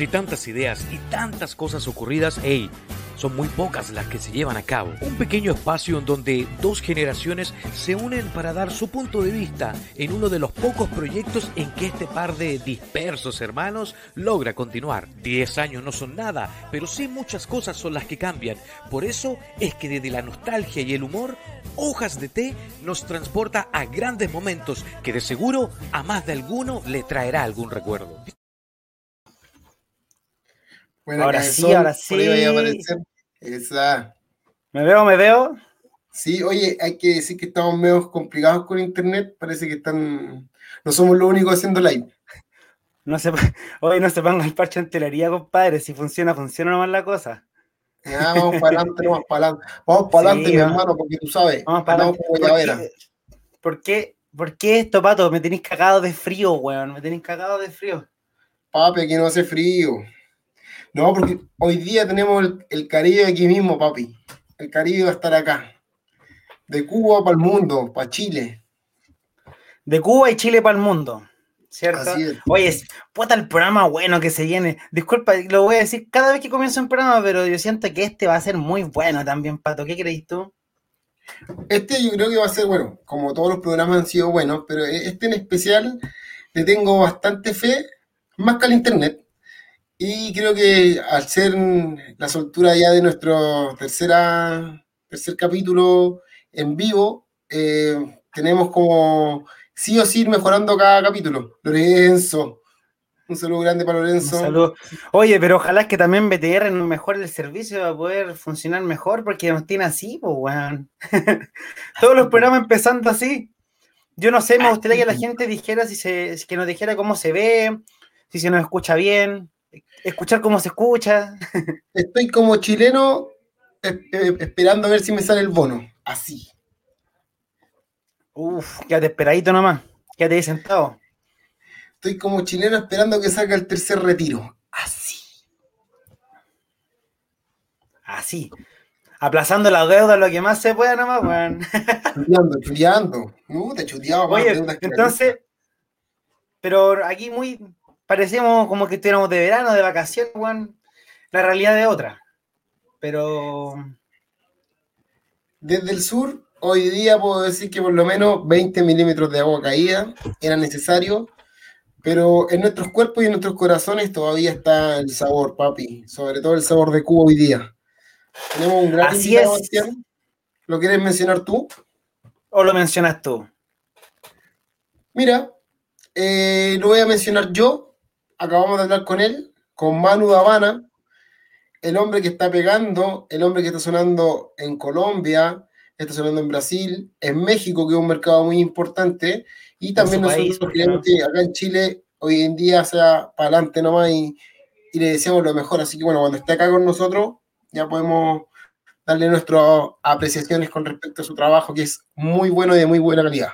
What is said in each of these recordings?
De tantas ideas y tantas cosas ocurridas, hey, son muy pocas las que se llevan a cabo. Un pequeño espacio en donde dos generaciones se unen para dar su punto de vista en uno de los pocos proyectos en que este par de dispersos hermanos logra continuar. Diez años no son nada, pero sí muchas cosas son las que cambian. Por eso es que desde la nostalgia y el humor, Hojas de Té nos transporta a grandes momentos que de seguro a más de alguno le traerá algún recuerdo. Ahora sí, ahora sí. Esa. ¿Me veo, me veo? Sí, oye, hay que decir que estamos medio complicados con internet. Parece que están. No somos los únicos haciendo live. No se, hoy no se ponga el parche en telería, compadre. Si funciona, funciona nomás la cosa. Ya, vamos para adelante, vamos para adelante. Vamos para adelante, mi hermano, porque tú sabes. Vamos para adelante. ¿Por qué, ¿Por qué esto, pato? Me tenéis cagado de frío, weón. Me tenéis cagado de frío. Papi, aquí no hace frío. No, porque hoy día tenemos el, Caribe aquí mismo, papi. El Caribe va a estar acá. De Cuba para el mundo, para Chile. De Cuba y Chile para el mundo. ¿Cierto? Oye, puta el programa bueno que se viene. Disculpa, lo voy a decir cada vez que comienzo un programa, pero yo siento que este va a ser muy bueno también, Pato. ¿Qué crees tú? Este yo creo que va a ser bueno, como todos los programas han sido buenos, pero este en especial le tengo bastante fe, más que al internet. Y creo que al ser la soltura ya de nuestro tercera, tercer capítulo en vivo, eh, tenemos como sí o sí ir mejorando cada capítulo. Lorenzo, un saludo grande para Lorenzo. Un saludo. Oye, pero ojalá que también BTR nos mejore el servicio para poder funcionar mejor, porque nos tiene así, pues, weón. Todos los programas empezando así. Yo no sé, me gustaría que la gente dijera si se, que nos dijera cómo se ve, si se nos escucha bien escuchar cómo se escucha. Estoy como chileno esperando a ver si me sale el bono. Así. Uf, quédate esperadito nomás. Quédate ahí sentado. Estoy como chileno esperando que salga el tercer retiro. Así. Así. Aplazando la deuda lo que más se pueda nomás, weón. Chuteando, chuteando. Uh, te chuteaba Oye, entonces, pero aquí muy parecíamos como que estuviéramos de verano, de vacaciones, Juan. La realidad es otra. Pero. Desde el sur, hoy día puedo decir que por lo menos 20 milímetros de agua caída era necesario. Pero en nuestros cuerpos y en nuestros corazones todavía está el sabor, papi. Sobre todo el sabor de Cuba hoy día. Tenemos un gran Así es. ¿Lo quieres mencionar tú? ¿O lo mencionas tú? Mira, eh, lo voy a mencionar yo acabamos de hablar con él, con Manu Davana, el hombre que está pegando, el hombre que está sonando en Colombia, está sonando en Brasil, en México, que es un mercado muy importante, y también nosotros queremos que acá en Chile hoy en día sea para adelante nomás y, y le deseamos lo mejor. Así que bueno, cuando esté acá con nosotros, ya podemos darle nuestras apreciaciones con respecto a su trabajo, que es muy bueno y de muy buena calidad.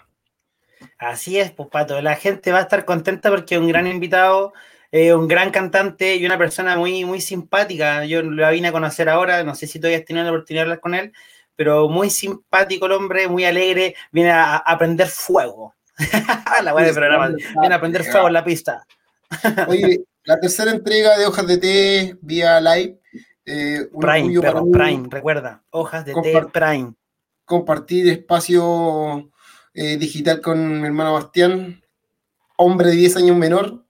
Así es, pues Pato, la gente va a estar contenta porque es un gran invitado un gran cantante y una persona muy, muy simpática. Yo lo vine a conocer ahora, no sé si todavía has tenido la oportunidad de hablar con él, pero muy simpático el hombre, muy alegre, viene a, aprender fuego. la buena programa, viene a aprender fuego en la pista. Oye, la tercera entrega de Hojas de Té vía live. Eh, Prime, pero Prime, recuerda, Hojas de Té Prime. Compartir espacio eh, digital con mi hermano Bastián, hombre de 10 años menor,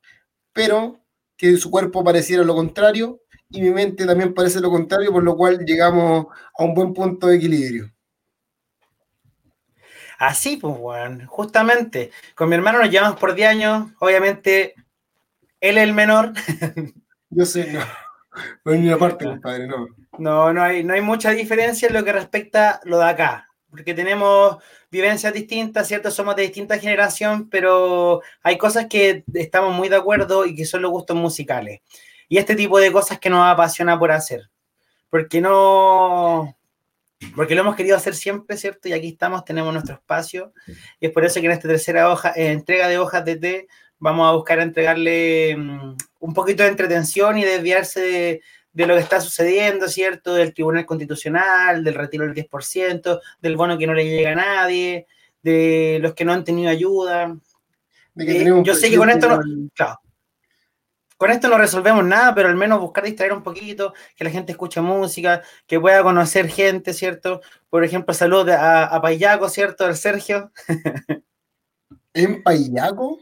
pero que su cuerpo pareciera lo contrario y mi mente también parece lo contrario, por lo cual llegamos a un buen punto de equilibrio. Así, pues, bueno, justamente. Con mi hermano nos llevamos por 10 años, obviamente, él es el menor. Yo sé, no. No hay parte, compadre, no. No, no hay, no hay mucha diferencia en lo que respecta a lo de acá porque tenemos vivencias distintas, ¿cierto? Somos de distinta generación, pero hay cosas que estamos muy de acuerdo y que son los gustos musicales. Y este tipo de cosas que nos apasiona por hacer. Porque no, porque lo hemos querido hacer siempre, ¿cierto? Y aquí estamos, tenemos nuestro espacio. Y es por eso que en esta tercera hoja, eh, entrega de hojas de té, vamos a buscar entregarle mm, un poquito de entretención y desviarse de, de lo que está sucediendo, ¿cierto? Del Tribunal Constitucional, del retiro del 10%, del bono que no le llega a nadie, de los que no han tenido ayuda. Eh, yo sé que con esto no... Claro. con esto no resolvemos nada, pero al menos buscar distraer un poquito, que la gente escuche música, que pueda conocer gente, ¿cierto? Por ejemplo, saludos a, a Payaco, ¿cierto? Al Sergio. ¿En Payaco?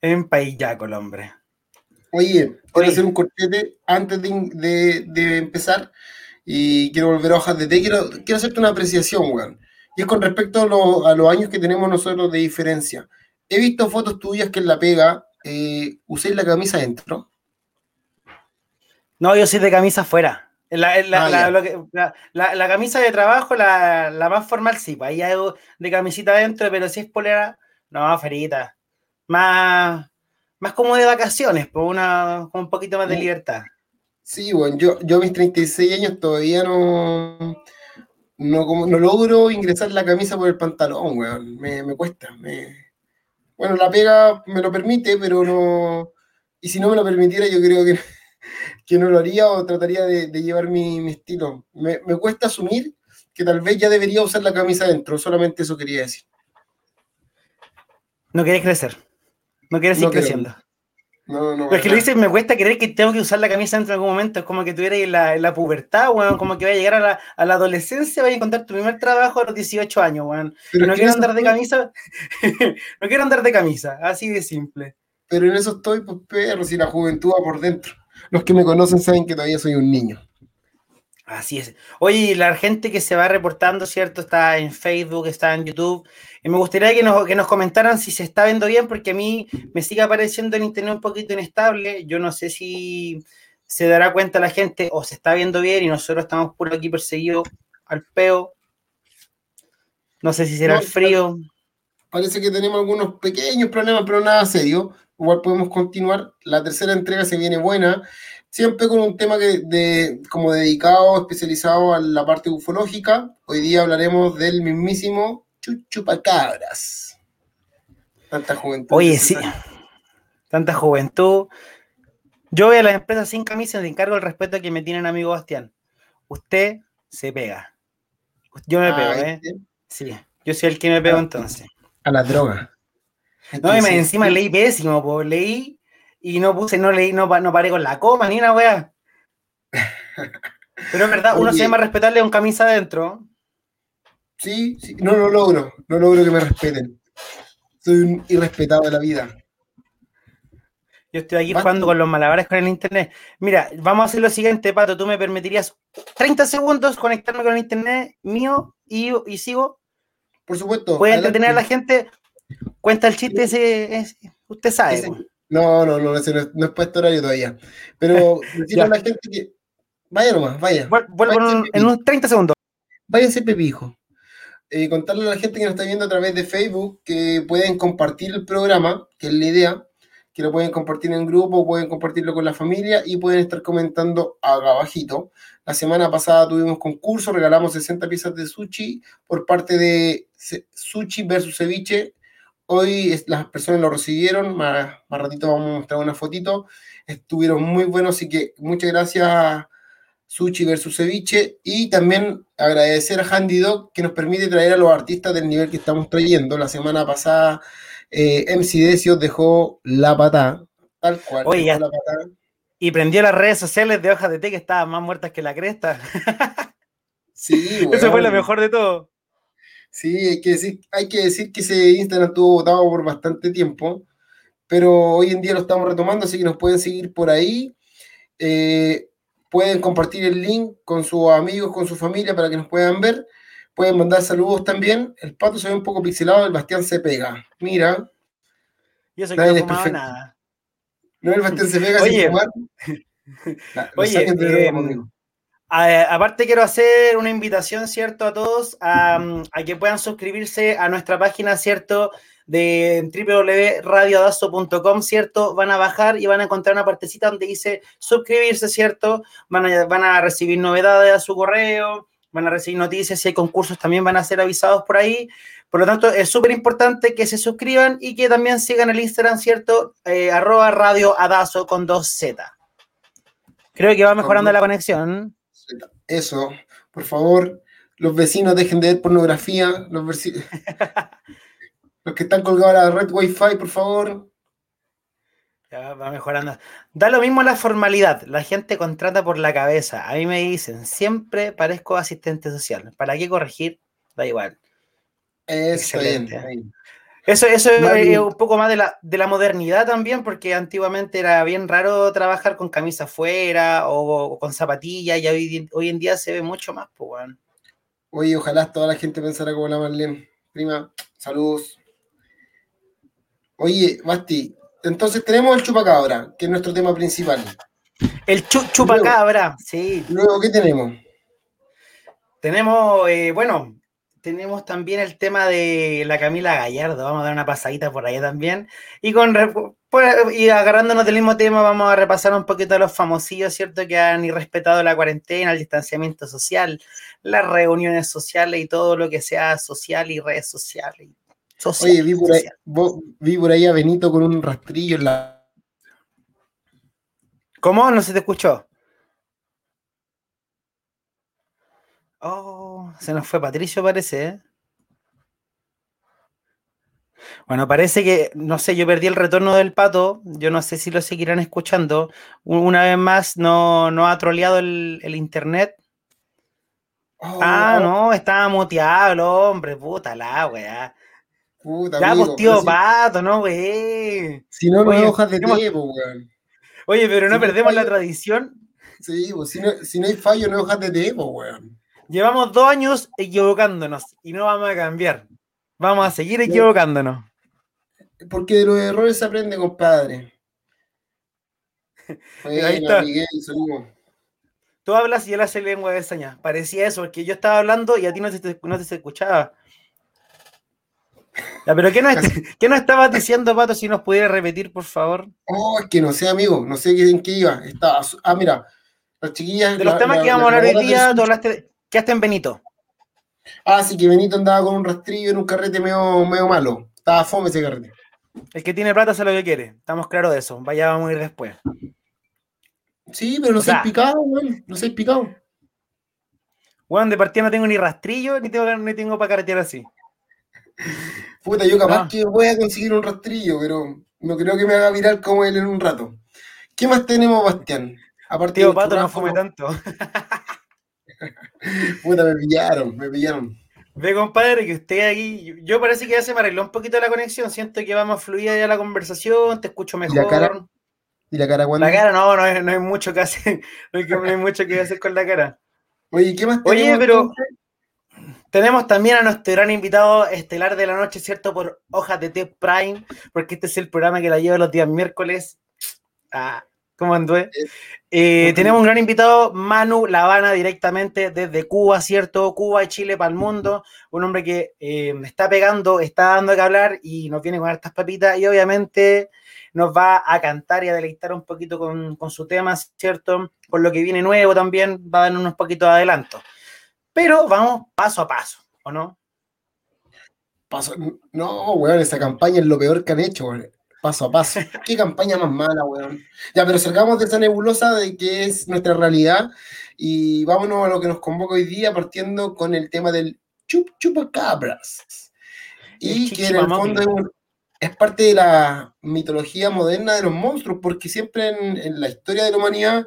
En Payaco, el hombre. Oye, quiero hacer un cortete antes de, de, empezar y quiero volver a hojas de té. Quiero, quiero hacerte una apreciación, weón. Y es con respecto a, a los años que tenemos nosotros de diferencia. He visto fotos tuyas que en la pega eh, ¿uséis la camisa dentro? No, yo soy de camisa afuera. La, ah, la, camisa de trabajo, la, más formal, sí, pues ahí hago de camisita adentro, pero si es polera, no, ferita. Más, más como de vacaciones, pues una, con un poquito más de libertad. Sí, bueno, yo, yo a mis 36 años todavía no, no, no logro ingresar la camisa por el pantalón, weón. Me, me cuesta, me, bueno, la pega me lo permite, pero no. Y si no me lo permitiera, yo creo que, que no lo haría o trataría de, llevar mi, estilo. Me, cuesta asumir que tal vez ya debería usar la camisa adentro, solamente eso quería decir. No querés crecer. No quieres ir creciendo. No, no. Es que le dices, me cuesta creer que tengo que usar la camisa dentro en algún momento. Es como que tuviera la, la pubertad, weón. Como que va a llegar a la, a la adolescencia, vaya a encontrar tu primer trabajo a los 18 años, weón. Pero no quiero andar de camisa. no quiero andar de camisa, así de simple. Pero en eso estoy, pues, perro, si la juventud va por dentro. Los que me conocen saben que todavía soy un niño. Así es. Oye, la gente que se va reportando, ¿cierto? Está en Facebook, está en YouTube. Y me gustaría que nos, que nos comentaran si se está viendo bien, porque a mí me sigue apareciendo el internet un poquito inestable. Yo no sé si se dará cuenta la gente o se está viendo bien y nosotros estamos por aquí perseguidos al peo. No sé si será el frío. Parece que tenemos algunos pequeños problemas, pero nada serio. Igual podemos continuar. La tercera entrega se viene buena siempre con un tema que de, como dedicado, especializado a la parte ufológica. Hoy día hablaremos del mismísimo Chuchupacabras. Tanta juventud. Oye, sí. Tanta juventud. Yo voy a las empresas sin camisa y encargo el respeto que me tienen amigo Bastián. Usted se pega. Yo me ah, pego, ¿eh? Sí, yo soy el que me pego ah, entonces. A la droga. No, y encima leí pésimo, pues leí y no puse, no leí, no, no paré con la coma ni una weá. Pero es verdad, uno se llama respetarle a un camisa adentro. Sí, sí, no lo logro, no logro que me respeten. Soy un irrespetado de la vida. Yo estoy aquí jugando con los malabares con el internet. Mira, vamos a hacer lo siguiente, Pato. ¿Tú me permitirías 30 segundos conectarme con el internet mío y, y sigo? Por supuesto. ¿Puede entretener a la gente? Cuenta el chiste ese, usted sabe. No, no, no, no, no es puesto horario todavía. Pero decirle a la gente que. Vaya nomás, vaya. Vuelvo en, unos 30 segundos. Váyanse pepijo. Eh, contarle a la gente que nos está viendo a través de Facebook que pueden compartir el programa, que es la idea, que lo pueden compartir en grupo, pueden compartirlo con la familia y pueden estar comentando abajito. La semana pasada tuvimos concurso, regalamos 60 piezas de sushi por parte de Sushi versus Ceviche Hoy las personas lo recibieron, más, ratito vamos a mostrar una fotito. Estuvieron muy buenos, así que muchas gracias Sushi versus Ceviche. Y también agradecer a Handy Dog que nos permite traer a los artistas del nivel que estamos trayendo. La semana pasada eh, MC Decio dejó la patada, tal cual. Oye, Y prendió las redes sociales de hojas de té que estaban más muertas que la cresta. sí, Eso fue lo mejor de todo. Sí, hay que decir, hay que, decir que ese Instagram estuvo votado por bastante tiempo, pero hoy en día lo estamos retomando, así que nos pueden seguir por ahí. Eh, pueden compartir el link con sus amigos, con su familia para que nos puedan ver. Pueden mandar saludos también. El pato se ve un poco pixelado, el Bastián se pega. Mira. Yo sé que no fumaba nada. No, el Bastián se pega Oye, Oye, aparte quiero hacer una invitación, ¿cierto? A todos a, que puedan suscribirse a nuestra página, ¿cierto? De www.radiodazo.com, ¿cierto? Van a bajar y van a encontrar una partecita donde dice suscribirse, ¿cierto? Van a, van a recibir novedades a su correo, van a recibir noticias, si hay concursos también van a ser avisados por ahí. Por lo tanto, es súper importante que se suscriban y que también sigan el Instagram, ¿cierto? Eh, arroba Radio Adazo con 2Z. Creo que va mejorando la conexión. Eso, por favor, los vecinos dejen de ver pornografía, los, los que están colgados a la red Wi-Fi, por favor. Ya va mejorando. Da lo mismo la formalidad. La gente contrata por la cabeza. A mí me dicen, siempre parezco asistente social. ¿Para qué corregir? Da igual. Excelente. Eso, eso es un poco más de la, de la modernidad también, porque antiguamente era bien raro trabajar con camisa afuera o, con zapatillas, y hoy, hoy, en día se ve mucho más, pues, bueno. Oye, ojalá toda la gente pensara como la Marlene. Prima, saludos. Oye, Basti, entonces tenemos el chupacabra, que es nuestro tema principal. El chupacabra, sí. Luego, ¿qué tenemos? Tenemos, eh, bueno, tenemos también el tema de la Camila Gallardo. Vamos a dar una pasadita por allá también. Y con y agarrándonos del mismo tema, vamos a repasar un poquito a los famosillos, ¿cierto? Que han irrespetado la cuarentena, el distanciamiento social, las reuniones sociales y todo lo que sea social y redes sociales. Oye, vi por, ahí, vi por ahí a Benito con un rastrillo en la. ¿Cómo? No se te escuchó. Oh, se nos fue Patricio, parece. ¿eh? Bueno, parece que, no sé, yo perdí el retorno del pato. Yo no sé si lo seguirán escuchando. Una vez más, no, no ha troleado el, internet. ah, oh. no, estaba muteado hombre, puta la weá. Puta, ya, pues tío pato, no, güey. Si no, no hay hojas de té, weón. Oye, pero no perdemos la tradición. Sí, pues si no, si no hay fallo, no hay hojas de té, weón. Llevamos dos años equivocándonos y no vamos a cambiar. Vamos a seguir equivocándonos. Porque de los errores se aprende, compadre. ahí está. Tú hablas y él hace lengua de señas. Parecía eso, porque yo estaba hablando y a ti no te, no te escuchaba. pero ¿qué no, ¿qué no, estabas diciendo, Pato, si nos pudiera repetir, por favor? Oh, es que no sé, amigo, no sé en qué iba. Estaba, ah, mira, las chiquillas... De los temas que íbamos a hablar hoy día, tú hablaste, ¿Qué hasta en Benito? Ah, sí, que Benito andaba con un rastrillo en un carrete medio, medio malo. Estaba fome ese carrete. El que tiene plata sabe lo que quiere. Estamos claros de eso. Vaya, vamos a ir después. Sí, pero no soy picado, güey. No soy picado. Bueno, de partida no tengo ni rastrillo ni tengo, ni tengo para carretear así. Puta, yo capaz que voy a conseguir un rastrillo, pero no creo que me haga viral como él en un rato. ¿Qué más tenemos, Bastián? Aparte Tío Pato, no fume tanto. Puta, me pillaron, me pillaron. Ve, compadre, que usted aquí. Yo parece que ya se me arregló un poquito la conexión. Siento que va más fluida ya la conversación, te escucho mejor. ¿Y la cara? ¿Y la cara La cara no, no hay, mucho que hacer. No hay, mucho que hacer con la cara. Oye, ¿qué más? Oye, pero. Tenemos también a nuestro gran invitado estelar de la noche, ¿cierto? Por Hojas de T Prime, porque este es el programa que la lleva los días miércoles. Ah, ¿Cómo andó? Eh, tenemos un gran invitado, Manu Lavana, directamente desde Cuba, ¿cierto? Cuba y Chile para el mundo. Un hombre que eh, está pegando, está dando que hablar y nos viene con estas papitas y obviamente nos va a cantar y a deleitar un poquito con, su tema, ¿cierto? Con lo que viene nuevo también, va a dar unos poquitos de adelanto. Pero vamos paso a paso, ¿o no? Paso, no, weón, esa campaña es lo peor que han hecho, weón paso a paso. Qué campaña más mala, weón. Ya, pero salgamos de esa nebulosa de que es nuestra realidad y vámonos a lo que nos convoca hoy día, partiendo con el tema del chup chupacabras. Y que en el fondo es, parte de la mitología moderna de los monstruos, porque siempre en, la historia de la humanidad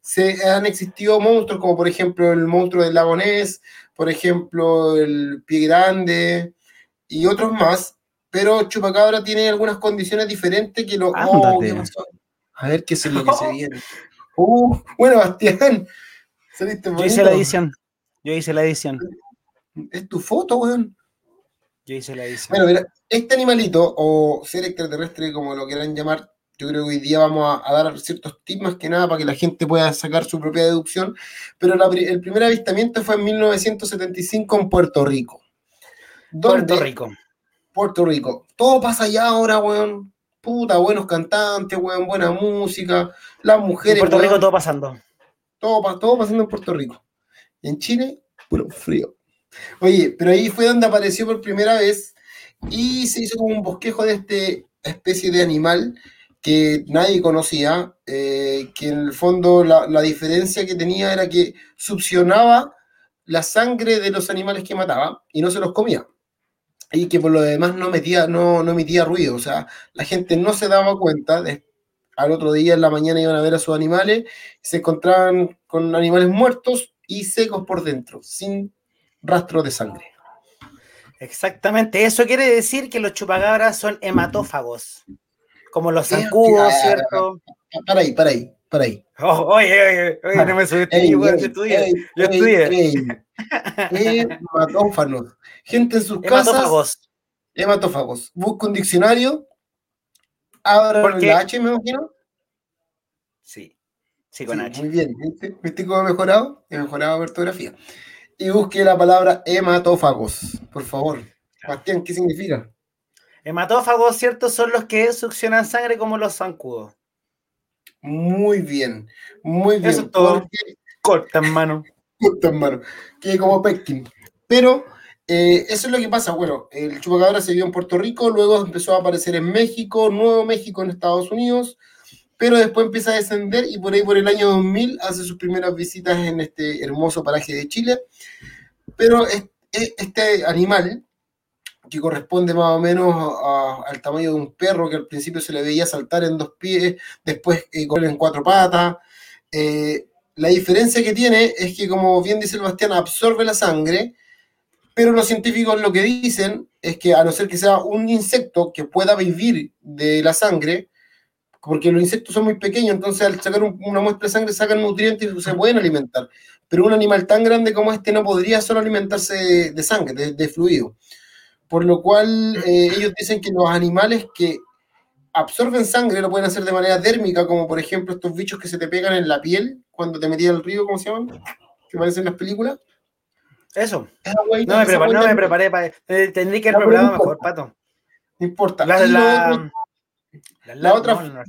se han existido monstruos, como por ejemplo el monstruo del lago Ness, por ejemplo el pie grande y otros más, pero Chupacabra tiene algunas condiciones diferentes que lo. Oh, a ver qué es lo que se viene. Uh, bueno, Bastián. Yo hice la edición. Yo hice la edición. Es tu foto, weón. Yo hice la edición. Bueno, mira, este animalito, o ser extraterrestre, como lo quieran llamar, yo creo que hoy día vamos a, dar ciertos tips más que nada para que la gente pueda sacar su propia deducción. Pero el primer avistamiento fue en 1975 en Puerto Rico. Puerto Rico. Puerto Rico. Todo pasa allá ahora, weón. Puta, buenos cantantes, weón, buena música. Las mujeres. En Puerto Rico todo pasando. Todo, todo pasando en Puerto Rico. Y en Chile, puro frío. Oye, pero ahí fue donde apareció por primera vez y se hizo como un bosquejo de esta especie de animal que nadie conocía, eh, que en el fondo la, la, diferencia que tenía era que succionaba la sangre de los animales que mataba y no se los comía y que por lo demás no, metía, no, no emitía ruido. O sea, la gente no se daba cuenta, al otro día en la mañana iban a ver a sus animales, se encontraban con animales muertos y secos por dentro, sin rastro de sangre. Exactamente, eso quiere decir que los chupacabras son hematófagos, como los zancudos, ¿cierto? Para ahí, para ahí, para ahí. Oh, oye, oye, oye, no me subiste, yo estudié, yo estudié. Hematófanos. Gente en sus casas. Hematófagos. Busca un diccionario. Abra el H, me imagino. Sí. Sí, con H. Muy bien. ¿Viste, cómo he mejorado? He mejorado la ortografía y busque la palabra hematófagos, por favor. Bastián, ¿qué significa? Hematófagos, ¿cierto? Son los que succionan sangre como los zancudos. Muy bien, muy bien. Eso es todo. Corta en mano. Corta en mano. Que como Peckin. Pero eh, eso es lo que pasa. Bueno, el chupacabra se vio en Puerto Rico, luego empezó a aparecer en México, Nuevo México en Estados Unidos, pero después empieza a descender y por ahí por el año 2000 hace sus primeras visitas en este hermoso paraje de Chile. Pero este animal, que corresponde más o menos al tamaño de un perro, que al principio se le veía saltar en dos pies, después eh, en cuatro patas, eh, la diferencia que tiene es que, como bien dice el Bastián, absorbe la sangre, pero los científicos lo que dicen es que a no ser que sea un insecto que pueda vivir de la sangre, porque los insectos son muy pequeños, entonces al sacar una muestra de sangre sacan nutrientes y se pueden alimentar. Pero un animal tan grande como este no podría solo alimentarse de, sangre, de, fluido. Por lo cual eh, ellos dicen que los animales que absorben sangre lo pueden hacer de manera térmica, como por ejemplo estos bichos que se te pegan en la piel cuando te metías al río, ¿cómo se llaman? Que aparecen en las películas. Eso. no, me preparé, no me preparé para... Eh, tendrí que haber preparado mejor, Pato. No importa. la, la, otra,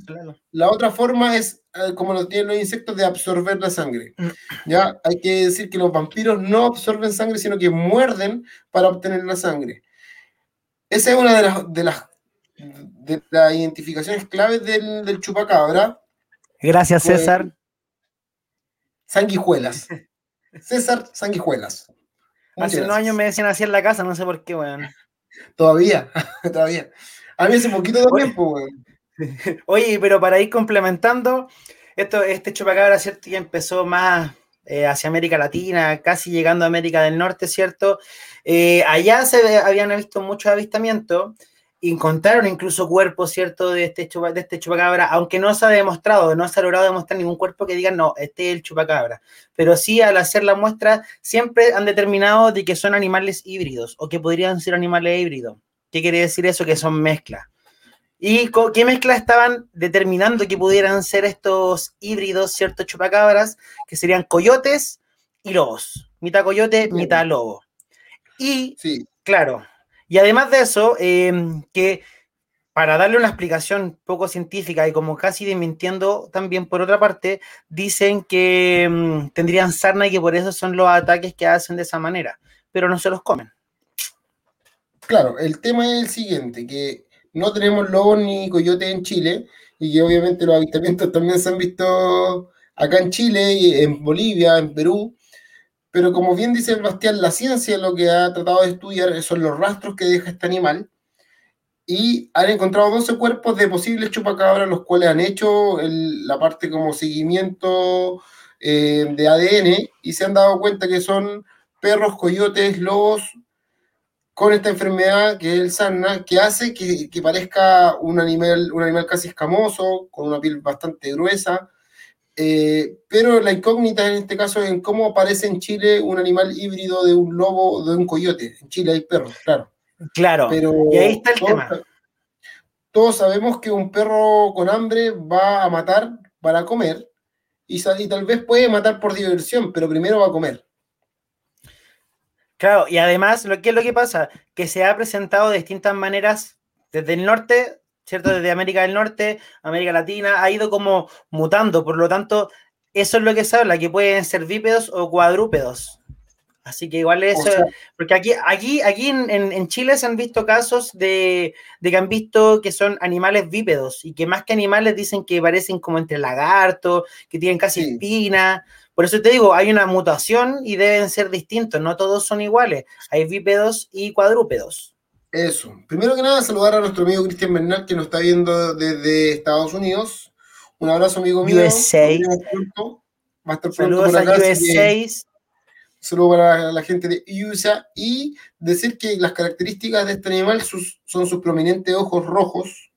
la otra forma es, eh, como lo tienen los insectos, de absorber la sangre. Mm. ¿ya? Hay que decir que los vampiros no absorben sangre, sino que muerden para obtener la sangre. Esa es una de las, de las, de las identificaciones claves del, del chupacabra. Gracias, César. Sanguijuelas. César Sanguijuelas. Hace unos años me decían así en la casa, no sé por qué, weón. Todavía, todavía. A mí hace poquito también, pues, Oye, pero para ir complementando, esto, este chupacabra, ¿cierto? Ya empezó más eh, hacia América Latina, casi llegando a América del Norte, ¿cierto? Eh, allá se habían visto muchos avistamientos, encontraron incluso cuerpos, ¿cierto? De este, de este chupacabra, aunque no se ha demostrado, no se ha logrado demostrar ningún cuerpo que diga, no, este es el chupacabra. Pero sí, al hacer la muestra, siempre han determinado de que son animales híbridos o que podrían ser animales híbridos. ¿Qué quiere decir eso? Que son mezclas. ¿Y qué mezcla estaban determinando que pudieran ser estos híbridos, ciertos chupacabras, que serían coyotes y lobos? Mitad coyote, mitad lobo. Y, claro, y además de eso, em, que para darle una explicación poco científica y como casi desmintiendo también por otra parte, dicen que em, tendrían sarna y que por eso son los ataques que hacen de esa manera, pero no se los comen. Claro, el tema es el siguiente, que no tenemos lobos ni coyotes en Chile y que obviamente los avistamientos también se han visto acá en Chile, y en Bolivia, en Perú. Pero como bien dice Bastián, la ciencia lo que ha tratado de estudiar son los rastros que deja este animal y han encontrado 12 cuerpos de posibles chupacabras, los cuales han hecho la parte como seguimiento eh, de ADN y se han dado cuenta que son perros, coyotes, lobos, con esta enfermedad que es el sarna, que hace que, parezca un animal, un animal casi escamoso, con una piel bastante gruesa. Eh, pero la incógnita en este caso es en cómo aparece en Chile un animal híbrido de un lobo o de un coyote. En Chile hay perros, claro. Claro, pero y ahí está el tema. Todos sabemos que un perro con hambre va a matar para comer y, y tal vez puede matar por diversión, pero primero va a comer. Claro, y además, lo que es lo que pasa, que se ha presentado de distintas maneras desde el norte, ¿cierto? Desde América del Norte, América Latina, ha ido como mutando, por lo tanto, eso es lo que se habla, que pueden ser bípedos o cuadrúpedos. Así que igual eso, porque aquí, aquí, aquí en, Chile se han visto casos de, que han visto que son animales bípedos y que más que animales dicen que parecen como entre lagartos, que tienen casi espinas. Por eso te digo, hay una mutación y deben ser distintos, no todos son iguales. Hay bípedos y cuadrúpedos. Eso. Primero que nada, saludar a nuestro amigo Cristian Bernal, que nos está viendo desde Estados Unidos. Un abrazo, amigo mío. USA. Va a estar pronto Saludos por acá, a USA. Saludos para la gente de USA y decir que las características de este animal sus- son sus prominentes ojos rojos.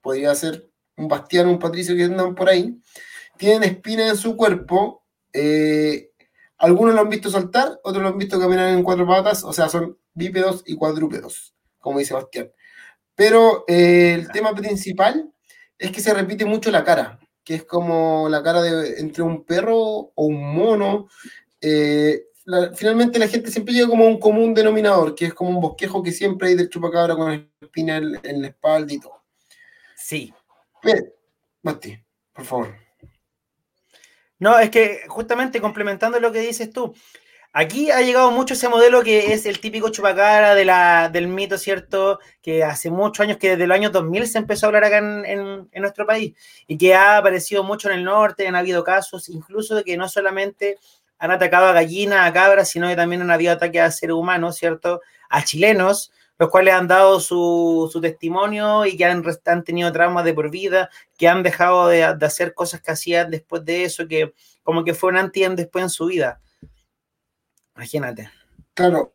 Podría ser un Bastián, un Patricio que andan por ahí. Tienen espinas en su cuerpo. eh, algunos lo han visto saltar, otros lo han visto caminar en cuatro patas, o sea, son bípedos y cuadrúpedos, como dice Bastián. Pero eh, el tema principal es que se repite mucho la cara, que es como la cara de entre un perro o un mono. Eh, la- finalmente la gente siempre llega como a un común denominador, que es como un bosquejo que siempre hay del chupacabra con espina en, en la espalda y todo. Sí. Mire, Basti, por favor. No, es que justamente complementando lo que dices tú, aquí ha llegado mucho ese modelo que es el típico la, del mito, ¿cierto? Que hace muchos años, que desde los años 2000 se empezó a hablar acá en, nuestro país y que ha aparecido mucho en el norte, han habido casos incluso de que no solamente han atacado a gallinas, a cabras, sino que también han habido ataques a seres humanos, ¿cierto? A chilenos, los cuales han dado su, testimonio y que han, han tenido traumas de por vida, que han dejado de, hacer cosas que hacían después de eso, que como que fue un antes y después en su vida. Imagínate. Claro,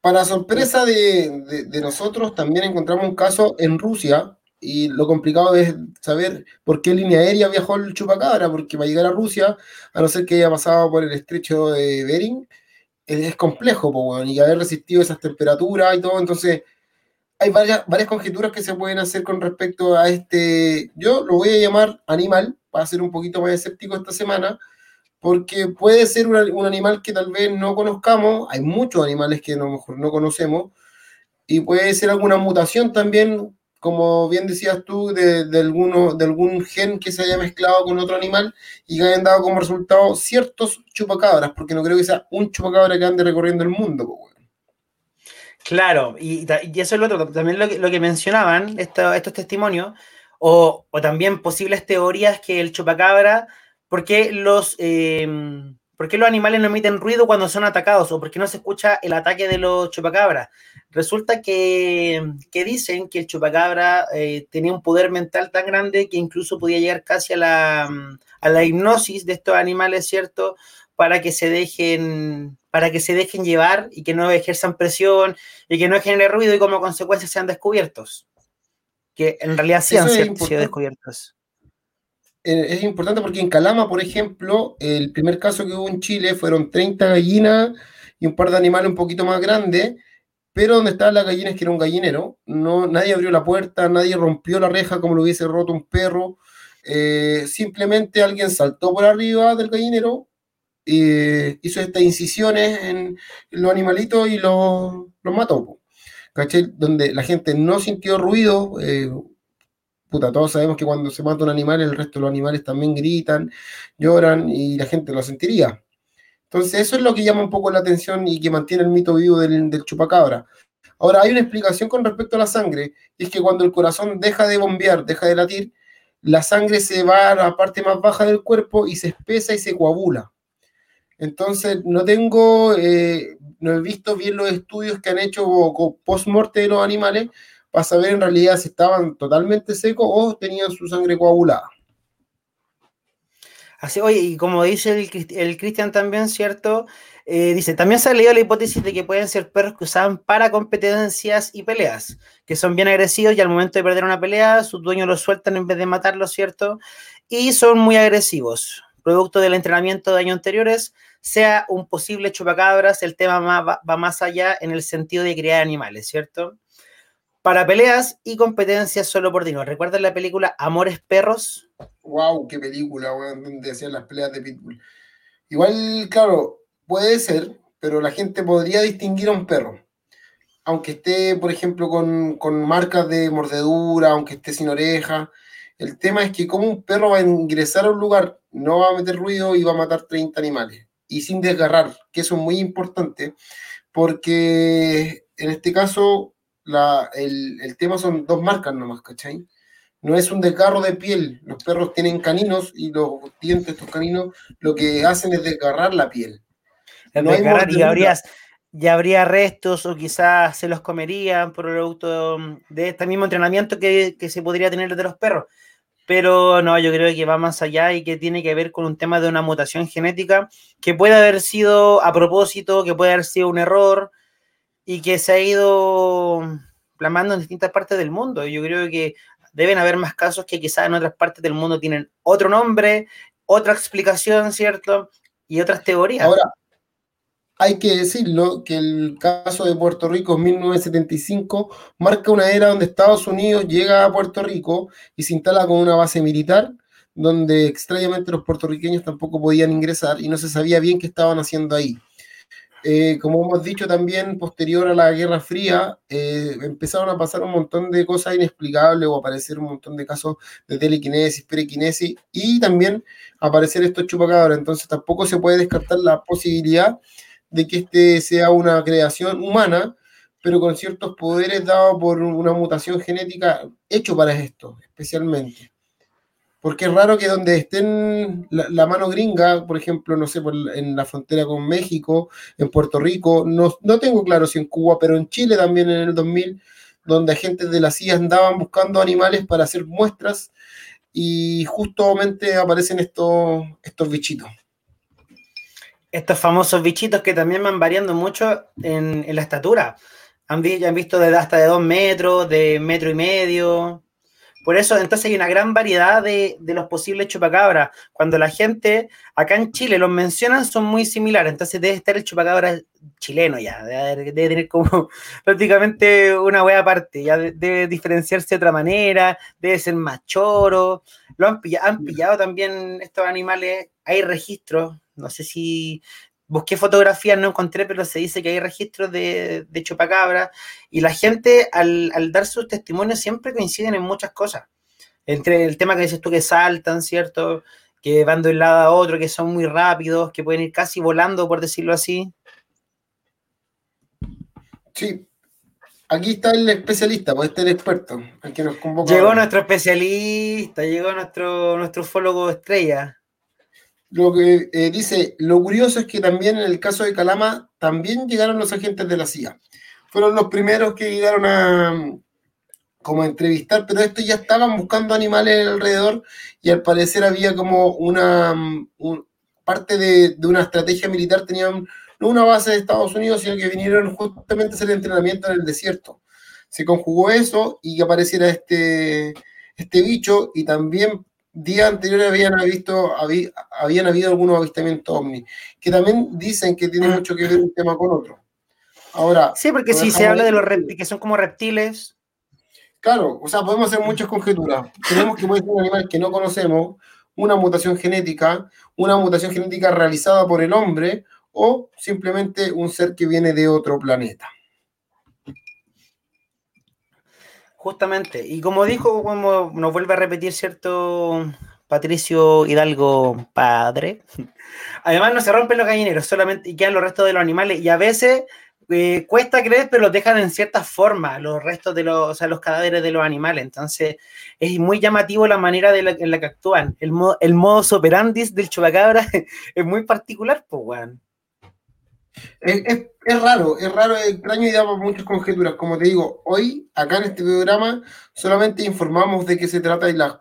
para sorpresa de, de- de nosotros, también encontramos un caso en Rusia y lo complicado es saber por qué línea aérea viajó el chupacabra, porque para llegar a Rusia, a no ser que haya pasado por el estrecho de Bering, es, complejo, po, y haber resistido esas temperaturas y todo, entonces hay varias, varias conjeturas que se pueden hacer con respecto a este, yo lo voy a llamar animal, para ser un poquito más escéptico esta semana, porque puede ser un, un animal que tal vez no conozcamos, hay muchos animales que a lo mejor no conocemos, y puede ser alguna mutación también, como bien decías tú, de, de, alguno, de algún gen que se haya mezclado con otro animal y que hayan dado como resultado ciertos chupacabras, porque no creo que sea un chupacabra que ande recorriendo el mundo. Claro, y, y eso es lo otro, también lo que, lo que mencionaban esto- estos testimonios, o, o también posibles teorías que el chupacabra, ¿por qué los, eh, por qué los animales no emiten ruido cuando son atacados? ¿O por qué no se escucha el ataque de los chupacabras? Resulta que, que dicen que el chupacabra eh, tenía un poder mental tan grande que incluso podía llegar casi a la, a la hipnosis de estos animales, ¿cierto? Para que se dejen, para que se dejen llevar y que no ejerzan presión y que no genere ruido y como consecuencia sean descubiertos. Que en realidad sí han sido descubiertos. Eh, es importante porque en Calama, por ejemplo, el primer caso que hubo en Chile fueron 30 gallinas y un par de animales un poquito más grandes, pero donde estaban las gallinas, que era un gallinero, no, nadie abrió la puerta, nadie rompió la reja como lo hubiese roto un perro, eh, simplemente alguien saltó por arriba del gallinero, eh, hizo estas incisiones en los animalitos y los, los mató. ¿Cachai? Donde la gente no sintió ruido, eh, puta, todos sabemos que cuando se mata un animal, el resto de los animales también gritan, lloran y la gente lo sentiría. Entonces, eso es lo que llama un poco la atención y que mantiene el mito vivo del, chupacabra. Ahora, hay una explicación con respecto a la sangre, y es que cuando el corazón deja de bombear, deja de latir, la sangre se va a la parte más baja del cuerpo y se espesa y se coagula. Entonces, no tengo, eh, no he visto bien los estudios que han hecho post-morte de los animales para saber en realidad si estaban totalmente secos o tenían su sangre coagulada. Así, oye, y como dice el, Crist- el Cristian también, ¿cierto? Eh, dice, también se ha leído la hipótesis de que pueden ser perros que usaban para competencias y peleas, que son bien agresivos y al momento de perder una pelea, sus dueños los sueltan en vez de matarlos, ¿cierto? Y son muy agresivos. Producto del entrenamiento de años anteriores, sea un posible chupacabras, el tema ma- va, va más allá en el sentido de criar animales, ¿cierto? Para peleas y competencias solo por dinero. ¿Recuerdan la película Amores Perros? Wow, qué película, weón, donde hacían las peleas de Pitbull. Igual, claro, puede ser, pero la gente podría distinguir a un perro. Aunque esté, por ejemplo, con, con marcas de mordedura, aunque esté sin oreja. El tema es que como un perro va a ingresar a un lugar, no va a meter ruido y va a matar 30 animales. Y sin desgarrar, que eso es muy importante, porque en este caso la, el, el tema son dos marcas nomás, ¿cachai? no es un desgarro de piel. Los perros tienen caninos y los dientes estos caninos lo que hacen es desgarrar la piel. No hay y mordedura. habría, ya habría restos o quizás se los comerían por producto de este mismo entrenamiento que, que se podría tener de los perros. pero no, yo creo que va más allá y que tiene que ver con un tema de una mutación genética que puede haber sido a propósito, que puede haber sido un error y que se ha ido plasmando en distintas partes del mundo. Yo creo que deben haber más casos que quizás en otras partes del mundo tienen otro nombre, otra explicación, ¿cierto? Y otras teorías. Ahora, hay que decirlo que el caso de Puerto Rico en 1975 marca una era donde Estados Unidos llega a Puerto Rico y se instala con una base militar, donde extrañamente los puertorriqueños tampoco podían ingresar y no se sabía bien qué estaban haciendo ahí. Eh, como hemos dicho también, posterior a la Guerra Fría, eh, empezaron a pasar un montón de cosas inexplicables o aparecer un montón de casos de telequinesis, perequinesis y también aparecer estos chupacabras. Entonces tampoco se puede descartar la posibilidad de que este sea una creación humana, pero con ciertos poderes dados por una mutación genética hecho para esto, especialmente. Porque es raro que donde estén la, mano gringa, por ejemplo, no sé, en la frontera con México, en Puerto Rico, no, no tengo claro si en Cuba, pero en Chile también en el 2000, donde agentes de la CIA andaban buscando animales para hacer muestras y justamente aparecen estos, estos bichitos estos famosos bichitos que también van variando mucho en, la estatura. Han, han visto de, hasta de dos metros, de metro y medio. Por eso, entonces hay una gran variedad de, los posibles chupacabras. Cuando la gente acá en Chile los mencionan, son muy similares. Entonces debe estar el chupacabra chileno ya. Debe, tener como prácticamente una wea aparte. Ya debe diferenciarse de otra manera. Debe ser más choro. Lo han han pillado también estos animales. Hay registros no sé si busqué fotografías, no encontré, pero se dice que hay registros de, de chupacabra y la gente al, dar sus testimonios siempre coinciden en muchas cosas. Entre el tema que dices tú que saltan, ¿cierto? Que van de un lado a otro, que son muy rápidos, que pueden ir casi volando, por decirlo así. Sí. Aquí está el especialista, pues este es el experto, el que nos convoca. Llegó nuestro especialista, llegó nuestro, nuestro ufólogo estrella lo que eh, dice, lo curioso es que también en el caso de Calama también llegaron los agentes de la CIA. Fueron los primeros que llegaron a como a entrevistar, pero estos ya estaban buscando animales alrededor y al parecer había como una parte de, una estrategia militar, tenían no una base de Estados Unidos, sino que vinieron justamente a hacer entrenamiento en el desierto. Se conjugó eso y apareciera este, este bicho y también días anteriores habían, visto, habían habido algunos avistamientos ovni, que también dicen que tiene mucho que ver un tema con otro. Ahora, sí, porque si se habla de los reptiles, que son como reptiles. Claro, o sea, podemos hacer muchas conjeturas. Tenemos que puede ser un animal que no conocemos, una mutación genética, una mutación genética realizada por el hombre o simplemente un ser que viene de otro planeta. Justamente, y como dijo, como nos vuelve a repetir cierto Patricio Hidalgo padre, además no se rompen los gallineros, solamente y quedan los restos de los animales, y a veces eh, cuesta creer, pero los dejan en cierta forma, los restos de los, o sea, los cadáveres de los animales. Entonces, es muy llamativo la manera de en la que actúan. El, modo, el modus operandi del chupacabra es muy particular, pues, weón. Es, raro, es raro, es extraño y damos muchas conjeturas. Como te digo, hoy, acá en este programa, solamente informamos de qué se trata y las,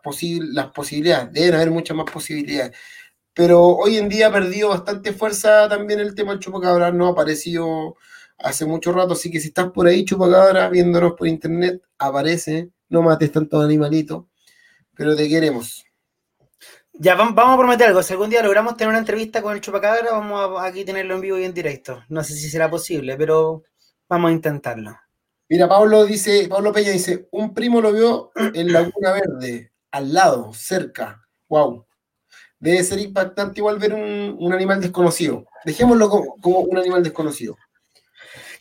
las posibilidades. Deben haber muchas más posibilidades. Pero hoy en día ha perdido bastante fuerza también el tema del chupacabra. No ha aparecido hace mucho rato. Así que si estás por ahí, chupacabra, viéndonos por internet, aparece. No mates tantos animalitos. Pero te queremos. Ya, vamos, a prometer algo. Si algún día logramos tener una entrevista con el Chupacabra, vamos a aquí tenerlo en vivo y en directo. No sé si será posible, pero vamos a intentarlo. Mira, Pablo dice, Pablo Peña dice, un primo lo vio en Laguna Verde, al lado, cerca. Wow. Debe ser impactante igual ver un, animal desconocido. Dejémoslo como, un animal desconocido.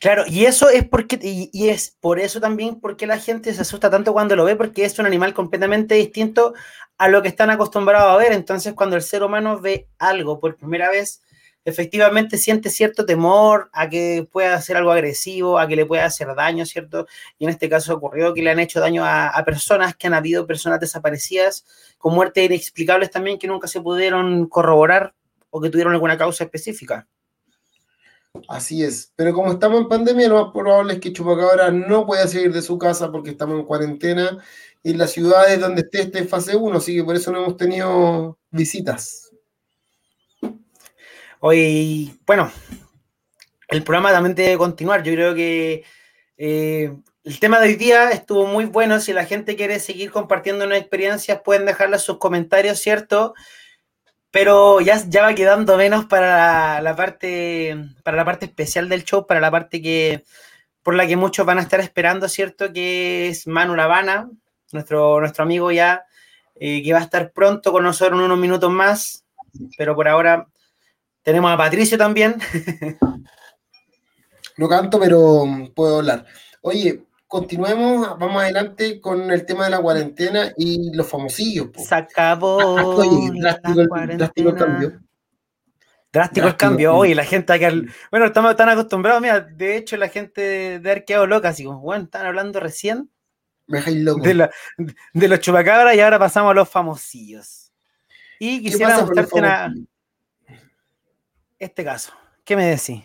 Claro, y eso es porque, y, es por eso también porque la gente se asusta tanto cuando lo ve, porque es un animal completamente distinto a lo que están acostumbrados a ver. Entonces, cuando el ser humano ve algo por primera vez, efectivamente siente cierto temor a que pueda hacer algo agresivo, a que le pueda hacer daño, ¿cierto? Y en este caso ocurrió que le han hecho daño a, personas, que han habido personas desaparecidas, con muertes inexplicables también, que nunca se pudieron corroborar o que tuvieron alguna causa específica. Así es. Pero como estamos en pandemia, lo más probable es que Chupacabra no pueda salir de su casa porque estamos en cuarentena y las ciudades donde esté esté en fase 1, así que por eso no hemos tenido visitas. Hoy, bueno, el programa también debe continuar. Yo creo que eh, el tema de hoy día estuvo muy bueno. Si la gente quiere seguir compartiendo una experiencias, pueden dejarle sus comentarios, ¿cierto? Pero ya, ya va quedando menos para la, parte para la parte especial del show, para la parte que por la que muchos van a estar esperando, ¿cierto? Que es Manu Lavana, nuestro, nuestro amigo ya, eh, que va a estar pronto con nosotros en unos minutos más. Pero por ahora tenemos a Patricio también. No canto, pero puedo hablar. Oye, continuemos, vamos adelante con el tema de la cuarentena y los famosillos. Se acabó. Ah, oye, drástico, el, drástico el cambio. Drástico, el cambio. Oye, la gente aquí. Bueno, estamos tan acostumbrados. Mira, de hecho, la gente de Arqueado loca, así como, bueno, están hablando recién. Me loco. De, de, los chupacabras y ahora pasamos a los famosillos. Y quisiera mostrarte una. Este caso. ¿Qué me decís?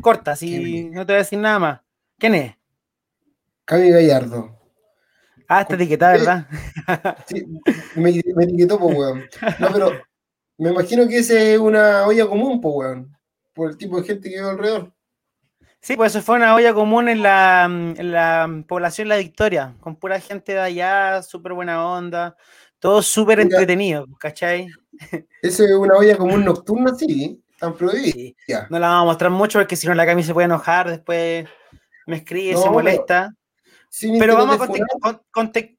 Corta, si no te voy a decir nada más. ¿Quién es? Cami Gallardo. Ah, está etiquetada, ¿verdad? Sí, me, etiquetó, pues, weón. No, pero me imagino que ese es una olla común, pues, weón. Por el tipo de gente que vive alrededor. Sí, pues eso fue una olla común en la, en la población La Victoria, con pura gente de allá, súper buena onda, todo súper entretenido, ¿cachai? Esa es una olla común nocturna, sí. No la vamos a mostrar mucho porque si no la Cami se puede enojar, después me escribe, se molesta. Pero, vamos a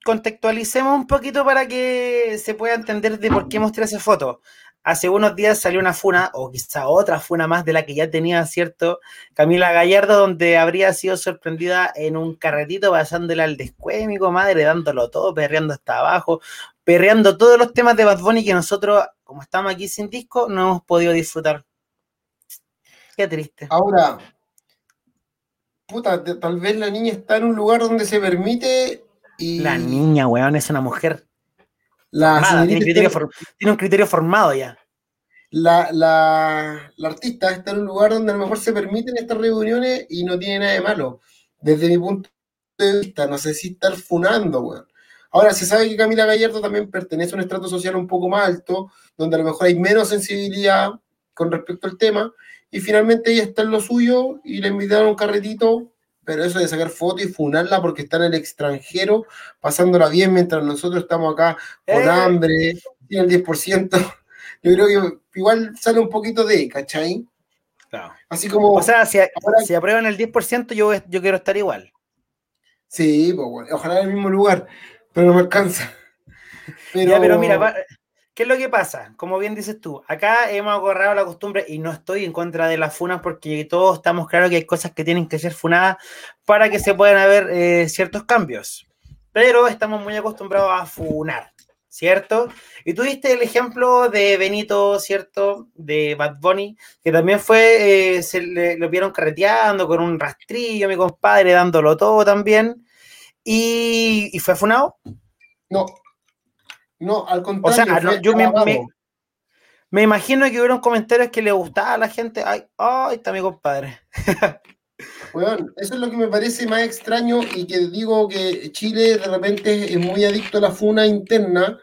contextualicemos un poquito para que se pueda entender de por qué mostré esa foto. Hace unos días salió una funa, o quizá otra funa más de la que ya tenía, ¿cierto? Camila Gallardo, donde habría sido sorprendida en un carretito pasándole al descuémico, madre, dándolo todo, perreando hasta abajo, perreando todos los temas de Bad Bunny que nosotros, como estamos aquí sin disco, no hemos podido disfrutar. Qué triste. Ahora, puta, tal vez la niña está en un lugar donde se permite y... La niña, weón, es una mujer. La tiene, un criterio formado ya. La, la, la, artista está en un lugar donde a lo mejor se permiten estas reuniones y no tiene nada de malo. Desde mi punto de vista, no sé si estar funando, weón. Ahora, se sabe que Camila Gallardo también pertenece a un estrato social un poco más alto, donde a lo mejor hay menos sensibilidad con respecto al tema, y finalmente ella está en lo suyo y le invitaron a un carretito, pero eso de sacar fotos y funarla porque está en el extranjero, pasándola bien mientras nosotros estamos acá con eh. hambre, tiene el 10%, yo creo que igual sale un poquito de, ¿cachai? Claro. Así como. O sea, si, si aprueban el 10%, yo, yo quiero estar igual. Sí, pues bueno, ojalá en el mismo lugar, pero no me alcanza. Pero, pero mira, ¿Qué es lo que pasa? Como bien dices tú, acá hemos agarrado la costumbre y no estoy en contra de las funas porque todos estamos claros que hay cosas que tienen que ser funadas para que se puedan haber eh, ciertos cambios. Pero estamos muy acostumbrados a funar, ¿cierto? Y tú diste el ejemplo de Benito, ¿cierto? De Bad Bunny, que también fue, eh, se le, lo vieron carreteando con un rastrillo, mi compadre, dándolo todo también. ¿Y, y fue funado? No, no, al contrario. O sea, yo me, imagino que hubieron comentarios que le gustaba a la gente. Ay, ay, está mi compadre. Bueno, eso es lo que me parece más extraño y que digo que Chile de repente es muy adicto a la funa interna,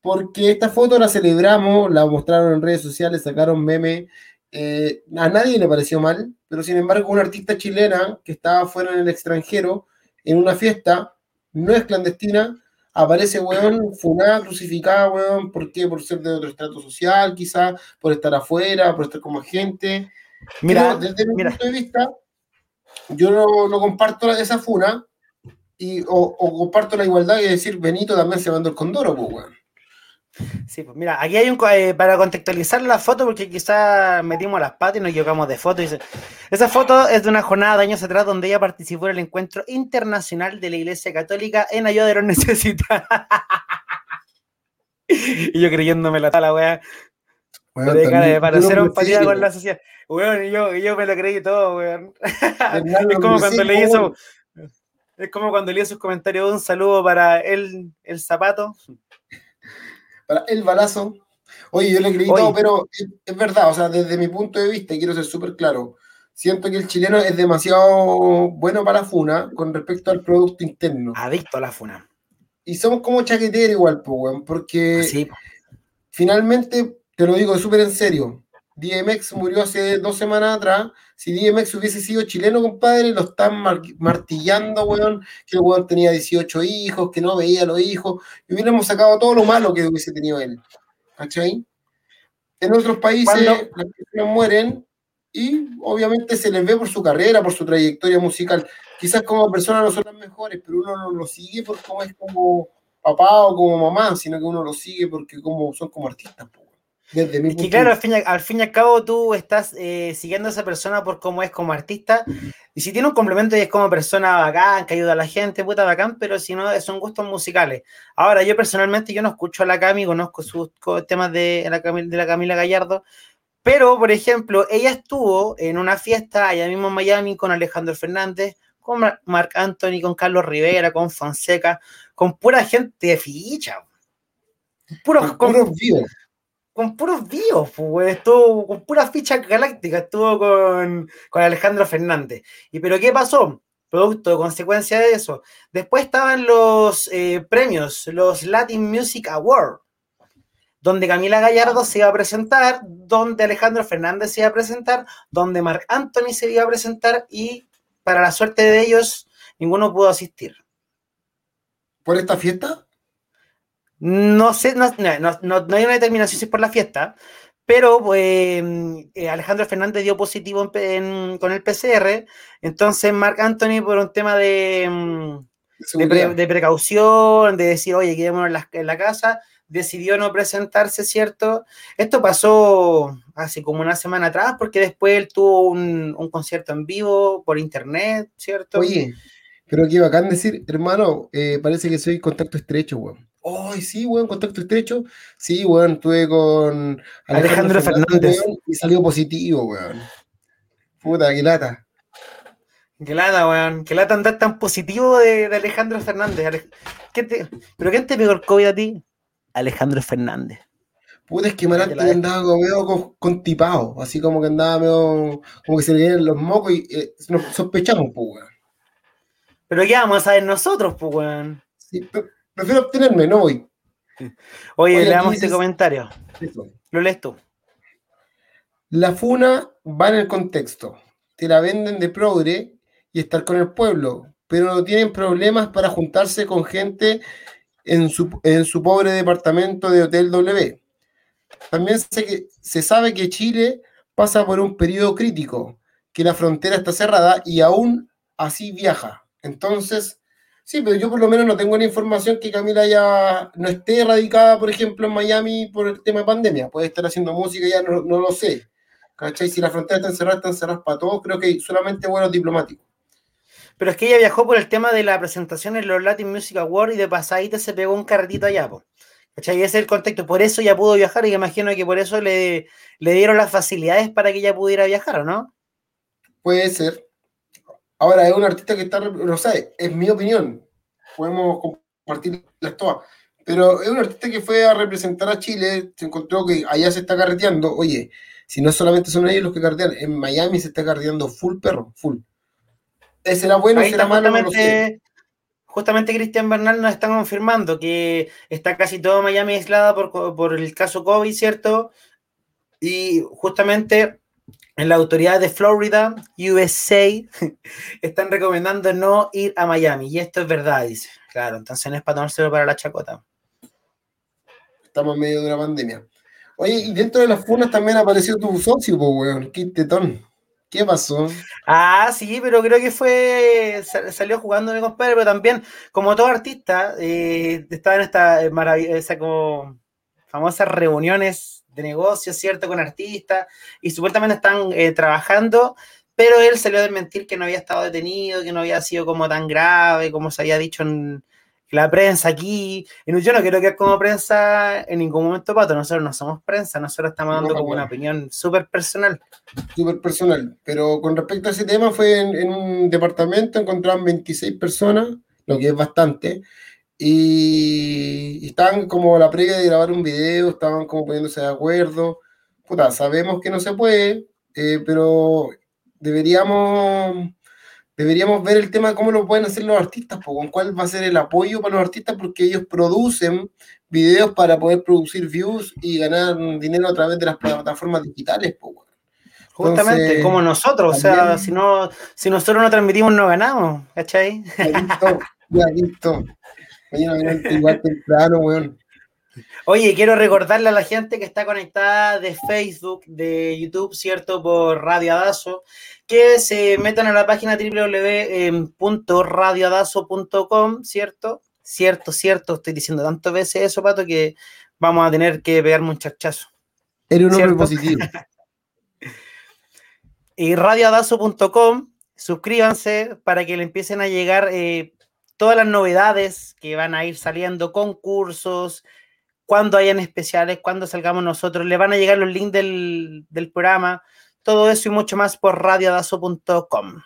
porque esta foto la celebramos, la mostraron en redes sociales, sacaron meme. Eh, a nadie le pareció mal, pero sin embargo, una artista chilena que estaba fuera en el extranjero en una fiesta, no es clandestina, aparece, weón, funada, crucificada, weón, ¿por qué? Por ser de otro estrato social, quizás, por estar afuera, por estar como agente. Mira, desde mi punto de vista, yo no, comparto esa funa, y, o, comparto la igualdad y decir, Benito también se mandó el condoro, pues, weón. Sí, pues mira, aquí hay un eh, para contextualizar la foto, porque quizás metimos las patas y nos equivocamos de foto. esa foto es de una jornada de años atrás donde ella participó en el encuentro internacional de la Iglesia Católica en ayuda de los necesitados. y yo creyéndome la tala, weá. para hacer empatía con la sociedad. Weón, y yo, y yo me lo creí todo, weón. es como cuando le hizo. Es como cuando le hizo sus comentarios un saludo para el, el zapato para el balazo. Oye, yo le he gritado, pero es, es, verdad, o sea, desde mi punto de vista, y quiero ser súper claro, siento que el chileno es demasiado bueno para la funa con respecto al producto interno. Adicto a la funa. Y somos como chaqueteros igual, pues, porque finalmente, te lo digo súper en serio, DMX murió hace dos semanas atrás. Si DMX hubiese sido chileno, compadre, lo están martillando, weón, que el weón tenía 18 hijos, que no veía a los hijos, y hubiéramos sacado todo lo malo que hubiese tenido él. ¿Cachai? En otros países las personas mueren y obviamente se les ve por su carrera, por su trayectoria musical. Quizás como personas no son las mejores, pero uno no lo sigue por cómo es como papá o como mamá, sino que uno lo sigue porque como, son como artistas. Desde mi es que claro, al fin, y, al fin, y al cabo tú estás eh, siguiendo a esa persona por cómo es como artista, y si tiene un complemento y es como persona bacán, que ayuda a la gente, puta bacán, pero si no, son gustos musicales. Ahora, yo personalmente, yo no escucho a la Cami, conozco sus temas de la, de la Camila Gallardo, pero, por ejemplo, ella estuvo en una fiesta allá mismo en Miami con Alejandro Fernández, con Marc Anthony, con Carlos Rivera, con Fonseca, con pura gente de ficha. Puros, con, puros vivos con puros vivos, pues, estuvo con puras fichas galácticas, estuvo con, Alejandro Fernández. ¿Y pero qué pasó? Producto consecuencia de eso. Después estaban los eh, premios, los Latin Music Awards, donde Camila Gallardo se iba a presentar, donde Alejandro Fernández se iba a presentar, donde Marc Anthony se iba a presentar y para la suerte de ellos, ninguno pudo asistir. ¿Por esta fiesta? No sé, no, hay una determinación si es por la fiesta, pero pues, eh, Alejandro Fernández dio positivo con el PCR, entonces Marc Anthony por un tema de, mm, de, precaución, de decir, oye, quedémonos en la, en la, casa, decidió no presentarse, ¿cierto? Esto pasó hace como una semana atrás, porque después él tuvo un, concierto en vivo por internet, ¿cierto? Oye, pero qué bacán decir, hermano, eh, parece que soy contacto estrecho, weón. ¡Ay, sí, weón! Contacto estrecho. Sí, weón, estuve con Alejandro, Fernández. y salió positivo, weón. Puta, qué lata. Qué lata, weón. Qué lata andar tan positivo de, Alejandro Fernández. ¿Pero quién te pegó el COVID a ti? Alejandro Fernández. Puta, es que Marante andaba medio contipado, así como que andaba medio, como que se le dieron los mocos y eh, nos sospechamos, pues, weón. Pero ¿qué vamos a ver nosotros, pues, weón? Sí, pero Prefiero obtenerme, no voy. Oye, leamos este comentario. Lo lees tú. La funa va en el contexto. Te la venden de progre y estar con el pueblo, pero no tienen problemas para juntarse con gente en su, en su pobre departamento de Hotel W. También sé que, se sabe que Chile pasa por un periodo crítico, que la frontera está cerrada y aún así viaja. Entonces, Sí, pero yo por lo menos no tengo la información que Camila ya no esté radicada, por ejemplo, en Miami por el tema de pandemia. Puede estar haciendo música, ya no, lo sé. ¿Cachai? Si la frontera está encerrada, está encerrada para todos. Creo que solamente vuelos diplomáticos. Pero es que ella viajó por el tema de la presentación en los Latin Music Awards y de pasadita se pegó un carretito allá, ¿cachai? Ese es el contexto. Por eso ya pudo viajar y imagino que por eso le, le dieron las facilidades para que ella pudiera viajar, ¿o no? Puede ser. Ahora, es un artista que está, no sé, es mi opinión, podemos compartir las todas, pero es un artista que fue a representar a Chile, se encontró que allá se está carreteando, oye, si no solamente son ellos los que carretean, en Miami se está carreteando full perro, full. ¿Será bueno, será malo? Justamente Cristian Bernal nos está confirmando que está casi todo Miami aislada por, por el caso COVID, ¿cierto? Y justamente en la autoridad de Florida, USA, están recomendando no ir a Miami. Y esto es verdad, dice. Claro, entonces no es para tomárselo para la chacota. Estamos en medio de una pandemia. Oye, y dentro de las funas también apareció tu socio, pues, weón. Qué tetón. ¿Qué pasó? Ah, sí, pero creo que fue. Salió jugando mi compadre, pero también, como todo artista, eh, estaba en esta maravillosa, como famosas reuniones de negocios, ¿cierto? Con artistas, y supuestamente están eh, trabajando, pero él salió a desmentir que no había estado detenido, que no había sido como tan grave, como se había dicho en la prensa aquí. Y yo no quiero que como prensa en ningún momento, Pato, nosotros no somos prensa, nosotros estamos dando como una opinión súper personal. Súper personal, pero con respecto a ese tema fue en, en un departamento, encontraban 26 personas, lo que es bastante, y, estaban como la previa de grabar un video, estaban como poniéndose de acuerdo. Puta, sabemos que no se puede, eh, pero deberíamos, deberíamos ver el tema de cómo lo pueden hacer los artistas, con cuál va a ser el apoyo para los artistas, porque ellos producen videos para poder producir views y ganar dinero a través de las plataformas digitales. Justamente, como nosotros, o sea, si, no, si nosotros no transmitimos, no ganamos, ¿cachai? Ya listo, igual temprano, weón. Oye, quiero recordarle a la gente que está conectada de Facebook, de YouTube, ¿cierto? Por Radio Adazo, que se metan a la página www.radioadazo.com, ¿cierto? Cierto, cierto, estoy diciendo tantas veces eso, Pato, que vamos a tener que pegarme un chachazo. Eres un hombre positivo. y radioadazo.com, suscríbanse para que le empiecen a llegar eh, todas las novedades que van a ir saliendo, concursos, cuando hayan especiales, cuando salgamos nosotros, le van a llegar los links del, programa, todo eso y mucho más por radiodazo.com.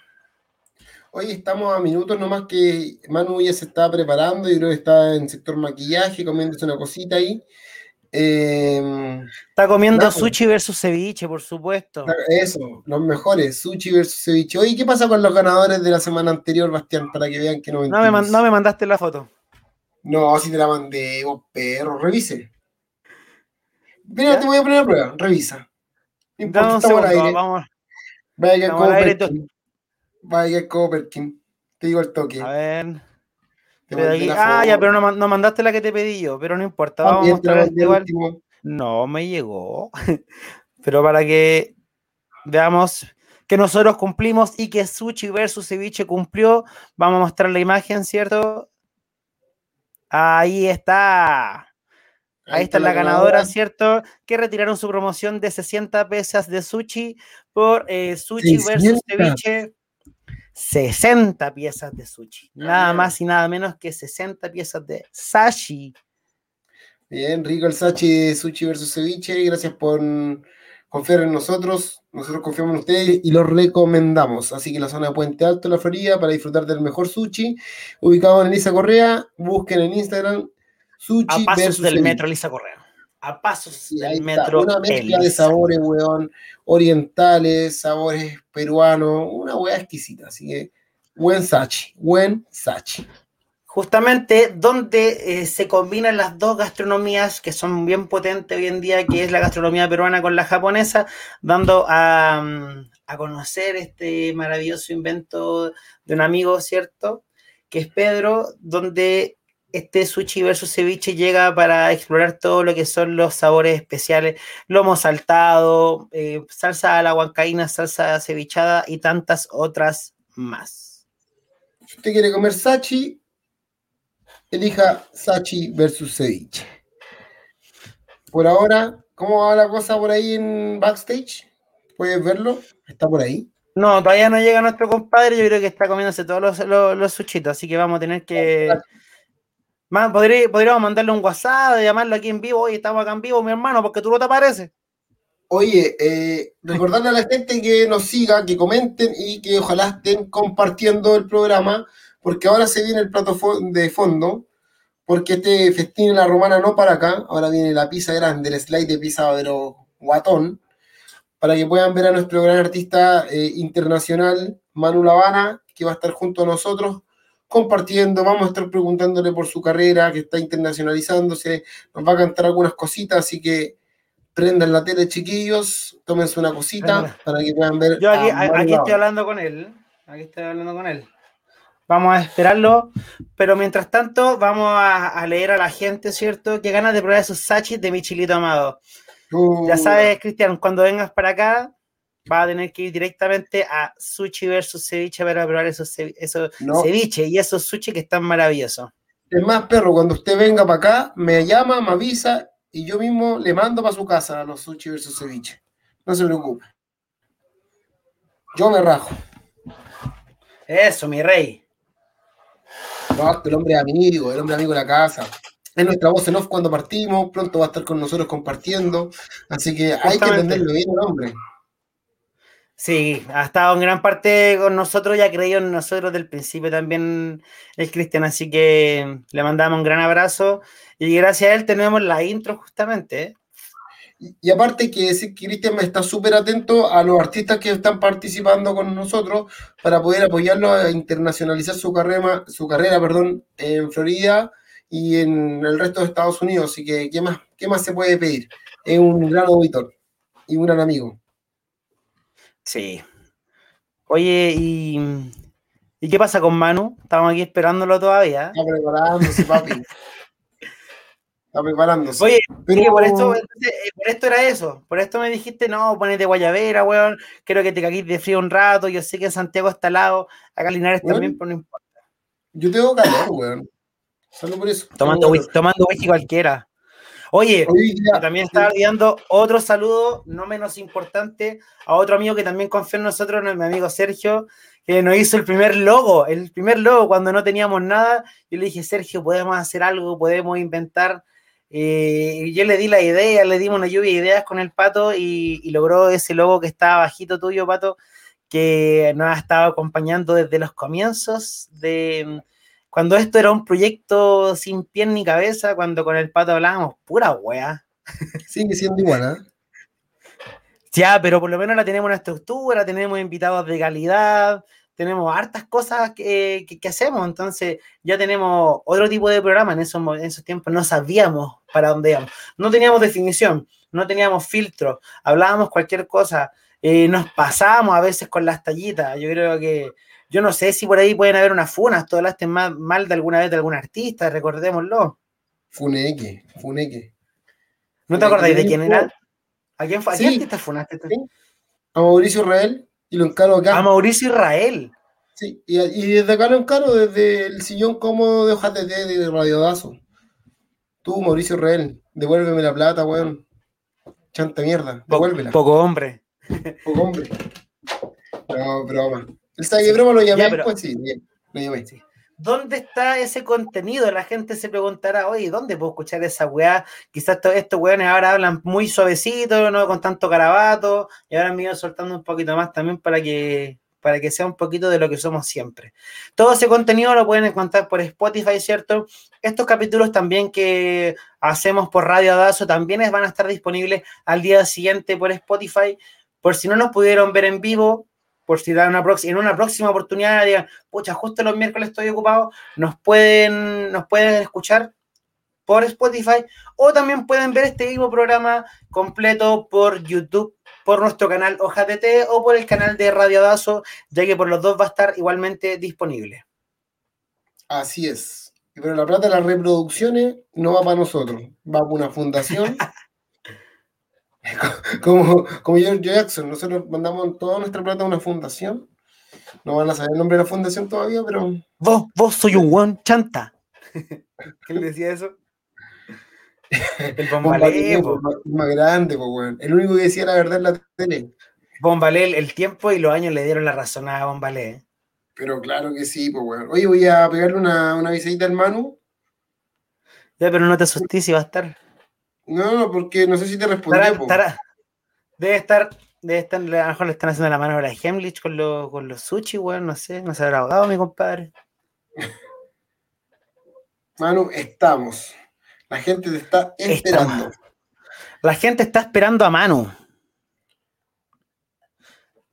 Hoy estamos a minutos nomás que Manu ya se está preparando, y creo que está en sector maquillaje, comiéndose una cosita ahí. Em, Está comiendo sushi versus ceviche, por supuesto. Eso, los mejores, sushi versus ceviche. Oye, ¿qué pasa con los ganadores de la semana anterior, Bastián? Para que vean que no No me, no me mandaste la foto. No, si te la mandé, vos perro, revise. Mira, te voy a poner a prueba, revisa. No importa, estamos al aire. Vamos. Vaya que Copperkin. Vaya que Copperkin. Te digo el toque. A ver ah, ya, pero no, no, mandaste la que te pedí yo, pero no importa, vamos a mostrar este igual. No me llegó. pero para que veamos que nosotros cumplimos y que Sushi versus Ceviche cumplió, vamos a mostrar la imagen, ¿cierto? Ahí está. Ahí, está, la, ganadora, ¿cierto? Que retiraron su promoción de 60 pesas de sushi por eh, Sushi versus Ceviche 60 piezas de sushi. Nada más y nada menos que 60 piezas de sashi. Bien, rico el sashi sushi versus ceviche. Gracias por confiar en nosotros. Nosotros confiamos en ustedes y lo recomendamos. Así que la zona de Puente Alto, la Florida, para disfrutar del mejor sushi, ubicado en Elisa Correa, busquen en Instagram sushi A pasos del metro Elisa Correa a pasos del metro. Una mezcla de sabores, weón, orientales, sabores peruanos, una weá exquisita. Así que, buen sachi, buen sachi. Justamente donde eh, se combinan las dos gastronomías que son bien potentes hoy en día, que es la gastronomía peruana con la japonesa, dando a, mm, a conocer este maravilloso invento de un amigo, ¿cierto? Que es Pedro, donde este sushi versus ceviche llega para explorar todo lo que son los sabores especiales, lomo saltado, eh, salsa a la huancaína, salsa cevichada y tantas otras más. Si usted quiere comer sachi, elija sachi versus ceviche. Por ahora, ¿cómo va la cosa por ahí en backstage? ¿Puedes verlo? ¿Está por ahí? No, todavía no llega nuestro compadre, yo creo que está comiéndose todos los, los, los suchitos, así que vamos a tener que podríamos mandarle un WhatsApp, llamarlo aquí en vivo, oye, estamos acá en vivo, mi hermano, porque tú no te apareces. Oye, eh, recordarle a la gente que nos siga, que comenten y que ojalá estén compartiendo el programa, porque ahora se viene el plato de fondo, porque este festín en la romana no para acá, ahora viene la pizza grande, el slide de pizza pero guatón, para que puedan ver a nuestro gran artista eh, internacional, Manu Lavana, que va a estar junto a nosotros compartiendo, vamos a estar preguntándole por su carrera, que está internacionalizándose, nos va a cantar algunas cositas, así que prendan la tele, chiquillos, tómense una cosita para que puedan ver. Yo aquí, estoy hablando con él, aquí estoy hablando con él. Vamos a esperarlo, pero mientras tanto vamos a, leer a la gente, ¿cierto? Que ganas de probar esos sachis de mi chilito amado. Ya sabes, Cristian, cuando vengas para acá, va a tener que ir directamente a sushi versus ceviche para probar esos, esos ceviche y esos sushi que están maravillosos. Es más, perro, cuando usted venga para acá, me llama, me avisa y yo mismo le mando para su casa a los sushi versus ceviche. No se preocupe. Yo me rajo. Eso, mi rey. No, el hombre amigo, el hombre amigo de la casa. Es nuestra voz en off cuando partimos, pronto va a estar con nosotros compartiendo. Así que hay que entenderlo bien, hombre. Sí, ha estado en gran parte con nosotros y ha creído en nosotros del principio también el Cristian, así que le mandamos un gran abrazo y gracias a él tenemos la intro justamente. Y, aparte que Cristian está súper atento a los artistas que están participando con nosotros para poder apoyarlo a internacionalizar su carrera, su carrera perdón, en Florida y en el resto de Estados Unidos. Así que, ¿qué más, qué más se puede pedir? Es un gran auditor y un gran amigo. Sí. Oye, ¿y, ¿y qué pasa con Manu? Estamos aquí esperándolo todavía. Está preparándose, papi. Está preparándose. Oye, Pero... por, esto, eh, por esto era eso. Por esto me dijiste, no, ponete guayabera, weón. Quiero que te cagues de frío un rato. Yo sé que en Santiago está al lado. Acá Linares también, pero no importa. Yo tengo calor, weón. Solo por eso. Tomando whisky, tomando whisky cualquiera. Oye, también estaba enviando otro saludo, no menos importante, a otro amigo que también confía en nosotros, mi amigo Sergio, que nos hizo el primer logo, el primer logo cuando no teníamos nada. Yo le dije, Sergio, podemos hacer algo, podemos inventar. Eh, y yo le di la idea, le dimos una lluvia de ideas con el pato y, y logró ese logo que está bajito tuyo, pato, que nos ha estado acompañando desde los comienzos de cuando esto era un proyecto sin pie ni cabeza, cuando con el pato hablábamos, pura wea. Sigue siendo igual, ¿eh? Ya, pero por lo menos la tenemos una estructura, tenemos invitados de calidad, tenemos hartas cosas que, que, hacemos, entonces ya tenemos otro tipo de programa. En esos, en esos tiempos no sabíamos para dónde íbamos, no teníamos definición, no teníamos filtro, hablábamos cualquier cosa, eh, nos pasábamos a veces con las tallitas. Yo creo que yo no sé si por ahí pueden haber unas funas, tú hablaste mal, mal de alguna vez de algún artista, recordémoslo. Funeque, Funeque. ¿No te acordáis de quién era? ¿A quién, fue? ¿A artista funaste? A Mauricio Israel y lo encaro acá. A Mauricio Israel. Sí, y, desde acá lo encaro, desde el sillón cómodo de hojas de té de Radiodazo. Tú, Mauricio Israel, devuélveme la plata, weón. Chanta mierda, devuélvela. Poco hombre. Poco hombre. No, broma. El broma lo llamé, pues sí, lo llamé. ¿Dónde está ese contenido? La gente se preguntará, oye, ¿dónde puedo escuchar esa weá? Quizás estos weones ahora hablan muy suavecito, no con tanto carabato, y ahora me ido soltando un poquito más también para que, para que sea un poquito de lo que somos siempre. Todo ese contenido lo pueden encontrar por Spotify, ¿cierto? Estos capítulos también que hacemos por Radio Dazo también van a estar disponibles al día siguiente por Spotify. Por si no nos pudieron ver en vivo, por si dan una en una próxima oportunidad digan, pucha, justo los miércoles estoy ocupado, nos pueden, nos pueden escuchar por Spotify o también pueden ver este mismo programa completo por YouTube, por nuestro canal Hoja de o por el canal de Radio Dazo, ya que por los dos va a estar igualmente disponible. Así es. Pero la plata de las reproducciones no va para nosotros, va para una fundación como, como George Jackson, nosotros mandamos toda nuestra plata a una fundación. No van a saber el nombre de la fundación todavía, pero. Vos, vos soy un buen chanta. ¿Qué le decía eso? El Bombalé, más grande, pues, El único que decía la verdad en la tele. Bombalé, el tiempo y los años le dieron la razón a Bombalé. Pero claro que sí, pues, weón. Oye, voy a pegarle una, una visita al Manu. Ya, pero no te asustes si va a estar. No, no, porque no sé si te respondió. debe estar, debe estar, a lo mejor le están haciendo la mano a la Hemlich con, con los sushi, weón, no sé, no se habrá ahogado mi compadre. Manu, estamos. La gente te está esperando. La gente está esperando a Manu.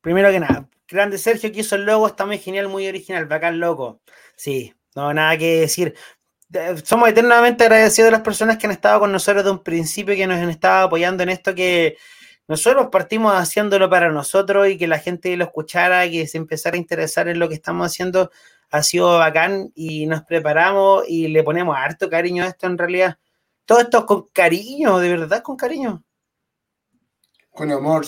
Primero que nada, grande Sergio que hizo el logo, está muy genial, muy original, bacán loco. Sí, no, nada que decir somos eternamente agradecidos de las personas que han estado con nosotros de un principio, que nos han estado apoyando en esto que nosotros partimos haciéndolo para nosotros y que la gente lo escuchara, que se empezara a interesar en lo que estamos haciendo, ha sido bacán y nos preparamos y le ponemos harto cariño a esto en realidad. Todo esto con cariño, de verdad con cariño. Con amor.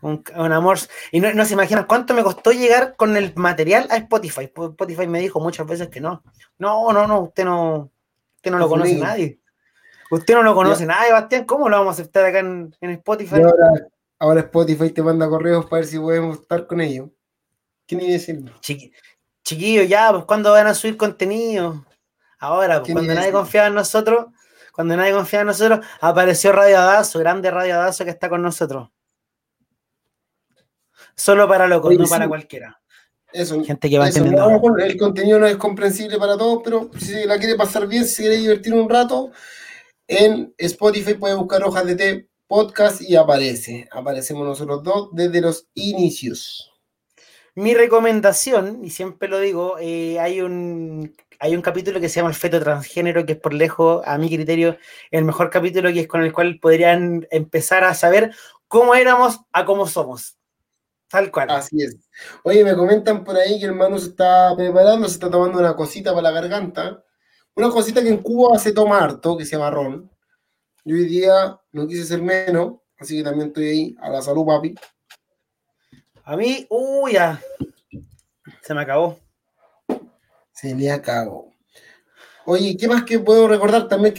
Un, amor. Y no, se imaginan cuánto me costó llegar con el material a Spotify. Spotify me dijo muchas veces que no. No, no, no, usted no, usted no lo conoce nadie. Usted no lo conoce nadie, Bastián. ¿Cómo lo vamos a aceptar acá en, Spotify? Ahora, Spotify te manda correos para ver si podemos estar con ellos. ¿Qué ni decirlo? chiquillo, ya, pues cuando van a subir contenido? Ahora, pues, cuando nadie confiaba en nosotros, cuando nadie confiaba en nosotros, apareció Radio Adazo, grande Radio Adazo que está con nosotros. Solo para locos, no para cualquiera. Eso, Gente que va eso, entendiendo. el contenido no es comprensible para todos, pero si la quiere pasar bien, si quiere divertir un rato, en Spotify puede buscar Hojas de Té Podcast y aparece. Aparecemos nosotros dos desde los inicios. Mi recomendación, y siempre lo digo, eh, hay, un, hay un capítulo que se llama El feto transgénero, que es por lejos, a mi criterio, el mejor capítulo que es con el cual podrían empezar a saber cómo éramos a cómo somos. Tal cual. Así es. Oye, me comentan por ahí que el Manu se está preparando, se está tomando una cosita para la garganta. Una cosita que en Cuba se toma harto, que se llama ron. Yo hoy día no quise ser menos, así que también estoy ahí. A la salud, papi. A mí, uy, ya. Se me acabó. Se me acabó. Oye, ¿qué más que puedo recordar? También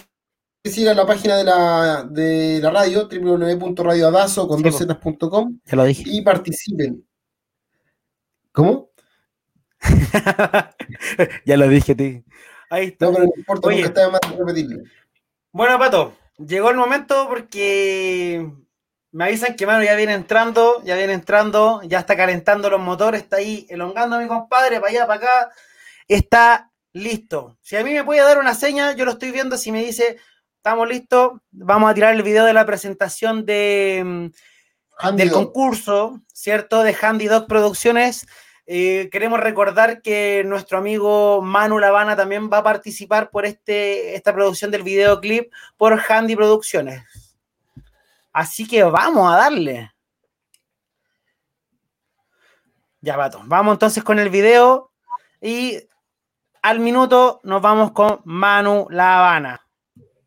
que sigan la página de la, de la radio, www.radioadazo con Sí, dos zetas.com Ya lo dije. y participen. ¿Cómo? ya lo dije, tío. Ahí está. No, pero no importa, Oye. está más repetirlo. Bueno, Pato, llegó el momento porque me avisan que Manu ya viene entrando, ya viene entrando, ya está calentando los motores, está ahí elongando a mi compadre, para allá, para acá, está listo. Si a mí me puede dar una seña, yo lo estoy viendo, si me dice, estamos listos, vamos a tirar el video de la presentación de, mm, Handy del Dog. concurso, ¿cierto? De Handy Dog Producciones. Eh, queremos recordar que nuestro amigo Manu Lavana también va a participar por este, esta producción del videoclip por Handy Producciones. Así que vamos a darle. Ya, vato. Vamos entonces con el video y al minuto nos vamos con Manu La Habana.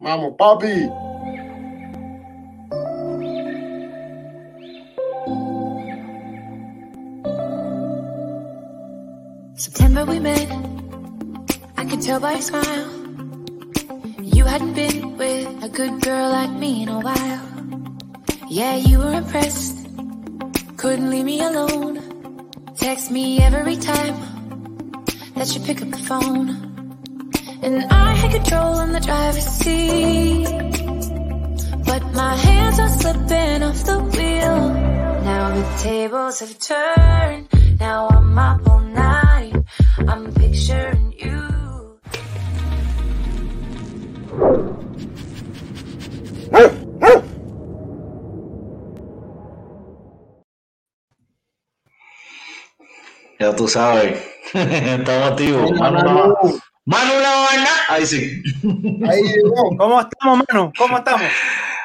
Vamos, papi. September we met. I could tell by your smile. You hadn't been with a good girl like me in a while. Yeah, you were impressed. Couldn't leave me alone. Text me every time that you pick up the phone. And I had control in the driver's seat. But my hands are slipping off the wheel. Now the tables have turned. Now I'm up all night. I'm picturing you. Ya tú sabes. Estamos activos. Manu, la- Manu, Manu la vaina. Ahí sí. Ahí llegó. ¿Cómo estamos, Manu? ¿Cómo estamos?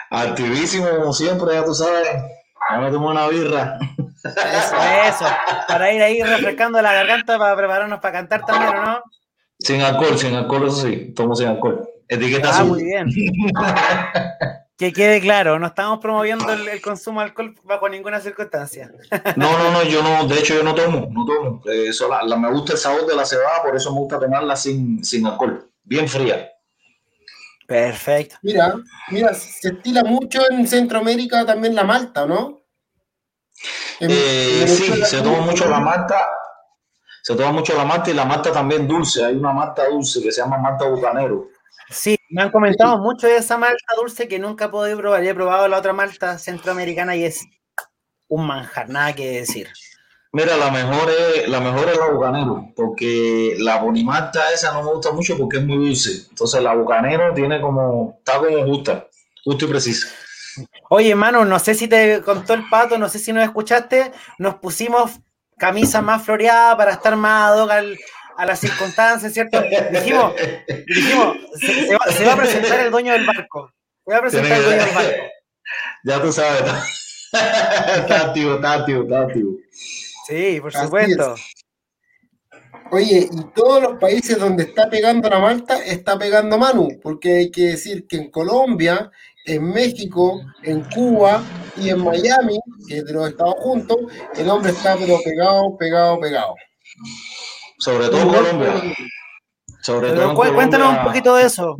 Activísimo como siempre, ya tú sabes. Ya me tomo una birra. Eso, eso. Para ir ahí refrescando la garganta para prepararnos para cantar también, ¿o no? Sin alcohol, sin alcohol, eso sí. Tomo sin alcohol. Etiqueta Ah, azul. muy bien. Que quede claro, no estamos promoviendo el, el consumo de alcohol bajo ninguna circunstancia. No, no, no, yo no, de hecho yo no tomo, no tomo. Eh, Eso, la, la- me gusta el sabor de la cebada, por eso me gusta tomarla sin, sin alcohol. Bien fría. Perfecto. Mira, mira, se estila mucho en Centroamérica también la malta, ¿no? En- Eh, en sí, se toma mucho la malta. Se toma mucho la malta y la malta también dulce. Hay una malta dulce que se llama malta bucanero. Sí, me han comentado mucho de esa malta dulce que nunca he podido probar. Ya he probado la otra malta centroamericana y es un manjar, nada que decir. Mira, la mejor es la mejor es la bucanero, porque la bonimalta esa no me gusta mucho porque es muy dulce. Entonces la bucanero tiene como, está como justa, justo y preciso. Oye, hermano, no sé si te contó el pato, no sé si nos escuchaste, nos pusimos camisa más floreada para estar más ad hoc al- a las circunstancias, ¿cierto? Dijimos, dijimos se, se va, se va a presentar el dueño del barco. Se va a presentar el dueño del barco. Ya tú sabes, está, está activo, está activo, está activo. Sí, por Así supuesto. Oye, y todos los países donde está pegando la malta, está pegando Manu, porque hay que decir que en Colombia, en México, en Cuba y en Miami, que es de los Estados juntos, el hombre está pero pegado, pegado, pegado. Sobre todo en Colombia. Sobre todo Pero en cu- cuéntanos un Colombia. poquito de eso.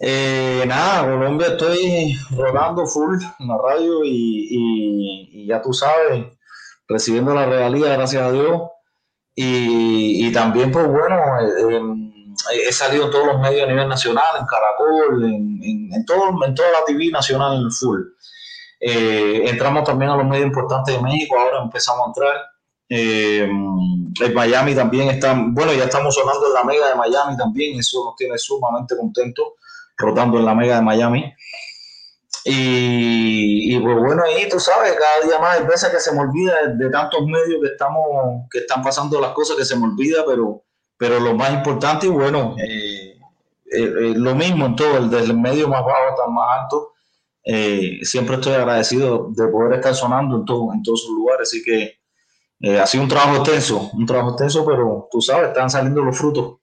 Eh, nada, Colombia estoy rodando full en la radio y, y- y ya tú sabes, recibiendo la realidad, gracias a Dios. Y, y también, pues bueno, eh, em, he salido en todos los medios a nivel nacional, en Caracol, en, en, en todo, en toda la TV nacional full. Eh, entramos también a los medios importantes de México, ahora empezamos a entrar. Eh, en Miami también están, bueno, ya estamos sonando en la mega de Miami también, eso nos tiene sumamente contentos, rotando en la mega de Miami. Y, pues bueno, ahí tú sabes, cada día más hay veces que se me olvida de, tantos medios que estamos, que están pasando las cosas que se me olvida, pero, pero lo más importante y bueno, eh, eh, eh, lo mismo en todo, el medio más bajo hasta el más alto, siempre estoy agradecido de poder estar sonando en, todo, en todos sus lugares, así que ha sido un trabajo extenso, un trabajo extenso, pero tú sabes, están saliendo los frutos.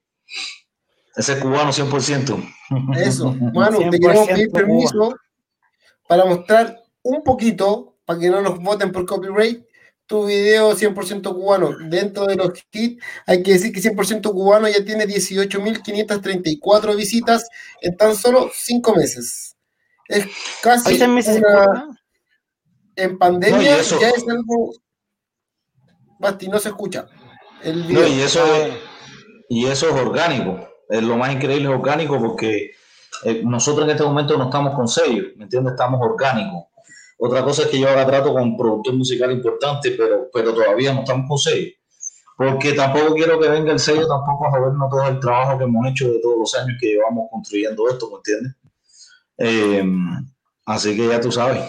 Ese cubano 100%. Eso, bueno, te quiero pedir permiso para mostrar un poquito, para que no nos voten por copyright, tu video 100% cubano. Dentro de los kits, hay que decir que 100% cubano ya tiene 18.534 visitas en tan solo 5 meses. Es casi una... En pandemia ya es algo... Basti, no se escucha. El video. y, eso es, y eso es orgánico. Es lo más increíble, es orgánico porque eh, nosotros en este momento no estamos con sello, ¿me entiendes? Estamos orgánicos. Otra cosa es que yo haga trato con un productor musical importante, pero, pero todavía no estamos con sello. Porque tampoco quiero que venga el sello tampoco a jodernos todo el trabajo que hemos hecho de todos los años que llevamos construyendo esto, ¿me entiendes? Eh, así que ya tú sabes.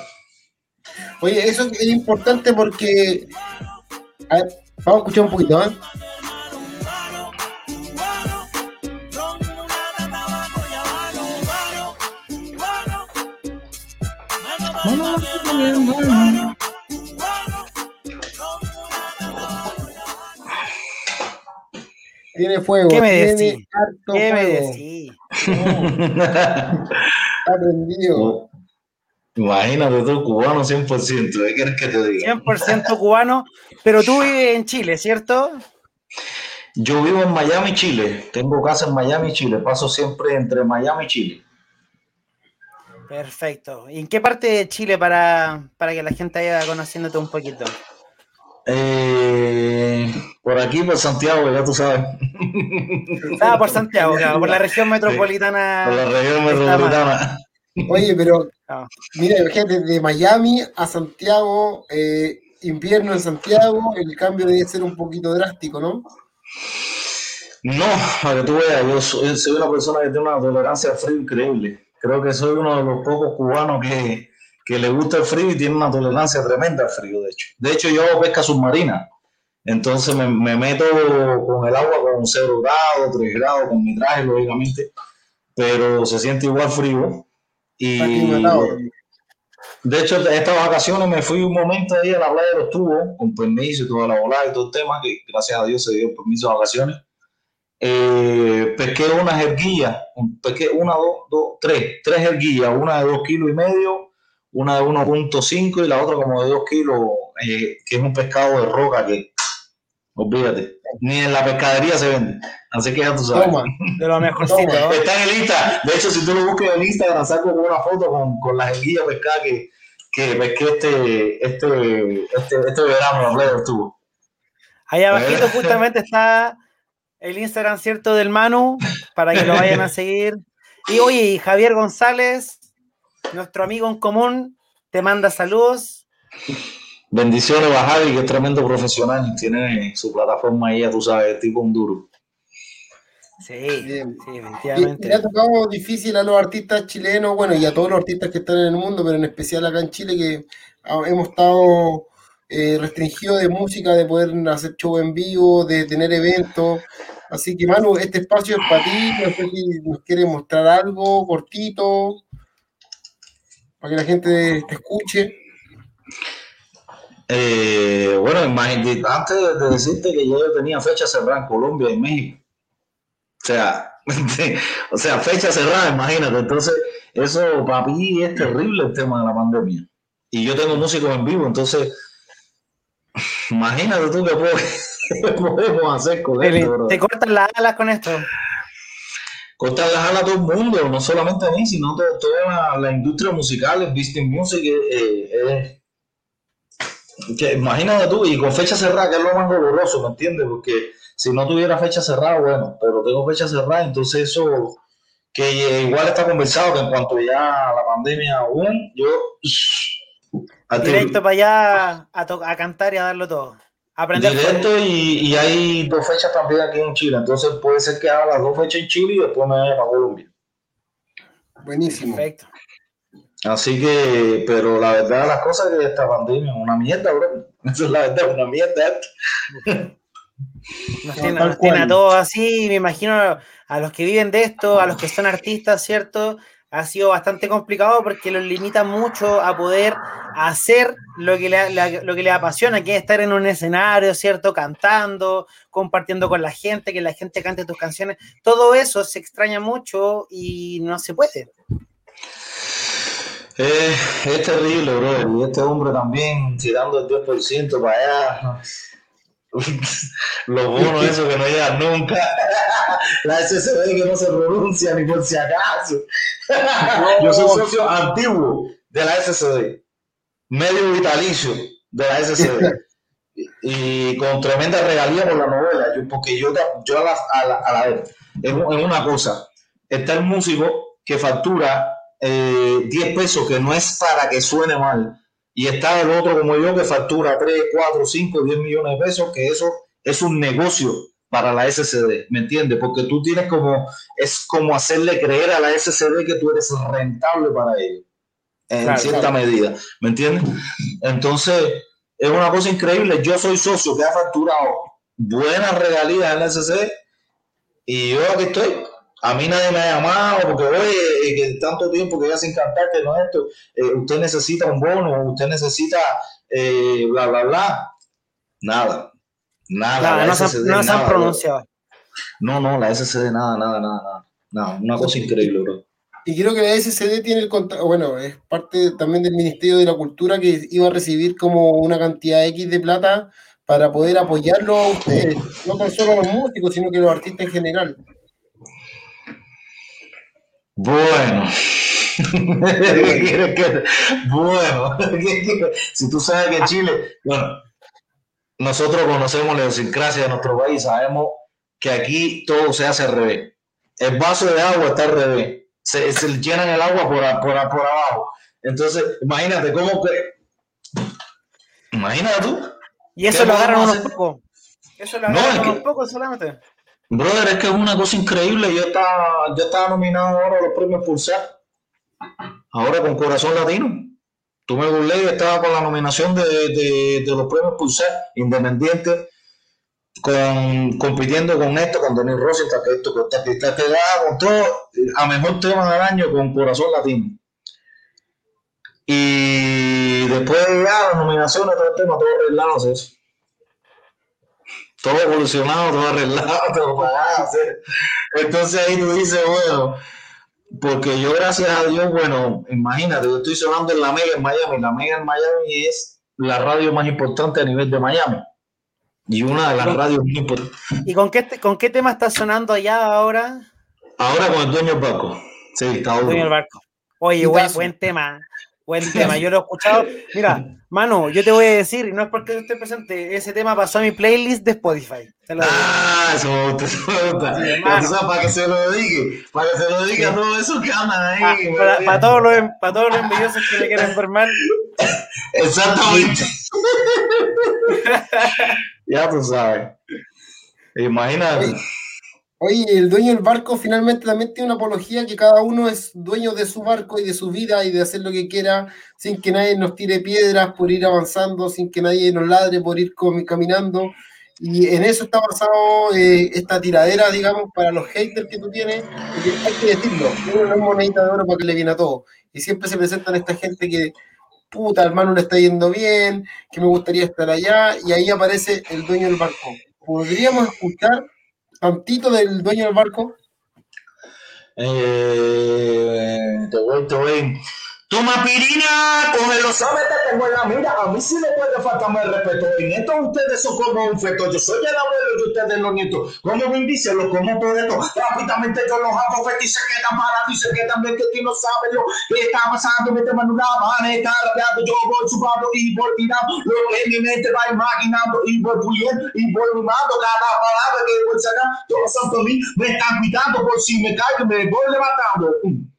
Oye, eso es importante porque... vamos a escuchar un poquito, ¿eh? Tiene fuego. ¿Qué me decís? ¿Qué me decís? Aprendido. Imagínate tú, cubano 100%, ¿qué quieres que te diga? 100% cubano, pero tú vives en Chile, ¿cierto? Yo vivo en Miami, Chile. Tengo casa en Miami, Chile. Paso siempre entre Miami y Chile. Perfecto. ¿Y en qué parte de Chile para, para que la gente vaya conociéndote un poquito? Eh, por aquí, por Santiago, ya tú sabes. Ah, por Santiago, por la región metropolitana. por la región metropolitana. Oye, pero ah. mira, gente, de Miami a Santiago, eh, invierno en Santiago, el cambio debe ser un poquito drástico, ¿no? No, para que tú veas, yo soy, soy una persona que tiene una tolerancia al frío increíble. Creo que soy uno de los pocos cubanos que, que le gusta el frío y tiene una tolerancia tremenda al frío, de hecho. De hecho, yo hago pesca submarina. Entonces me, meto con el agua con 0 grados, 3 grados, con mi traje, lógicamente, pero se siente igual frío. Y de hecho, estas vacaciones me fui un momento ahí a la playa de los tubos, con permiso y toda la volada y todo el tema, que gracias a Dios se dio permiso de vacaciones. Eh, pesqué una jerguilla, pesqué una, dos, dos, tres, tres jerguillas, una de dos kilos y medio, una de 1.5 y la otra como de dos kilos, eh, que es un pescado de roca que, olvídate, ni en la pescadería se vende. Así que ya tú sabes. de lo mejor Está en el Insta. De hecho, si tú lo buscas en Instagram, saco una foto con, con la jerguilla pescada que, que pesqué este, este, este, este verano, en estuvo. Ahí abajito justamente está el Instagram, ¿cierto? Del Manu, para que lo vayan a seguir. Y oye, Javier González, nuestro amigo en común, te manda saludos. Bendiciones a Javi, que es tremendo profesional. Tiene su plataforma ahí, ya tú sabes, tipo un duro. Sí, sí, efectivamente. Le ha tocado difícil a los artistas chilenos, bueno, y a todos los artistas que están en el mundo, pero en especial acá en Chile, que hemos estado eh, restringidos de música, de poder hacer show en vivo, de tener eventos. Así que, Manu, este espacio es para ti. No sé si nos quieres mostrar algo cortito para que la gente te escuche. Eh, bueno, antes de decirte que yo tenía fecha cerrada en Colombia y México. O sea, o sea, fecha cerrada, imagínate. Entonces, eso para mí es terrible el tema de la pandemia. Y yo tengo músicos en vivo, entonces, imagínate tú puedo podemos hacer con esto, Te cortan las alas con esto. Cortan las alas a todo el mundo, no solamente a mí, sino a toda la, industria musical, el business music. Eh, eh, que, imagínate tú, y con fecha cerrada, que es lo más doloroso, ¿me entiendes? Porque si no tuviera fecha cerrada, bueno, pero tengo fecha cerrada, entonces eso que igual está conversado que en cuanto ya la pandemia aún, yo Directo para allá a, a, cantar y a darlo todo. Aprender Directo y, y, hay dos fechas también aquí en Chile. Entonces puede ser que haga las dos fechas en Chile y después me vaya para Colombia. Buenísimo. Perfecto. Así que, pero la verdad de las cosas es que esta pandemia es una mierda, bro. Esa es la verdad, una mierda. Nos tiene, nos tiene a todos así, me imagino a los que viven de esto, a los que son artistas, ¿cierto? Ha sido bastante complicado porque los limita mucho a poder hacer lo que, le, lo que le apasiona, que es estar en un escenario, ¿cierto? Cantando, compartiendo con la gente, que la gente cante tus canciones. Todo eso se extraña mucho y no se puede. Eh, es terrible, bro. Y este hombre también tirando el 10% para allá. Los bonos, eso que no llegan nunca. La SSD que no se pronuncia ni por si acaso. Yo soy socio antiguo de la SSD, medio vitalicio de la SSD. Y con tremenda regalía por la novela, porque yo, yo a la, a la, a la vez, en una cosa, está el músico que factura eh, 10 pesos, que no es para que suene mal. Y está el otro como yo que factura 3, 4, 5, 10 millones de pesos, que eso es un negocio para la SCD, ¿me entiendes? Porque tú tienes como, es como hacerle creer a la SCD que tú eres rentable para ellos, en cierta medida, ¿me entiendes? Entonces, es una cosa increíble. Yo soy socio que ha facturado buenas regalías en la SCD y yo aquí estoy a mí nadie me ha llamado porque, oye, que tanto tiempo que ya sin cantar, que no es esto, eh, usted necesita un bono, usted necesita eh, bla, bla, bla. Nada, nada. no, se, no han pronunciado. No, no, la SCD nada, nada, nada, nada. una cosa increíble, bro. Y creo que la SCD tiene el bueno, es parte también del Ministerio de la Cultura que iba a recibir como una cantidad X de plata para poder apoyarlo a ustedes, no tan solo a los músicos, sino que a los artistas en general. Bueno. bueno, si tú sabes que Chile, bueno, nosotros conocemos la idiosincrasia de nuestro país, sabemos que aquí todo se hace al revés. El vaso de agua está al revés, se, se llenan el agua por, por, por abajo. Entonces, imagínate cómo que. Imagínate tú. Y eso lo agarran unos pocos. Eso lo agarran unos pocos solamente. Brother, es que es una cosa increíble. Yo estaba, yo estaba nominado ahora a los premios Pulsar. Ahora con Corazón Latino. Tú me burlé y estaba con la nominación de, de, los premios Pulsar Independiente, con, compitiendo con esto, con Denis Rossi, que esto, con con todo, a mejor tema del año con Corazón Latino. Y después de ya las nominaciones, todo el tema, todo arreglado, eso todo evolucionado, todo arreglado, todo pagado. Entonces ahí tú dices, bueno, porque yo gracias a Dios, bueno, imagínate, yo estoy sonando en la Mega en Miami, la Mega en Miami es la radio más importante a nivel de Miami. Y una de las radios muy importantes. ¿Y con qué, con qué tema está sonando allá ahora? Ahora con el dueño del barco. Sí, está El dueño del barco. Oye, buen, buen tema. Buen tema, yo lo he escuchado. Mira, mano, yo te voy a decir, y no es porque yo esté presente, ese tema pasó a mi playlist de Spotify. ah, eso me gusta, eso me gusta. para que se lo diga, para que se lo diga todo eso que andan ahí. Ah, para, todos los, para todos los envidiosos que me quieren formar. Exactamente. ya tú sabes. Imagínate. Oye, el dueño del barco finalmente también tiene una apología que cada uno es dueño de su barco y de su vida y de hacer lo que quiera sin que nadie nos tire piedras por ir avanzando, sin que nadie nos ladre por ir caminando. Y en eso está basado eh, esta tiradera, digamos, para los haters que tú tienes. hay que decirlo, no es monedita de oro para que le viene a todo. Y siempre se presentan esta gente que, puta, hermano, le está yendo bien, que me gustaría estar allá, y ahí aparece el dueño del barco. ¿Podríamos escuchar tantito del dueño del barco? Eh, te voy, te voy. Toma pirina, cógelo, sabe, te tengo en la mira. A mí sí me puede faltarme el respeto. En esto ustedes son como un feto. Yo soy el abuelo y ustedes los nietos. Como Vin Diesel, los como todo esto. Rápidamente yo los hago fetos y se quedan parados y se quedan bien que tú no sabes lo que está pasando. Me tengo en una maneta, yo voy subando y voy tirando. Lo que mi mente va imaginando y voy puliendo y voy rimando cada palabra que voy sacando. Todos los santos mí me están cuidando por si me caigo me voy levantando.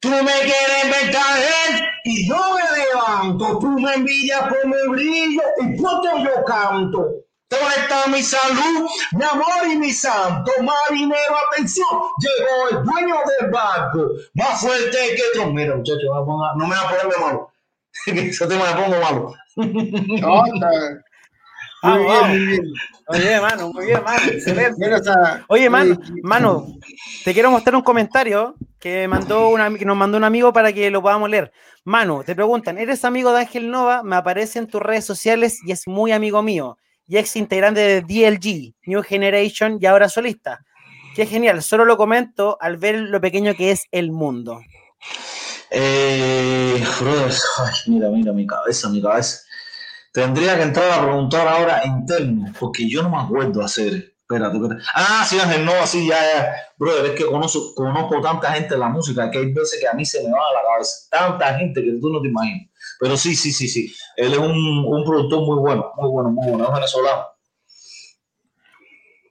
Tú me quieres ver caer y yo me levanto. Tú me envidias por mi brillo y por yo canto. ¿Dónde está mi salud, mi amor y mi santo? Marinero, atención, llegó el dueño del barco, más fuerte que tú. Mira, muchachos, no me va a ponerme malo. Eso te me pongo malo. No, Ah, Muy bien, muy bien. Oye, mano, muy bien, mano. excelente. Oye, mano, eh, mano, te quiero mostrar un comentario que, mandó un ami- que nos mandó un amigo para que lo podamos leer. Manu, te preguntan, ¿eres amigo de Ángel Nova? Me aparece en tus redes sociales y es muy amigo mío. Y ex integrante de DLG, New Generation y ahora solista. Qué genial, solo lo comento al ver lo pequeño que es el mundo. Eh, ay, mira, mira, mi cabeza, mi cabeza. Tendría que entrar a preguntar ahora en términos, porque yo no me acuerdo hacer. Espérate, espérate. Ah, sí, Ángel, no, así ya, ya. Brother, es que conozco, conozco tanta gente en la música que hay veces que a mí se me va a la cabeza. Tanta gente que tú no te imaginas. Pero sí, sí, sí, sí. Él es un, un productor muy bueno, muy bueno, muy bueno. Es venezolano.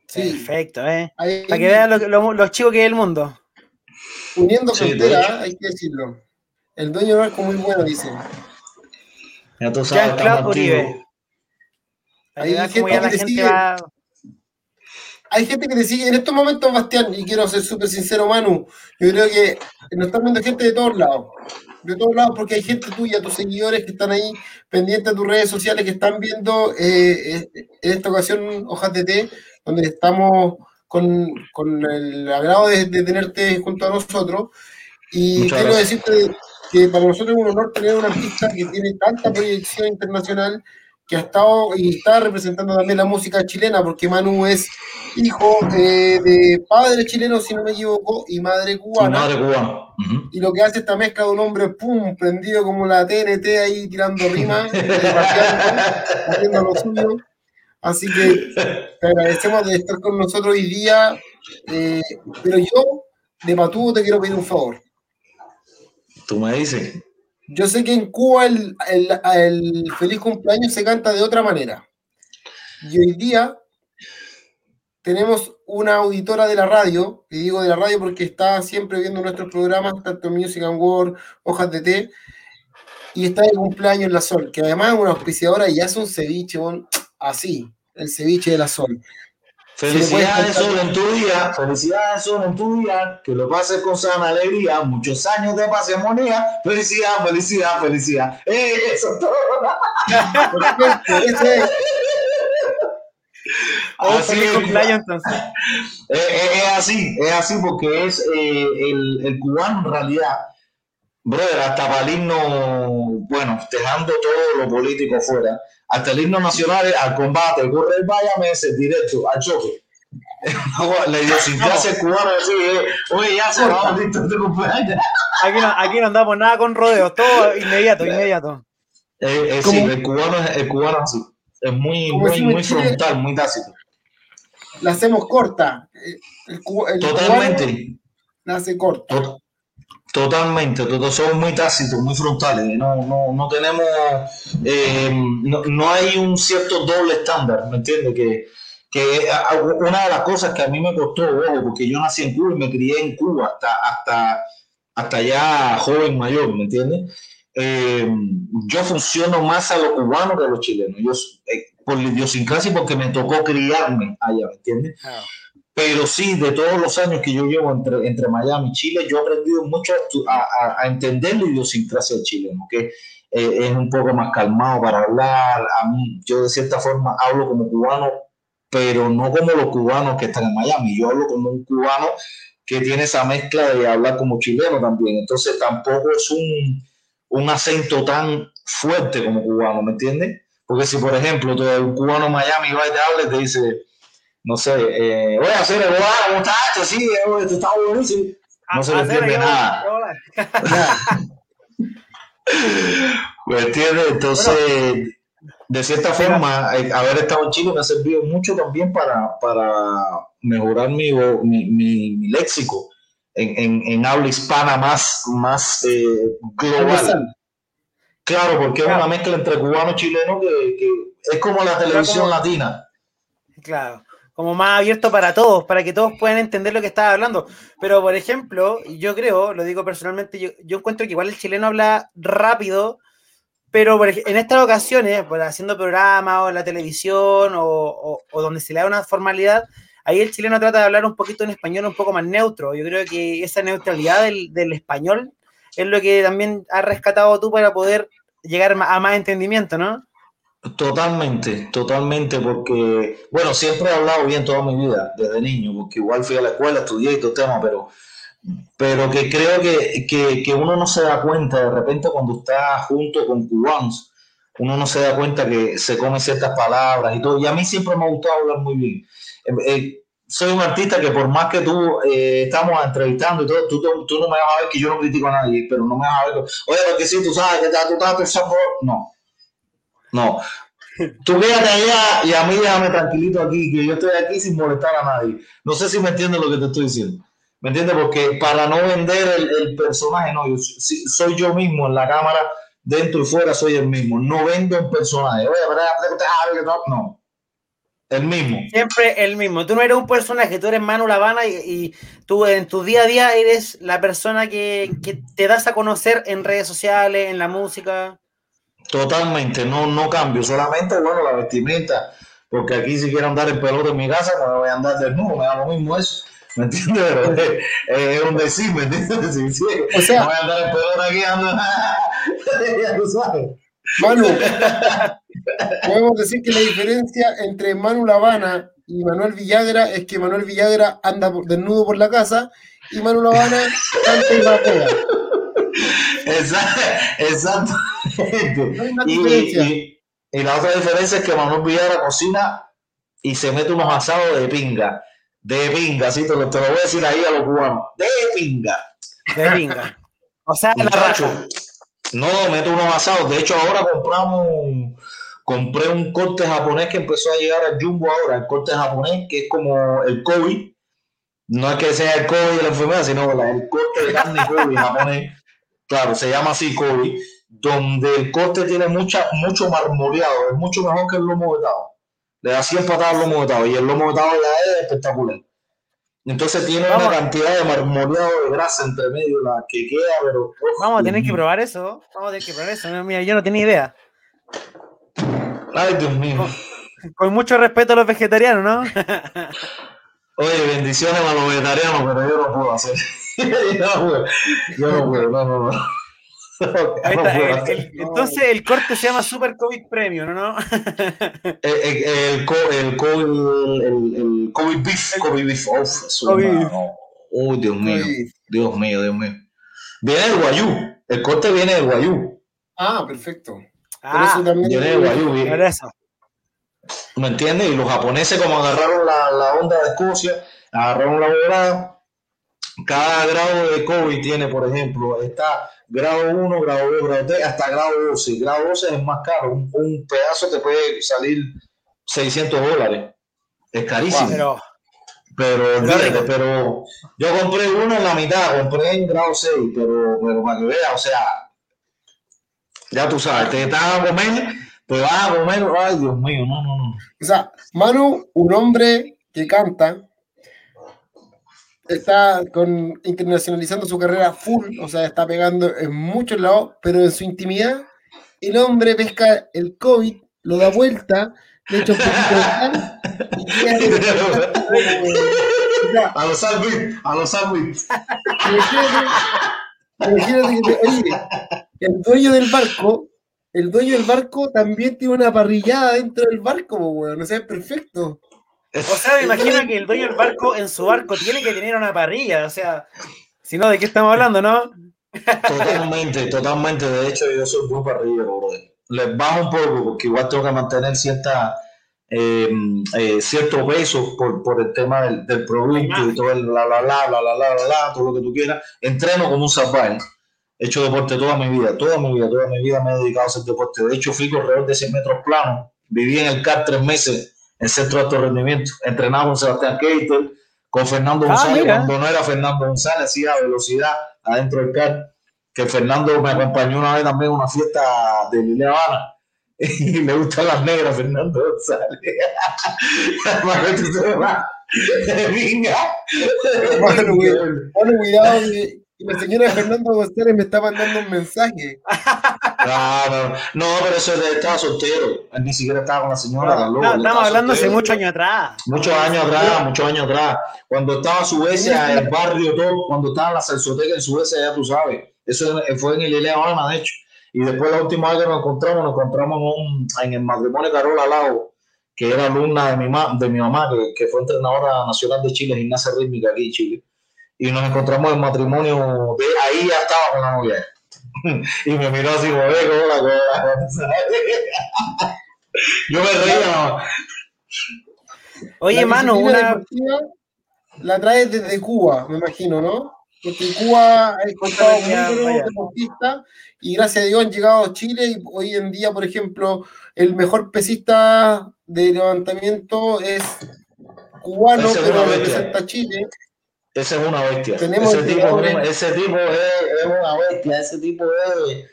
sí, Perfecto, ¿eh? ahí- Para que vean lo, lo- los chicos que es el mundo. uniendo Sí, de fronteras, hecho. hay que decirlo. El dueño del barco muy bueno, dice. Ya tú sabes, Jean-Claude estamos Uribe. Hay vean gente que la gente sigue. va. Hay gente que te sigue en estos momentos, Bastián, y quiero ser súper sincero, Manu. Yo creo que nos están viendo gente de todos lados. De todos lados, porque hay gente tuya, tus seguidores que están ahí pendientes de tus redes sociales, que están viendo eh, eh, en esta ocasión Hojas de Té, donde estamos con, con el agrado de, de tenerte junto a nosotros. Y Muchas quiero gracias. decirte que para nosotros es un honor tener una artista que tiene tanta proyección internacional, que ha estado y está representando también la música chilena, porque Manu es hijo eh, de padre chileno, si no me equivoco, y madre cubana. madre cubana. Y lo que hace esta mezcla de un hombre, pum, prendido como la TNT ahí tirando rimas, eh, haciendo lo suyo. Así que te agradecemos de estar con nosotros hoy día. eh, pero yo, de Matú, te quiero pedir un favor. Tú me dices. Yo sé que en Cuba el, el- el feliz cumpleaños se canta de otra manera. Y hoy día tenemos una auditora de la radio, y digo de la radio porque está siempre viendo nuestros programas, tanto Music and World, Hojas de Té, y está de cumpleaños la Sol, que además es una auspiciadora y hace un ceviche, así, el ceviche de la Sol. Felicidades, Sol, en tu día. Felicidades, Sol, en tu día. Que lo pases con sana alegría. Muchos años de paz y armonía. Felicidad, felicidad, felicidad. ¡Eh, eso es todo! Así es. cumpleaños entonces. Eh, eh, es así, es así porque es eh, el, el cubano en realidad, brother, hasta para el himno, bueno, dejando todo lo político fuera, hasta el himno nacional es al combate, corre el vaya meses directo, al choque. La idiosincrasia cubana es así, eh, oye, ya se va, listo, cumpleaños. Aquí no, aquí no andamos nada con rodeos, todo inmediato, inmediato. Eh, eh, sí, el cubano es, el cubano es así, es muy, frontal, muy tácito. La hacemos corta. Eh, El, el cubano Totalmente. la hace corta. Tot- Totalmente, todos somos muy tácitos, muy frontales, no, no, no tenemos, eh, no, no hay un cierto doble estándar, ¿me entiendes? Que, que una de las cosas que a mí me costó, ojo, porque yo nací en Cuba y me crié en Cuba hasta, hasta, hasta ya joven mayor, ¿me entiendes? Eh, yo funciono más a los cubanos que a los chilenos, yo, eh, por la idiosincrasia porque me tocó criarme allá, ¿me entiendes? Pero sí, de todos los años que yo llevo entre, entre Miami y Chile, yo he aprendido mucho a a, a- entender la idiosincrasia del chileno, que eh, es un poco más calmado para hablar. A mí, yo de cierta forma hablo como cubano, pero no como los cubanos que están en Miami. Yo hablo como un cubano que tiene esa mezcla de hablar como chileno también. Entonces tampoco es un, un acento tan fuerte como cubano, ¿me entiendes? Porque si, por ejemplo, un cubano en Miami va y te habla y te dice no sé, eh, voy a hacer el guau, muchacho, sí, eh, esto está buenísimo. No se le entiende nada. ¿Me entiendes? Entonces, de cierta forma, eh, haber estado en Chile me ha servido mucho también para, para mejorar mi, mi, mi- mi léxico en, en, en habla hispana más, más eh, global. Claro, porque es una mezcla entre cubano y chileno que, que es como la televisión como- latina. Claro. Como más abierto para todos, para que todos puedan entender lo que estaba hablando. Pero, por ejemplo, yo creo, lo digo personalmente, yo, yo encuentro que igual el chileno habla rápido, pero en estas ocasiones, pues, haciendo programas o en la televisión o, donde se le da una formalidad, ahí el chileno trata de hablar un poquito en español un poco más neutro. Yo creo que esa neutralidad del, del español es lo que también has rescatado tú para poder llegar a más entendimiento, ¿no? Totalmente, totalmente, porque, bueno, siempre he hablado bien toda mi vida, desde niño, porque igual fui a la escuela, estudié y todo el tema, pero, pero que creo que, que, uno no se da cuenta, de repente cuando está junto con cubanos, uno no se da cuenta que se come ciertas palabras y todo, y a mí siempre me ha gustado hablar muy bien. Eh, eh, soy un artista que por más que tú eh, estamos entrevistando y todo, tú, tú, no me vas a ver que yo no critico a nadie, pero no me vas a ver, oye, porque si tú sabes que tú estás pensando, no no. Tú quédate allá y a mí déjame tranquilito aquí, que yo estoy aquí sin molestar a nadie. No sé si me entiendes lo que te estoy diciendo. ¿Me entiendes? Porque para no vender el, personaje, no, yo soy yo mismo en la cámara, dentro y fuera soy el mismo. No vendo un personaje. Oye, no. El mismo. Siempre el mismo. Tú no eres un personaje, tú eres Manu Lavana y, y tú en tu día a día eres la persona que te das a conocer en redes sociales, en la música. Totalmente, no, no cambio, solamente, bueno, la vestimenta, porque aquí si quiero andar en pelota en mi casa, no me voy a andar desnudo, me da lo mismo eso, ¿me entiendes? es, un decir, ¿me entiendes? Sí, sí. O sea, no voy a andar en pelota aquí, ando, ya tú sabes. Manu, podemos decir que la diferencia entre Manu Lavana y Manuel Villagra es que Manuel Villagra anda desnudo por la casa y Manu Lavana canta y rapea. Exacto. Y, la otra diferencia es que Manuel Villara cocina y se mete unos asados de pinga. De pinga, sí, te lo, te lo voy a decir ahí a los cubanos. De pinga. De pinga. O sea, Muchacho, no, mete unos asados. De hecho, ahora compramos, compré un corte japonés que empezó a llegar al Jumbo ahora. El corte japonés, que es como el COVID. No es que sea el COVID de la enfermedad, sino el corte de carne COVID japonés claro, se llama así Kobe, donde el corte tiene mucha, mucho marmoreado, es mucho mejor que el lomo vetado. Le da 100 patadas al lomo vetado y el lomo vetado ya es espectacular. Entonces tiene una cantidad de marmoreado de grasa entre medio la que queda, pero. Vamos a tener que probar eso. Vamos a tener que probar eso. Mira, yo no tenía idea. Ay, Dios mío. Con, mucho respeto a los vegetarianos, ¿no? Oye, bendiciones a los vegetarianos, pero yo no puedo hacer. yo no puedo, no, no, no. entonces el corte se llama Super COVID Premium, ¿no? el, el, el, COVID, el, COVID Beef, COVID Beef. Uy, Dios mío, Dios mío, Dios mío. Viene del Guayú, el corte viene del Guayú. Ah, perfecto. Ah, viene del Guayú. ¿Me entiendes? Y los japoneses como agarraron la, la onda de Escocia, agarraron la volada cada grado de COVID tiene, por ejemplo, está grado 1, grado 2, grado 3, hasta grado 12. Grado 12 es más caro. Un, pedazo te puede salir 600 dólares. Es carísimo. pero, pero, pero, yo compré uno en la mitad, compré en grado 6, pero, pero para que veas, o sea, ya tú sabes, te están a comer, te vas a comer, ay Dios mío, no, no, no. O sea, Manu, un hombre que canta, está con, internacionalizando su carrera full, o sea, está pegando en muchos lados, pero en su intimidad, el hombre pesca el COVID, lo da vuelta, le echa un poquito de sal y a los sándwiches, a los sándwiches. Imagínate que, oye, el dueño del barco, el dueño del barco también tiene una parrillada dentro del barco, weón, o sea, es perfecto. O sea, me imagino que el dueño del barco en su barco tiene que tener una parrilla, o sea, si no, ¿de qué estamos hablando, no? Totalmente, totalmente. De hecho, yo soy muy parrillero, brother. Les bajo un poco porque igual tengo que mantener cierta, eh, eh, cierto peso por, por el tema del, del y todo el la la la la la la la todo lo que tú quieras. Entreno como un salvaje. He hecho deporte toda mi vida, toda mi vida, toda mi vida me he dedicado a hacer deporte. De hecho, fui corredor de 100 metros planos. Viví en el CAR tres meses en centro de alto rendimiento. Entrenaba con Sebastián Keitel, con Fernando ah, González, cuando no era Fernando González, hacía velocidad adentro del car. Que Fernando me acompañó una vez también a una fiesta de Lille Habana. y le gustan las negras, Fernando González. Venga. Bueno, cuidado, que la señora Fernando González me está mandando un mensaje. No, no, pero eso estaba soltero. Ni siquiera estaba con la señora. No, estamos hablando hace muchos años atrás. Muchos años atrás, muchos años atrás. Cuando estaba Suecia, el barrio todo, cuando estaba en la salsoteca en Suecia, ya tú sabes. Eso fue en el Ilea Alma, de hecho. Y después la última vez que nos encontramos, nos encontramos en, el matrimonio de Carola Lago, que era alumna de mi, de mi mamá, que, que, fue entrenadora nacional de Chile, gimnasia rítmica aquí en Chile. Y nos encontramos en matrimonio, de ahí ya estaba con la novia. y me miró así, como, hola, Yo me reía. Oye, mano, una... La traes desde Cuba, me imagino, ¿no? Porque en Cuba hay contado muy deportistas y gracias a Dios han llegado a Chile y hoy en día, por ejemplo, el mejor pesista de levantamiento es cubano, pero representa Chile. Ese es una bestia. ese, tipo, ese tipo es, una bestia, ese tipo es...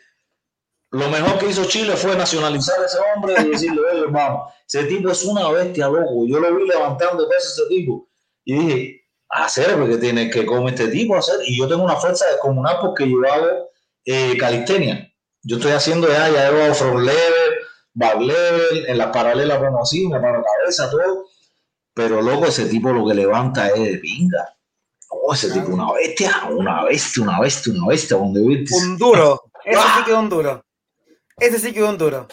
Lo mejor que hizo Chile fue nacionalizar a ese hombre y decirle, oye, vamos, ese tipo es una bestia, loco. Yo lo vi levantando peso ese tipo. Y dije, hacer porque tiene que comer este tipo hacer. Y yo tengo una fuerza descomunal porque yo hago eh, calistenia. Yo estoy haciendo ya, ya hago front level, back level, en las paralelas como así, me paro cabeza, todo. Pero loco, ese tipo lo que levanta es de pinga. Ese tipo, una bestia, una bestia, una bestia, una bestia. Donde un duro. Ese sí que es un duro. Ese sí que es un duro.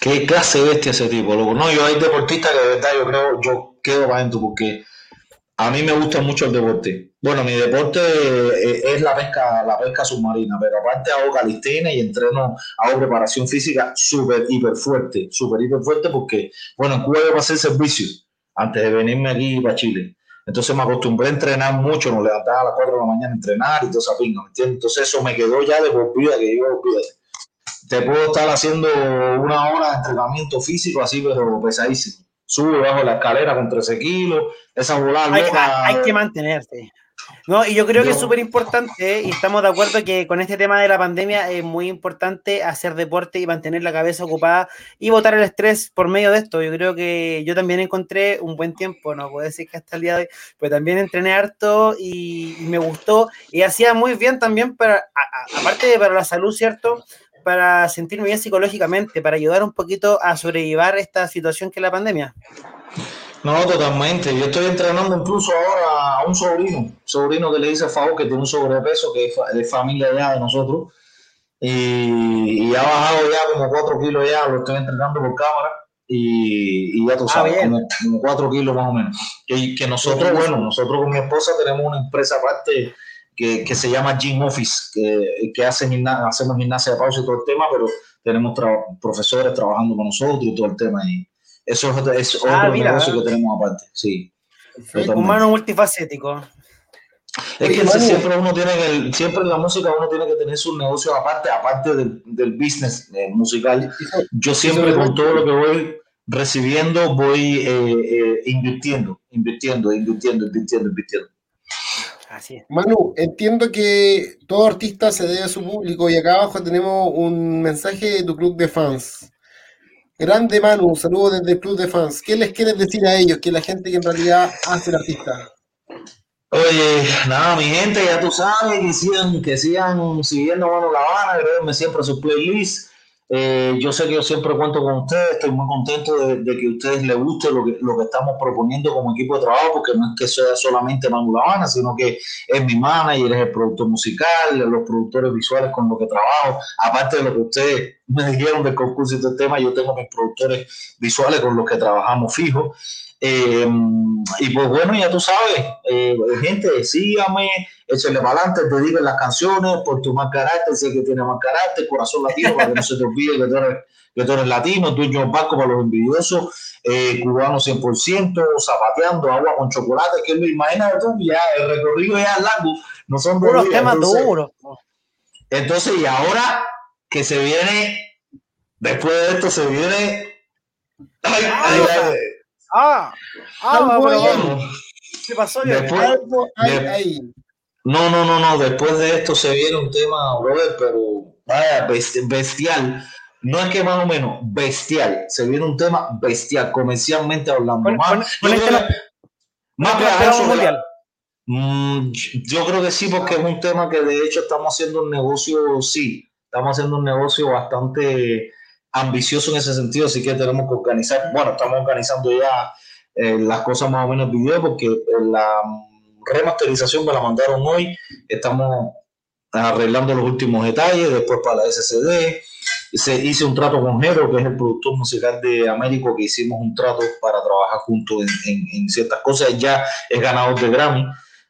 Qué clase de bestia ese tipo, loco. No, yo hay deportistas que de verdad yo creo, yo quedo para adentro porque a mí me gusta mucho el deporte. Bueno, mi deporte eh, es la pesca, la pesca submarina, pero aparte hago calistenia y entreno, hago preparación física súper, hiper fuerte, súper, hiper fuerte porque, bueno, en Cuba yo pasé servicio antes de venirme aquí para Chile. Entonces me acostumbré a entrenar mucho, nos levantaba a las 4 de la mañana a entrenar y todo esa pinga, ¿me entiendes? Entonces eso me quedó ya de por vida, que yo, te puedo estar haciendo una hora de entrenamiento físico así, pero pesadísimo sube bajo la escalera con 13 kilos, esa volada hay, hay, que mantenerse. No, y yo creo que es súper importante y estamos de acuerdo que con este tema de la pandemia es muy importante hacer deporte y mantener la cabeza ocupada y botar el estrés por medio de esto. Yo creo que yo también encontré un buen tiempo, no puedo decir que hasta el día de hoy, pero también entrené harto y, me gustó y hacía muy bien también para, aparte de para la salud, ¿cierto? para sentirme bien psicológicamente, para ayudar un poquito a sobrellevar esta situación que es la pandemia. No, totalmente. Yo estoy entrenando incluso ahora a un sobrino, sobrino que le dice favor que tiene un sobrepeso, que es de familia ya de nosotros, y, ha bajado ya como 4 kilos ya, lo estoy entrenando por cámara, y, ya tú ah, sabes, como, 4 kilos más o menos. Y que nosotros, bueno, nosotros con mi esposa tenemos una empresa aparte que, se llama Gym Office, que, que hace hacemos gimnasia de pausa y todo el tema, pero tenemos profesores trabajando con nosotros y todo el tema. Y eso es, ah, otro negocio que tenemos aparte, sí. Humano multifacético. Es que siempre uno tiene que, siempre en la música uno tiene que tener su negocio aparte, aparte del, del business eh, musical. Yo siempre con todo lo que voy recibiendo voy eh, eh, invirtiendo, invirtiendo, invirtiendo, invirtiendo, invirtiendo. Manu, entiendo que todo artista se debe a su público y acá abajo tenemos un mensaje de tu club de fans. Grande Manu, saludos desde el club de fans. ¿Qué les quieres decir a ellos, que la gente que en realidad hace el artista? Oye, nada, mi gente, ya tú sabes, que sigan, que sigan siguiendo Manu La Habana, agreguenme siempre a su playlist. Eh, yo sé que yo siempre cuento con ustedes, estoy muy contento de, que a ustedes les guste lo que, lo que estamos proponiendo como equipo de trabajo, porque no es que sea solamente Manu Lavana, sino que es mi manager, es el productor musical, los productores visuales con los que trabajo, aparte de lo que ustedes me dijeron del concurso y del tema, yo tengo mis productores visuales con los que trabajamos fijos. Eh, y pues bueno, ya tú sabes, eh, gente, sígame, échale para adelante, te digo las canciones, por tu más carácter, sé que tiene más carácter, corazón latino, para que no se te olvide que tú eres, que tú eres latino, dueño de barco para los envidiosos, eh, cubano 100%, zapateando, agua con chocolate, que me imagínate tú, ya el recorrido ya es largo, no son dos temas duros. Entonces, y ahora que se viene, después de esto se viene... Ay, ay, ay, Ah, ah, bueno, ¿Qué pasó? Después, No, no, no, no. Después de esto se viene un tema, brother, pero vaya, bestial. no es que más o menos, bestial. Se viene un tema bestial, comercialmente hablando. Con- más, con- yo con creo este más la- mundial. Mm, yo creo que sí, porque es un tema que de hecho estamos haciendo un negocio, sí, estamos haciendo un negocio bastante ambicioso en ese sentido, así que tenemos que organizar, bueno, estamos organizando ya eh, las cosas más o menos en video, porque eh, la remasterización me la mandaron hoy, estamos arreglando los últimos detalles, después para la SCD, se hice un trato con Jero, que es el productor musical de Américo, que hicimos un trato para trabajar juntos en, en- en ciertas cosas, ya es ganador de Grammy,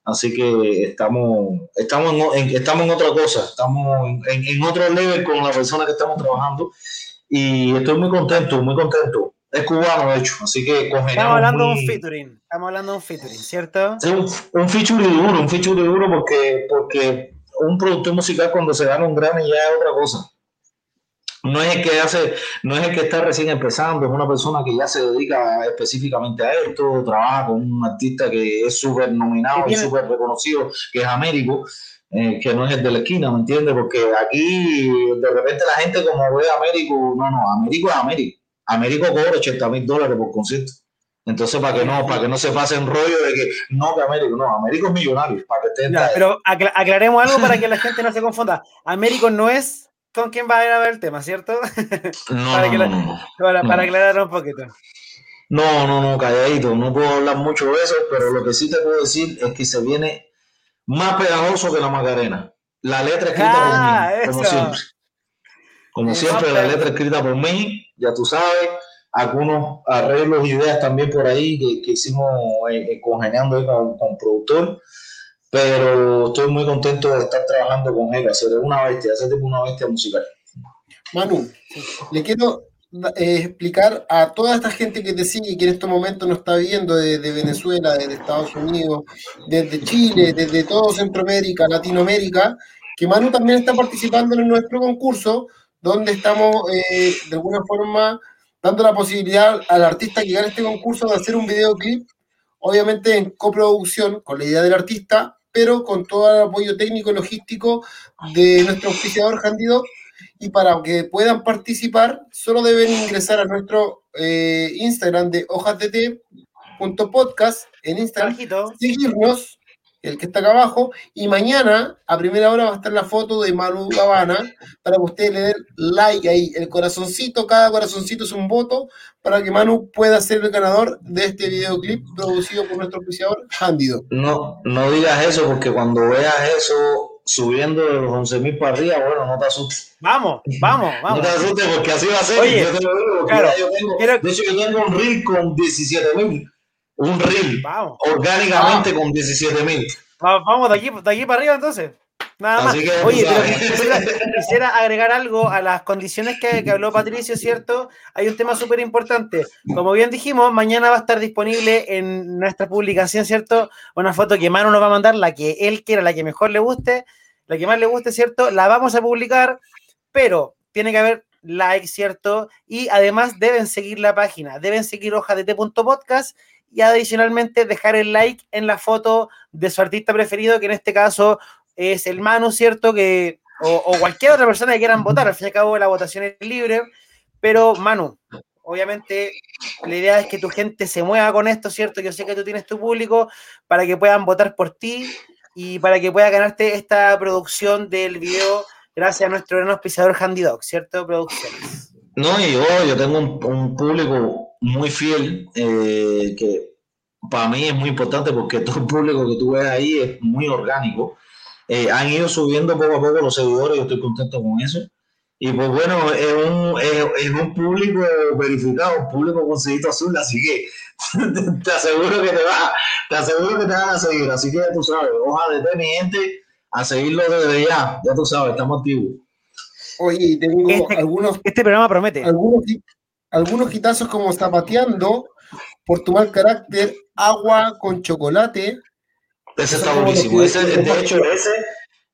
Así que estamos, estamos, en, estamos en otra cosa, estamos en- en otro level con la persona que estamos trabajando y estoy muy contento, muy contento. Es cubano, de hecho, así que Estamos hablando de un featuring. Estamos hablando de un featuring, ¿cierto? es un, un feature duro, un feature duro porque, porque un productor musical cuando se gana un Grammy ya es otra cosa. No es el que hace, no es el que está recién empezando, es una persona que ya se dedica específicamente a esto, trabaja con un artista que es súper nominado y súper reconocido, que es Américo, eh, que no es el de la esquina, ¿me entiendes? Porque aquí de repente la gente como ve a Américo, no, no, Américo es Américo. Américo cobra 80 mil dólares por concierto. Entonces, para que no, para que no se pasen rollo de que no, que Américo, no, Américo es millonario, para que estén Ya, pero acla- aclaremos algo para que la gente no se confunda. Américo no es con quien va a ir a ver el tema, ¿cierto? no, para que la-. Para, No. para aclarar un poquito. No, no, no, calladito, no puedo hablar mucho de eso, pero lo que sí te puedo decir es que se viene más pegajoso que la Macarena. La letra escrita Ah, por mí, como siempre. Como siempre, la letra escrita por mí, ya tú sabes, algunos arreglos, ideas también por ahí que, que hicimos eh, eh, congeniando con, con productor, pero estoy muy contento de estar trabajando con él, hacer una bestia, hacer tipo una bestia musical. Manu, le quiero eh, explicar a toda esta gente que te sigue que en estos momentos nos está viendo desde Venezuela, desde Estados Unidos, desde Chile, desde todo Centroamérica, Latinoamérica, que Manu también está participando en nuestro concurso, donde estamos eh, de alguna forma dando la posibilidad al artista que gane este concurso de hacer un videoclip, obviamente en coproducción con la idea del artista, pero con todo el apoyo técnico y logístico de nuestro auspiciador Handido y para que puedan participar, solo deben ingresar a nuestro eh, Instagram de hojasdt.podcast en Instagram, Bajito. seguirnos, el que está acá abajo, y mañana a primera hora va a estar la foto de Manu Habana para que ustedes le den like ahí, el corazoncito, cada corazoncito es un voto para que Manu pueda ser el ganador de este videoclip producido por nuestro auspiciador Handido. No, no digas eso porque cuando veas eso subiendo de los 11.000 para arriba, bueno, no te asustes. Vamos, vamos, No vamos. te asustes porque así va a ser. Oye, yo te lo digo, claro, yo tengo- de hecho, yo tengo un reel con 17.000. Un reel. Vamos. Orgánicamente Ah. con 17.000. Va- Vamos de aquí, de aquí para arriba entonces. Nada más. Que, Oye, pero quisiera, quisiera agregar algo a las condiciones que, que habló Patricio, ¿cierto? Hay un tema súper importante. Como bien dijimos, mañana va a estar disponible en nuestra publicación, ¿cierto? Una foto que Manu nos va a mandar, la que él quiera, la que mejor le guste, la que más le guste, ¿cierto? La vamos a publicar, pero tiene que haber like, ¿cierto? Y además deben seguir la página, deben seguir hojadt.podcast y adicionalmente dejar el like en la foto de su artista preferido, que en este caso es el Manu, ¿cierto? Que, o, cualquier otra persona que quieran votar, al fin y al cabo la votación es libre, pero Manu, obviamente la idea es que tu gente se mueva con esto, ¿cierto? Yo sé que tú tienes tu público para que puedan votar por ti y para que pueda ganarte esta producción del video gracias a nuestro gran auspiciador Handy Dog, ¿cierto? Producciones. No, yo, tengo un, un público muy fiel eh, que para mí es muy importante porque todo el público que tú ves ahí es muy orgánico. Eh, han ido subiendo poco a poco los seguidores, yo estoy contento con eso. Y pues bueno, es un, es, es un público verificado, un público con sellito azul, así que te aseguro que te va, te aseguro que te van a seguir. Así que ya tú sabes, ojalá de mi gente a seguirlo desde ya, ya tú sabes, estamos activos. Oye, tengo Este- algunos Este programa promete. algunos, algunos hitazos como zapateando por tu mal carácter, agua con chocolate. Ese está buenísimo. Ese, de hecho, ese,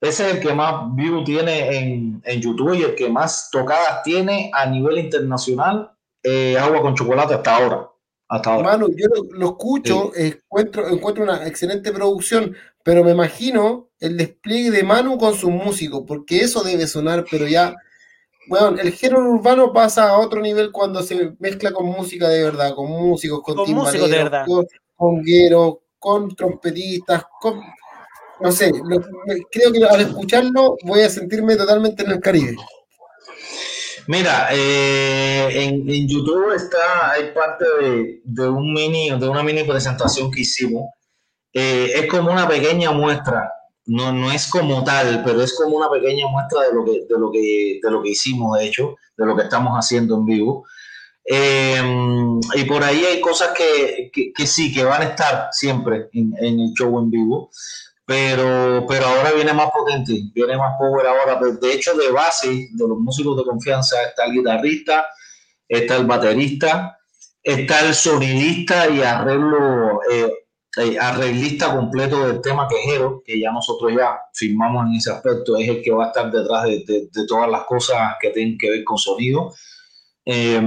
ese es el que más view tiene en, en YouTube y el que más tocadas tiene a nivel internacional. eh, agua con chocolate hasta ahora. Hasta ahora. Manu, yo lo, lo escucho, encuentro, encuentro una excelente producción, pero me imagino el despliegue de Manu con sus músicos, porque eso debe sonar, pero ya bueno, el género urbano pasa a otro nivel cuando se mezcla con música de verdad, con músicos, con, Con músicos de verdad. con congueros, con trompetistas, con no sé, lo- creo que al escucharlo voy a sentirme totalmente en el Caribe. Mira, eh, en, en YouTube está, hay parte de, de un mini, de una mini presentación que hicimos. Eh, es como una pequeña muestra, no, no es como tal, pero es como una pequeña muestra de lo que, de lo que, de lo que hicimos, de hecho, de lo que estamos haciendo en vivo. Eh, y por ahí hay cosas que, que, sí, que van a estar siempre en, el show en vivo, pero, pero ahora viene más potente, viene más power ahora. De hecho, de base de los músicos de confianza está el guitarrista, está el baterista, está el sonidista y arreglo, eh, eh, arreglista completo del tema quejero, que ya nosotros ya firmamos en ese aspecto, es el que va a estar detrás de, de- de todas las cosas que tienen que ver con sonido. Eh,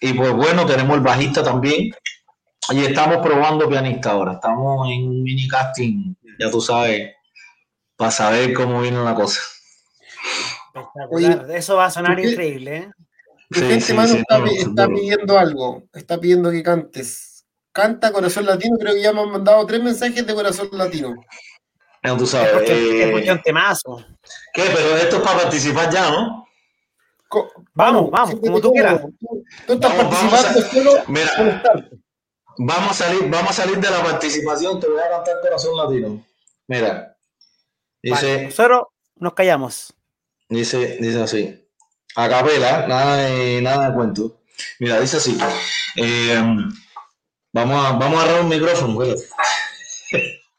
y pues bueno, tenemos el bajista también. Y estamos probando pianista ahora. Estamos en un mini casting, ya tú sabes, para saber cómo viene la cosa. Espectacular. Eso va a sonar increíble, ¿eh? Sí, gente, sí, Manu, sí, está, no, pidiendo algo, está pidiendo que cantes. Canta Corazón Latino, creo que ya me han mandado tres mensajes de Corazón Latino. Ya tú sabes. Escucha, eh, escucha un temazo. ¿Qué? Pero esto es para participar ya, ¿no? Vamos, vamos, como tú quieras. Tú, tú estás Vamos, a- solo Mira. con estar. Vamos a salir, vamos a salir de la participación. Te voy a cantar Corazón Latino. Mira. Dice, Vale, nosotros nos callamos. dice, dice así. A capela, nada de, nada de cuento. Mira, dice así. eh, vamos, a, vamos a agarrar un micrófono, güey.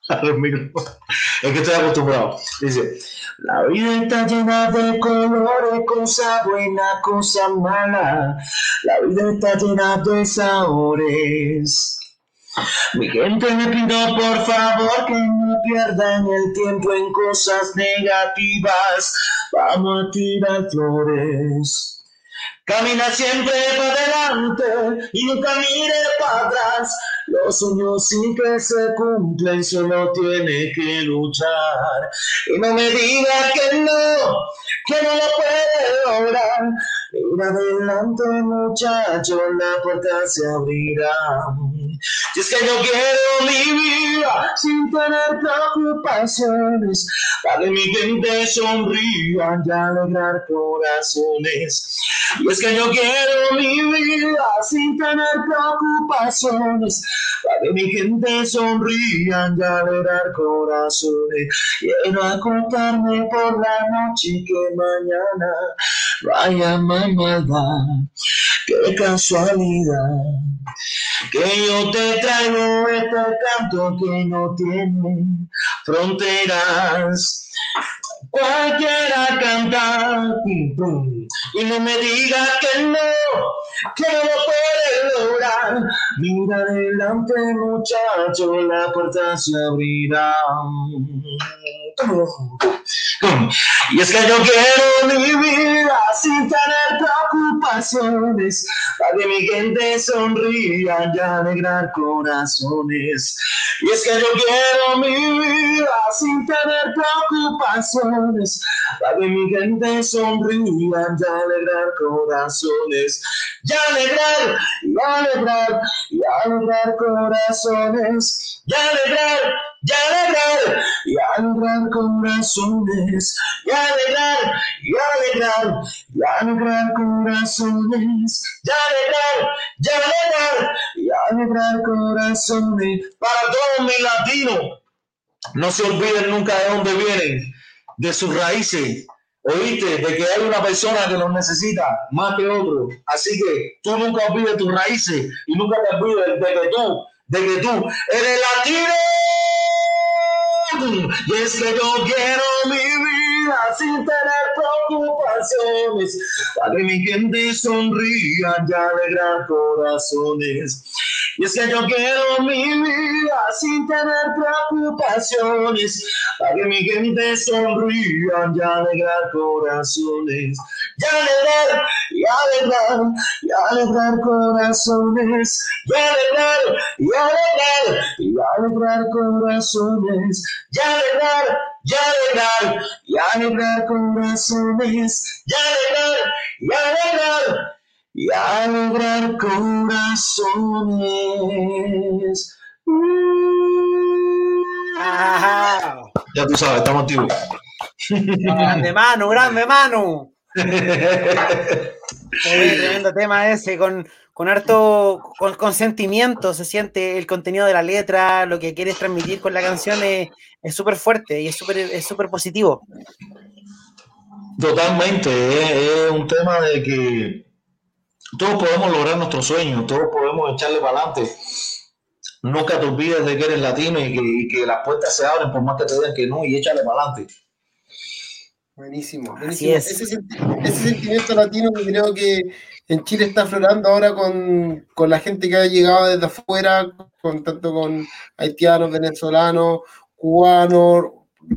Agarrar un micrófono. Es que estoy acostumbrado. Dice, la vida está llena de colores, cosas buenas, cosas malas. La vida está llena de sabores. Mi gente me pido por favor que no pierdan el tiempo en cosas negativas. Vamos a tirar flores. Camina siempre para adelante y nunca mire para atrás. Los sueños sí que se cumplen, solo tiene que luchar. Y no me diga que no, que no lo puede lograr. Mira adelante, muchacho, la puerta se abrirá. Y es que yo quiero mi vida sin tener preocupaciones, para mi gente sonría y alegrar corazones. Y es que yo quiero mi vida sin tener preocupaciones, para mi gente sonría y alegrar corazones. Quiero acostarme por la noche y que mañana vaya más maldad. Qué casualidad que yo te traigo este canto que no tiene fronteras. Cualquiera pum, y no me digas que no, que no lo puedes lograr. Mira adelante, muchacho, la puerta se abrirá. Y es que yo quiero mi vida sin tener preocupaciones, para que mi gente sonría y alegrar corazones. Y es que yo quiero mi vida sin tener preocupaciones, para que mi gente sonría y alegrar corazones. Y alegrar, y alegrar, y alegrar corazones. Y alegrar, y alegrar, y alegrar corazones. Y alegrar, y alegrar, y alegrar corazones. Y alegrar, y alegrar, y alegrar corazones. Para todos mis latinos, no se olviden nunca de dónde vienen, de sus raíces. Oíste, de que hay una persona que los necesita más que otro. Así que tú nunca olvides tus raíces y nunca te olvides de que tú, de que tú eres latino. Y es que yo quiero mi vida sin tener preocupaciones, para que mi gente sonría y alegrar corazones. Y es que yo quiero mi vida sin tener preocupaciones, para que mi gente sonría y alegrar corazones. Y alegrar, y alegrar, y alegrar corazones. Y alegrar, y alegrar, y alegrar corazones, y alegrar, y alegrar, y alegrar corazones, y alegrar, y alegrar, y alegrar corazones. Ya tú sabes, estamos activos. Grande mano, grande mano. tremendo tema ese, con, con harto con, sentimiento, se siente el contenido de la letra, lo que quieres transmitir con la canción es súper fuerte y es súper es super positivo. Totalmente, es, un tema de que todos podemos lograr nuestros sueños, todos podemos echarle para adelante. Nunca te olvides de que eres latino y que, las puertas se abren por más que te digan que no y échale para adelante. Buenísimo, buenísimo. Ese, sentimiento latino que creo que en Chile está aflorando ahora con, la gente que ha llegado desde afuera, con tanto con haitianos, venezolanos, cubanos,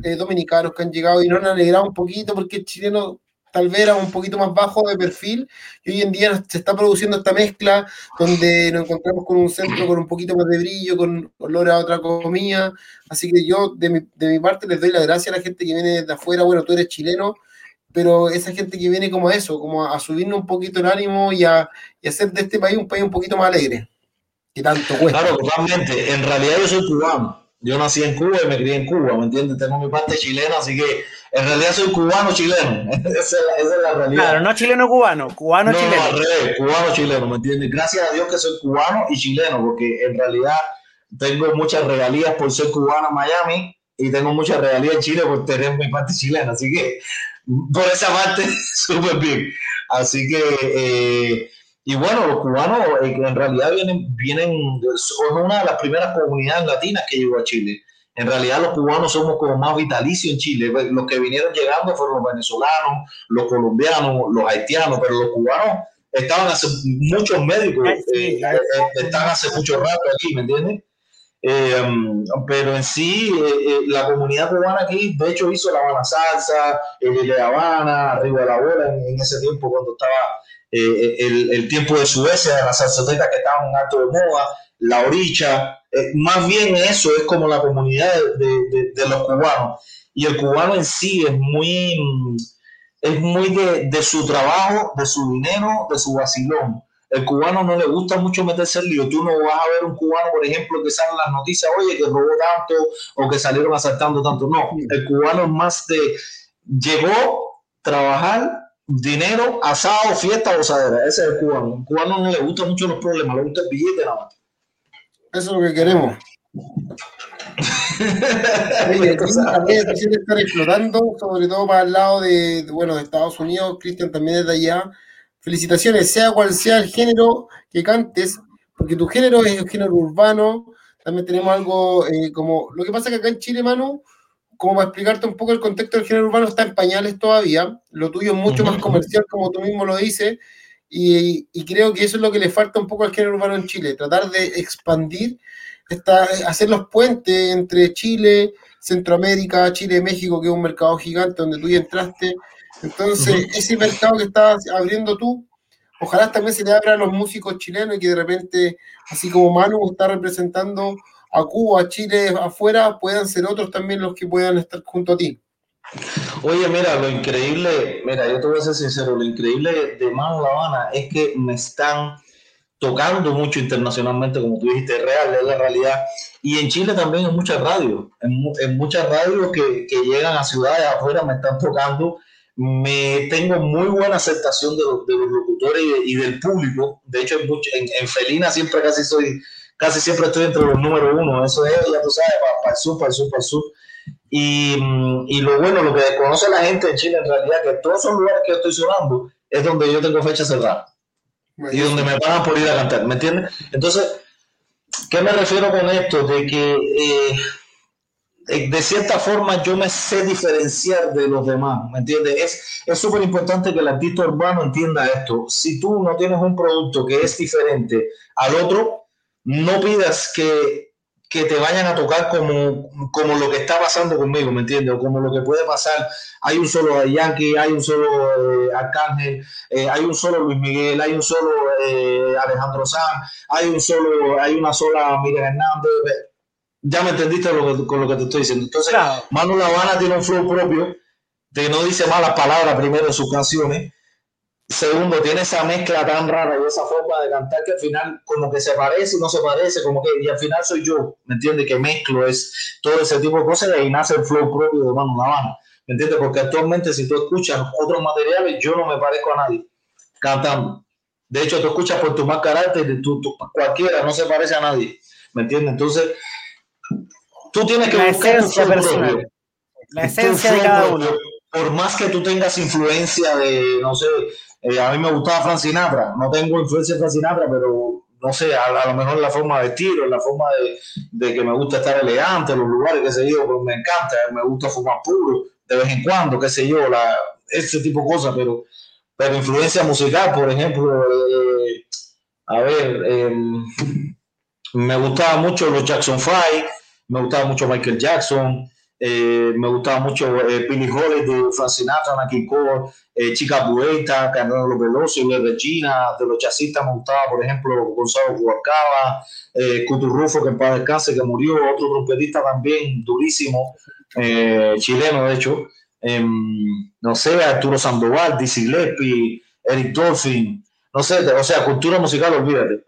eh, dominicanos que han llegado y nos han alegrado un poquito porque el chileno tal vez era un poquito más bajo de perfil y hoy en día se está produciendo esta mezcla donde nos encontramos con un centro con un poquito más de brillo, con olor a otra comida. Así que yo de mi, de mi parte les doy la gracia a la gente que viene de afuera. Bueno, tú eres chileno, pero esa gente que viene como a eso, como a, subirnos un poquito el ánimo y a, y hacer de este país un país un poquito más alegre. Que tanto cuesta. Claro, totalmente. En realidad yo soy cubano. Yo nací en Cuba y me crié en Cuba, ¿me entiendes? Tengo mi parte chilena, así que en realidad soy cubano-chileno. esa, es la, realidad. Claro, no chileno-cubano, cubano-chileno. No, al revés, cubano-chileno, ¿me entiendes? Gracias a Dios que soy cubano y chileno, porque en realidad tengo muchas regalías por ser cubano en Miami y tengo muchas regalías en Chile por tener mi parte chilena, así que por esa parte, súper bien. Así que, eh, y bueno, los cubanos eh, en realidad vienen, vienen, son una de las primeras comunidades latinas que llegó a Chile. En realidad los cubanos somos como más vitalicios en Chile. Pues, los que vinieron llegando fueron los venezolanos, los colombianos, los haitianos, pero los cubanos estaban hace muchos médicos, eh, están hace mucho rato aquí, ¿me entiendes? Eh, pero en sí, eh, eh, la comunidad cubana aquí, de hecho, hizo la Habana Salsa, el de Habana, arriba de la bola, en, ese tiempo cuando estaba el, el, tiempo de Suecia, la salsotecas que estaban en alto de moda, la oricha, más bien eso es como la comunidad de, de, los cubanos. Y el cubano en sí es muy, es muy de, de su trabajo, de su dinero, de su vacilón el cubano no le gusta mucho meterse en lío. Tú no vas a ver un cubano, por ejemplo, que sale en las noticias, oye, que robó tanto o que salieron asaltando tanto. No, el cubano es más de llegó, trabajar, dinero, asado, fiesta, gozadera. Ese es el cubano. El cubano no le gusta mucho los problemas, le gusta el billete nada más. Eso es lo que queremos. Oye, también estar explorando, sobre todo para el lado de, bueno, de Estados Unidos. Cristian también es de allá. Felicitaciones, sea cual sea el género que cantes, porque tu género es el género urbano, también tenemos algo eh, como, lo que pasa que acá en Chile, Manu, como para explicarte un poco el contexto del género urbano, está en pañales todavía, lo tuyo es mucho más comercial, como tú mismo lo dices, y, creo que eso es lo que le falta un poco al género urbano en Chile, tratar de expandir, hacer los puentes entre Chile, Centroamérica, Chile, México, que es un mercado gigante donde tú ya entraste, entonces, ese mercado que estás abriendo tú, ojalá también se le abra a los músicos chilenos y que de repente, así como Manu está representando a Cuba, a Chile afuera, puedan ser otros también los que puedan estar junto a ti. Oye, mira, lo increíble, mira, yo te voy a ser sincero, lo increíble de Manu La Habana es que me están tocando mucho internacionalmente, como tú dijiste, es real, es la realidad. Y en Chile también en muchas radios, en, muchas radios que, que, llegan a ciudades afuera me están tocando me tengo muy buena aceptación de, los, locutores y, del público. De hecho, en, en, Felina siempre casi soy, casi siempre estoy entre los números uno. Eso es, ya tú sabes, para, el sur, para el sur, para el sur. Y, mm, y, lo bueno, lo que conoce la gente en Chile en realidad, que todos esos lugares que estoy sonando es donde yo tengo fecha cerrada. Y donde me pagan por ir a cantar, ¿me entiendes? Entonces, ¿qué me refiero con esto? De que eh, eh, de cierta forma yo me sé diferenciar de los demás, ¿me entiendes? Es súper importante que el artista urbano entienda esto. Si tú no tienes un producto que es diferente al otro, no pidas que, que te vayan a tocar como, como lo que está pasando conmigo, ¿me entiendes? O como lo que puede pasar. Hay un solo Yankee, hay un solo eh, Arcángel, eh, hay un solo Luis Miguel, hay un solo Alejandro Sanz, hay un solo, hay una sola Miguel Hernández ya me entendiste con lo que te estoy diciendo. Entonces, Manu La Habana tiene un flow propio, de no dice malas palabras primero en sus canciones. Segundo, tiene esa mezcla tan rara y esa forma de cantar que al final como que se parece y no se parece, como que y al final soy yo, ¿me entiendes? Que mezclo es todo ese tipo de cosas y ahí nace el flow propio de Manu La Habana, ¿me entiendes? Porque actualmente si tú escuchas otros materiales, yo no me parezco a nadie cantando. De hecho, tú escuchas por tu más carácter, tú, cualquiera no se parece a nadie, ¿me entiendes? Entonces, Tú tienes que la buscar esencia personal. La esencia de cada uno. Por más que tú tengas influencia de, no sé, eh, a mí me gustaba Frank Sinatra, no tengo influencia de Frank Sinatra, pero no sé, a, lo mejor la forma de vestir, la forma de, que me gusta estar elegante, los lugares, qué sé yo, pues me encanta, me gusta fumar puro de vez en cuando, qué sé yo, la, ese tipo de cosas, pero, pero influencia musical, por ejemplo, eh, a ver, em, me gustaba mucho los Jackson Five, me gustaba mucho Michael Jackson, eh, me gustaba mucho eh, Billy Holiday, Frank Sinatra, Naki Cole, eh, Chica Bueta, Carlos Veloso, Regina, de los chasistas me gustaba, por ejemplo, Gonzalo Cuarcaba, eh, Cuturrufo, que en paz descanse, que murió, otro trompetista también durísimo, eh, chileno de hecho, em, no sé, Arturo Sandoval, Dizzy Gillespie, Eric Dolphin, no sé, o sea, cultura musical, olvídate,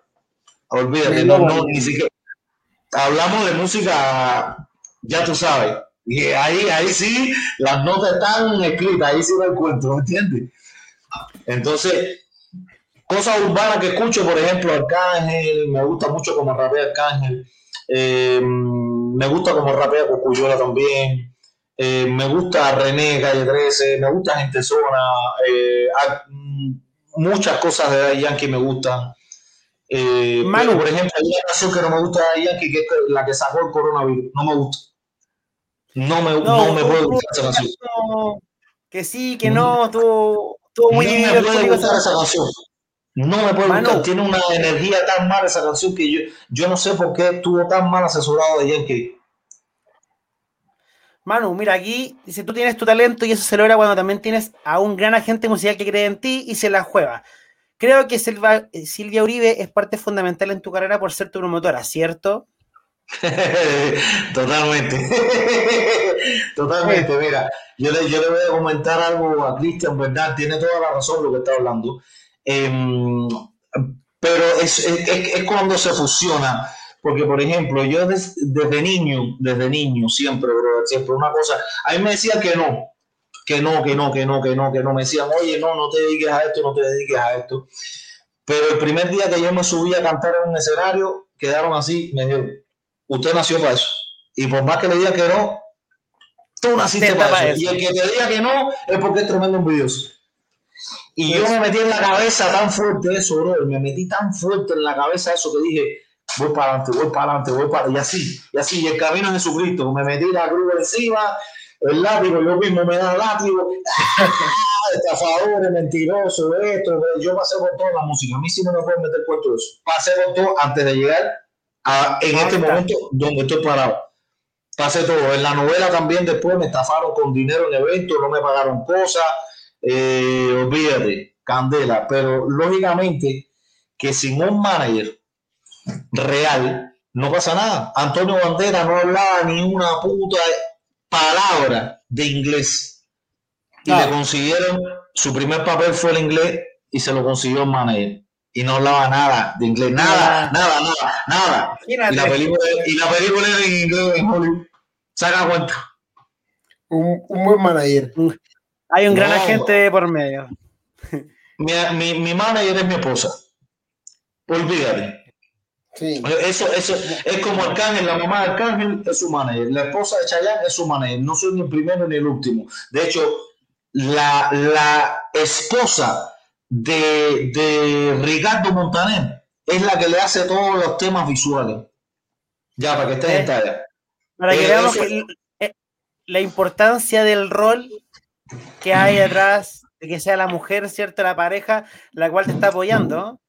olvídate, no, no, ni siquiera hablamos de música, ya tú sabes. Y ahí, ahí sí, las notas están escritas, ahí sí me encuentro, ¿me entiendes? Entonces, cosas urbanas que escucho, por ejemplo, Arcángel, me gusta mucho como rapea Arcángel, eh, me gusta como rapea Cocuyola también, eh, me gusta René Calle 13, me gusta Gente Zona, eh, muchas cosas de Yankee me gustan. Manu, por ejemplo, hay una canción que no me gusta de Yankee, que es la que sacó el coronavirus. No me gusta. No me, no, no me puede gustar esa canción. Que sí, que no, tú muy No me puede gustar esa canción. No me puede Manu. gustar. Tiene una energía tan mala esa canción que yo, yo no sé por qué estuvo tan mal asesorado de Yankee. Manu, mira, aquí dice, tú tienes tu talento y eso se logra cuando también tienes a un gran agente musical que cree en ti y se la juega. Creo que eh, Silvia, Uribe es parte fundamental en tu carrera por ser tu promotora, ¿cierto? Totalmente. Totalmente. Mira, yo le, yo le voy a comentar algo a Cristian, ¿verdad? Tiene toda la razón lo que está hablando. Em, pero es, es, cuando se fusiona. Porque, por ejemplo, yo desde niño, desde niño, siempre, bro, siempre una cosa, a mí me decía que no, que no, que no, que no, que no, que no. Me decían, oye, no, no te dediques a esto, no te dediques a esto. Pero el primer día que yo me subí a cantar en un escenario, quedaron así, me dijeron, usted nació para eso. Y por más que le diga que no, tú naciste para, eso. Y el que te diga que no, es porque es tremendo envidioso. Y yo me metí en la cabeza tan fuerte eso, bro. Me metí tan fuerte en la cabeza eso que dije, voy para adelante, voy para adelante, voy para Y así, y así, y el camino a Jesucristo. Me metí la cruz encima el látigo, yo mismo me da látigo, estafadores, mentiroso, esto, yo pasé por toda la música, a mí sí me pueden meter cuento eso, pasé por todo antes de llegar a, en este momento donde estoy parado. Pasé todo. En la novela también después me estafaron con dinero en eventos, no me pagaron cosas, eh, olvídate, candela. Pero lógicamente que sin un manager real no pasa nada. Antonio Bandera no hablaba ni una puta palabra de inglés. Y le consiguieron, su primer papel fue el inglés y se lo consiguió el manager. Y no hablaba nada de inglés, nada, nada, nada, nada. Y la, película, y la película era en inglés en Hollywood. Saca cuenta. Un, un buen manager. Hay un gran agente por medio. Mi, mi, mi manager es mi esposa. Olvídate. Eso, eso es como Arcángel, la mamá de Arcángel es su manager, la esposa de Chayanne es su manager, no soy ni el primero ni el último. De hecho, la, la esposa de, de, Ricardo Montaner es la que le hace todos los temas visuales. Ya, para que estés en talla. Para que eh, veamos eh, la importancia del rol que hay detrás de que sea la mujer, ¿cierto? La pareja, la cual te está apoyando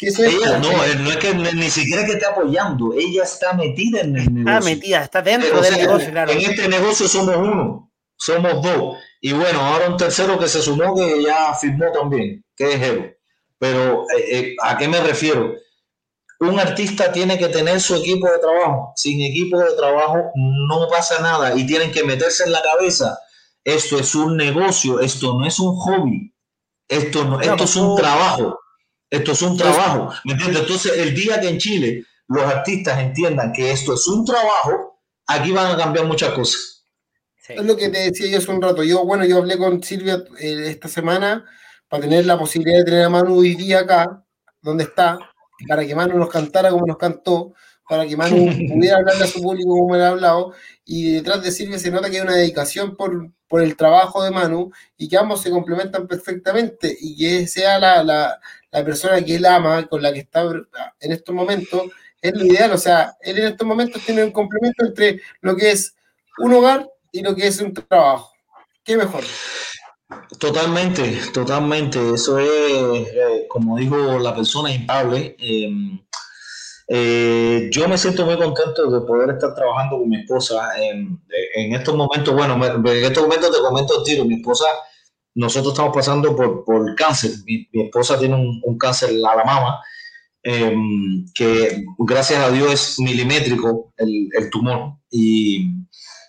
ella no, no es que ni siquiera que esté apoyando, ella está metida en el negocio. Está metida, está dentro del negocio, claro. En este negocio somos uno, somos dos. Y bueno, ahora un tercero que se sumó que ya firmó también, que es Evo. Pero, eh, eh, ¿a qué me refiero? un artista tiene que tener su equipo de trabajo. Sin equipo de trabajo no pasa nada y tienen que meterse en la cabeza. Esto es un negocio, esto no es un hobby, esto, no, esto es un trabajo, esto es un trabajo. ¿Me entiendes? Entonces, el día que en Chile los artistas entiendan que esto es un trabajo, aquí van a cambiar muchas cosas. Es lo que te decía yo hace un rato. Yo, bueno, yo hablé con Silvia eh, esta semana para tener la posibilidad de tener a Manu hoy día acá, donde está, para que Manu nos cantara como nos cantó, para que Manu pudiera hablarle a su público como él ha hablado, y detrás de Silvia se nota que hay una dedicación por, por el trabajo de Manu y que ambos se complementan perfectamente y que sea la, la, la persona que él ama, con la que está en estos momentos, es lo ideal, o sea, él en estos momentos tiene un complemento entre lo que es un hogar y lo que es un trabajo. ¿Qué mejor? Totalmente, totalmente. Eso es, eh, como dijo la persona, impable. Em, eh, yo me siento muy contento de poder estar trabajando con mi esposa en, estos momentos. Bueno, en estos momentos te comento el tiro. Mi esposa, nosotros estamos pasando por, por cáncer. Mi, esposa tiene un, cáncer en la mama, em, que gracias a Dios es milimétrico el, el tumor. Y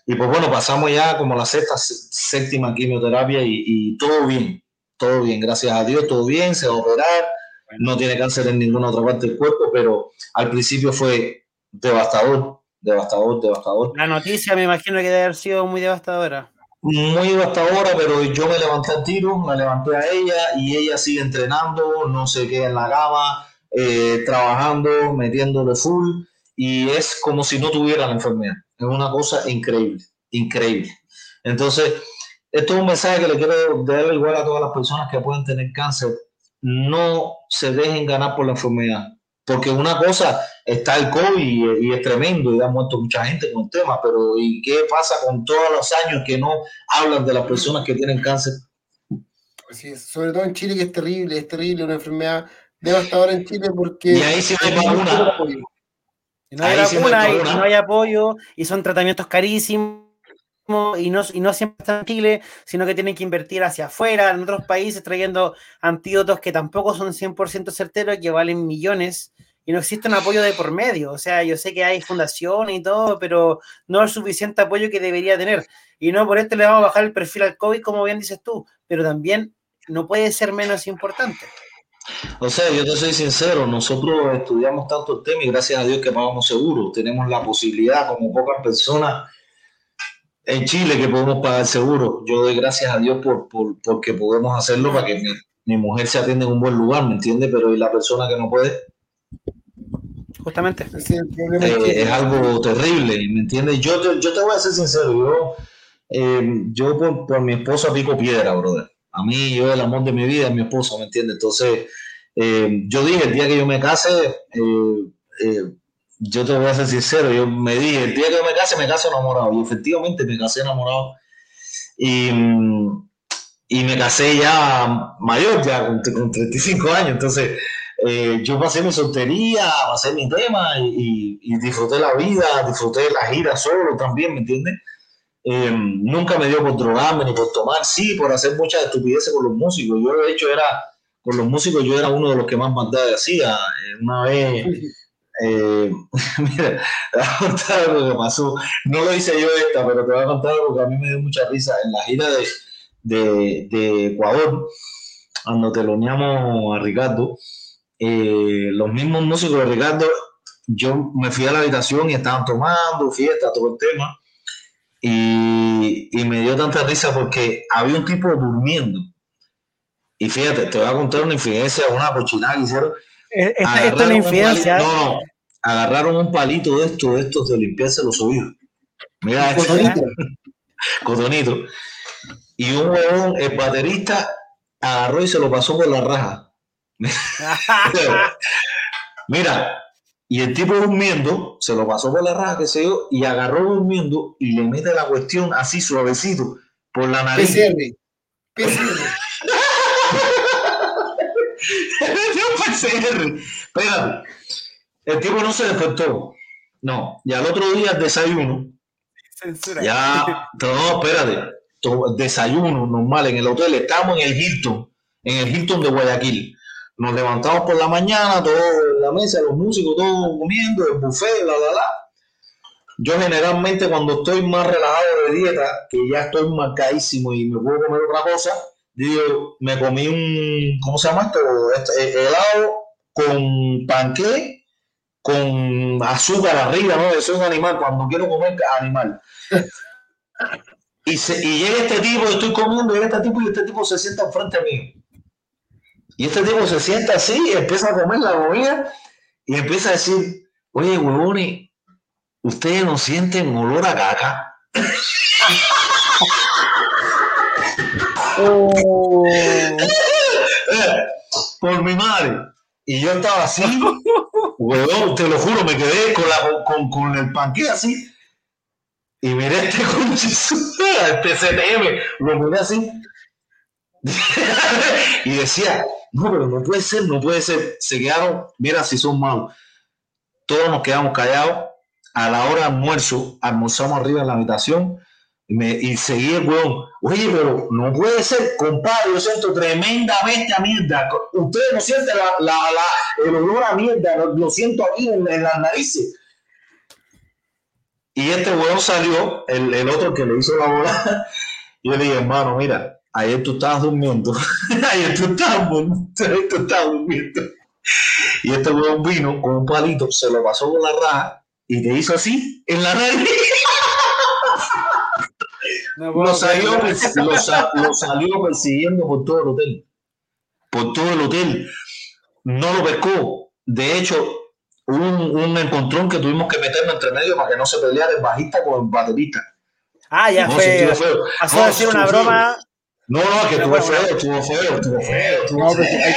y pues bueno, pasamos ya como la sexta, séptima quimioterapia y, todo bien, todo bien, gracias a Dios, todo bien, se va a operar, no tiene cáncer en ninguna otra parte del cuerpo, pero al principio fue devastador, devastador, devastador. La noticia me imagino que debe haber sido muy devastadora. Muy devastadora, pero yo me levanté al tiro, me levanté a ella y ella sigue entrenando, no se queda en la cama, eh, trabajando, metiéndole full y es como si no tuviera la enfermedad. Es una cosa increíble, increíble. Entonces, esto es un mensaje que le quiero dar igual a todas las personas que pueden tener cáncer. No se dejen ganar por la enfermedad. Porque una cosa está el COVID y, es tremendo y ha muerto mucha gente con el tema, pero ¿y qué pasa con todos los años que no hablan de las personas que tienen cáncer? Sí, sobre todo en Chile que es terrible, es terrible, una enfermedad devastadora en Chile porque... Y ahí sí hay vacuna. Y no hay vacuna, y, no hay apoyo, y son tratamientos carísimos, y no, y no siempre están en Chile, sino que tienen que invertir hacia afuera, en otros países, trayendo antídotos que tampoco son 100% certeros, que valen millones, y no existe un apoyo de por medio. O sea, yo sé que hay fundaciones y todo, pero no el suficiente apoyo que debería tener. Y no por esto le vamos a bajar el perfil al COVID, como bien dices tú, pero también no puede ser menos importante. O sea, yo te soy sincero, nosotros estudiamos tanto el tema y gracias a Dios que pagamos seguro. Tenemos la posibilidad, como pocas personas en Chile, que podemos pagar seguro. Yo doy gracias a Dios por, por porque podemos hacerlo para que mi, mujer se atienda en un buen lugar, ¿me entiendes? Pero ¿y la persona que no puede? Justamente. Eh, es algo terrible, ¿me entiendes? Yo, yo, te voy a ser sincero, yo, eh, yo por, por mi esposa pico piedra, brother a mí, yo el amor de mi vida mi esposo, ¿me entiendes? Entonces, eh, yo dije, el día que yo me case, eh, eh, yo te voy a ser sincero, yo me dije, el día que yo me case, me caso enamorado. Y efectivamente me casé enamorado. Y, y me casé ya mayor, ya con, 35 años. Entonces, yo pasé mi soltería, pasé mi tema y, y, disfruté la vida, disfruté la gira solo también, ¿me entiendes? Eh, nunca me dio por drogarme ni por tomar, sí, por hacer muchas estupideces con los músicos. Yo, de hecho, era, con los músicos, yo era uno de los que más maldad hacía. Eh, una vez, eh, mira, te voy a contar lo que pasó. No lo hice yo esta, pero te voy a contar algo que a mí me dio mucha risa. En la gira de, de, de Ecuador, cuando teloneamos a Ricardo, los mismos músicos de Ricardo, yo me fui a la habitación y estaban tomando fiesta, todo el tema y, me dio tanta risa porque había un tipo durmiendo. Y fíjate, te voy a contar una infidencia, una cochinada que hicieron. Eh, esta, es una infidencia. no, agarraron un palito de estos, de estos de limpiarse los oídos. Mira, cotonito. cotonito. Y un huevón, el baterista, agarró y se lo pasó por la raja. Mira, y el tipo durmiendo, se lo pasó por la raja, que se yo, y agarró durmiendo y le mete la cuestión así suavecito por la nariz. PCR. PCR. PCR. Espérate. El tipo no se despertó. No. Y al otro día el desayuno. Censura. Ya, no, espérate. Desayuno normal en el hotel. Estamos en el Hilton. En el Hilton de Guayaquil Nos levantamos por la mañana, todos en la mesa, los músicos, todos comiendo, el buffet, la, la, la. Yo generalmente cuando estoy más relajado de dieta, que ya estoy marcadísimo y me puedo comer otra cosa, digo, me comí un, ¿cómo se llama esto? Este, eh, helado con panqué, con azúcar arriba, ¿no? Eso es un animal, cuando quiero comer animal. Y, se, y llega este tipo, estoy comiendo, llega este tipo y este tipo se sienta enfrente a mí. Y este tipo se sienta así, y empieza a comer la comida y empieza a decir, oye, huevones, ustedes no sienten olor a caca. Oh, Por mi madre. Y yo estaba así, huevón, te lo juro, me quedé con, la, con, con el panque así. Y miré este este CTM, lo miré así. y decía, no, pero no puede ser, no puede ser. Se quedaron, mira si son malos. Todos nos quedamos callados. A la hora de almuerzo, almorzamos arriba en la habitación y, me, y seguí el. Oye, pero no puede ser, compadre, yo siento tremendamente a mierda. Ustedes no sienten la, la, la- el olor a mierda, lo, lo siento aquí en, las narices. Y este huevón salió, el, el otro que le hizo la bola. yo le dije, hermano, mira, ayer tú estabas durmiendo. ayer tú estabas, ayer tú estabas durmiendo. Y este huevón vino con un palito, se lo pasó con la raja y te hizo así en la nariz. No Lo salió, lo sa- lo salió persiguiendo por todo el hotel. Por todo el hotel. No lo pescó. De hecho, un, un encontrón que tuvimos que meternos entre medio para que no se peleara el bajista con el baterista. Ah, ya No, fue. sí, estuvo feo. Pasó No, decir una feo. No, no, que bueno, feo, estuvo feo, estuvo feo. estuvo no, feo. pues,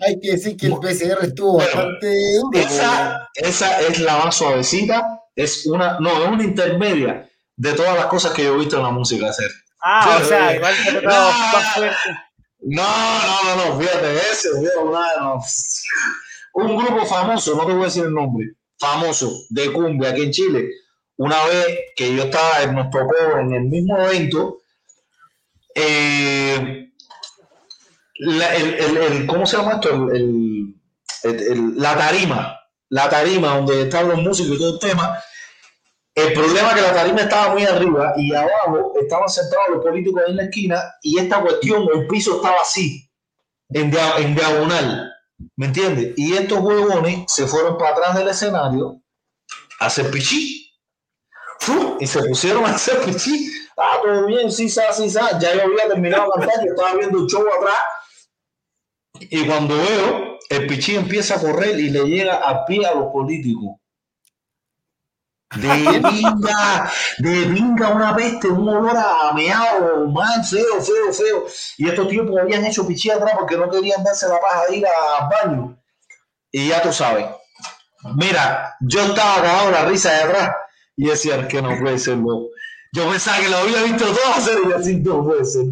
hay, hay que decir que el PCR estuvo Bueno, bastante duro. Esa, esa es la más suavecita. Es una, no, es una intermedia de todas las cosas que yo he visto en la música hacer. Ah, o sea, sí. igual tocado No. más fuerte. No, no, no, no, fíjate, ese, fíjate, no, no. Un grupo famoso, no te voy a decir el nombre, famoso de cumbia aquí en Chile. Una vez que yo estaba, nos tocó en el mismo evento, eh, el, ¿cómo se llama esto? El- la tarima, la tarima donde están los músicos y todo el tema. El problema es que la tarima estaba muy arriba y abajo estaban sentados los políticos en la esquina y esta cuestión, el piso estaba así, en, dia- en diagonal, ¿me entiendes? Y estos huevones se fueron para atrás del escenario a hacer pichí. Y se pusieron a hacer pichí. Ah, todo bien, sí, sa, sí, sa. Ya yo había terminado de cantar, yo estaba viendo el show atrás. Y cuando veo, el pichí empieza a correr y le llega a pie a los políticos. De vinga, de vinga una peste, un olor a meado, mal, feo, feo, feo. Y estos tipos habían hecho pichí atrás porque no querían darse la paja de ir al baño. Y ya tú sabes. Mira, yo estaba cagado la risa de atrás y decía que no puede ser, no. Yo pensaba que lo había visto todo hacer y así, no puede ser.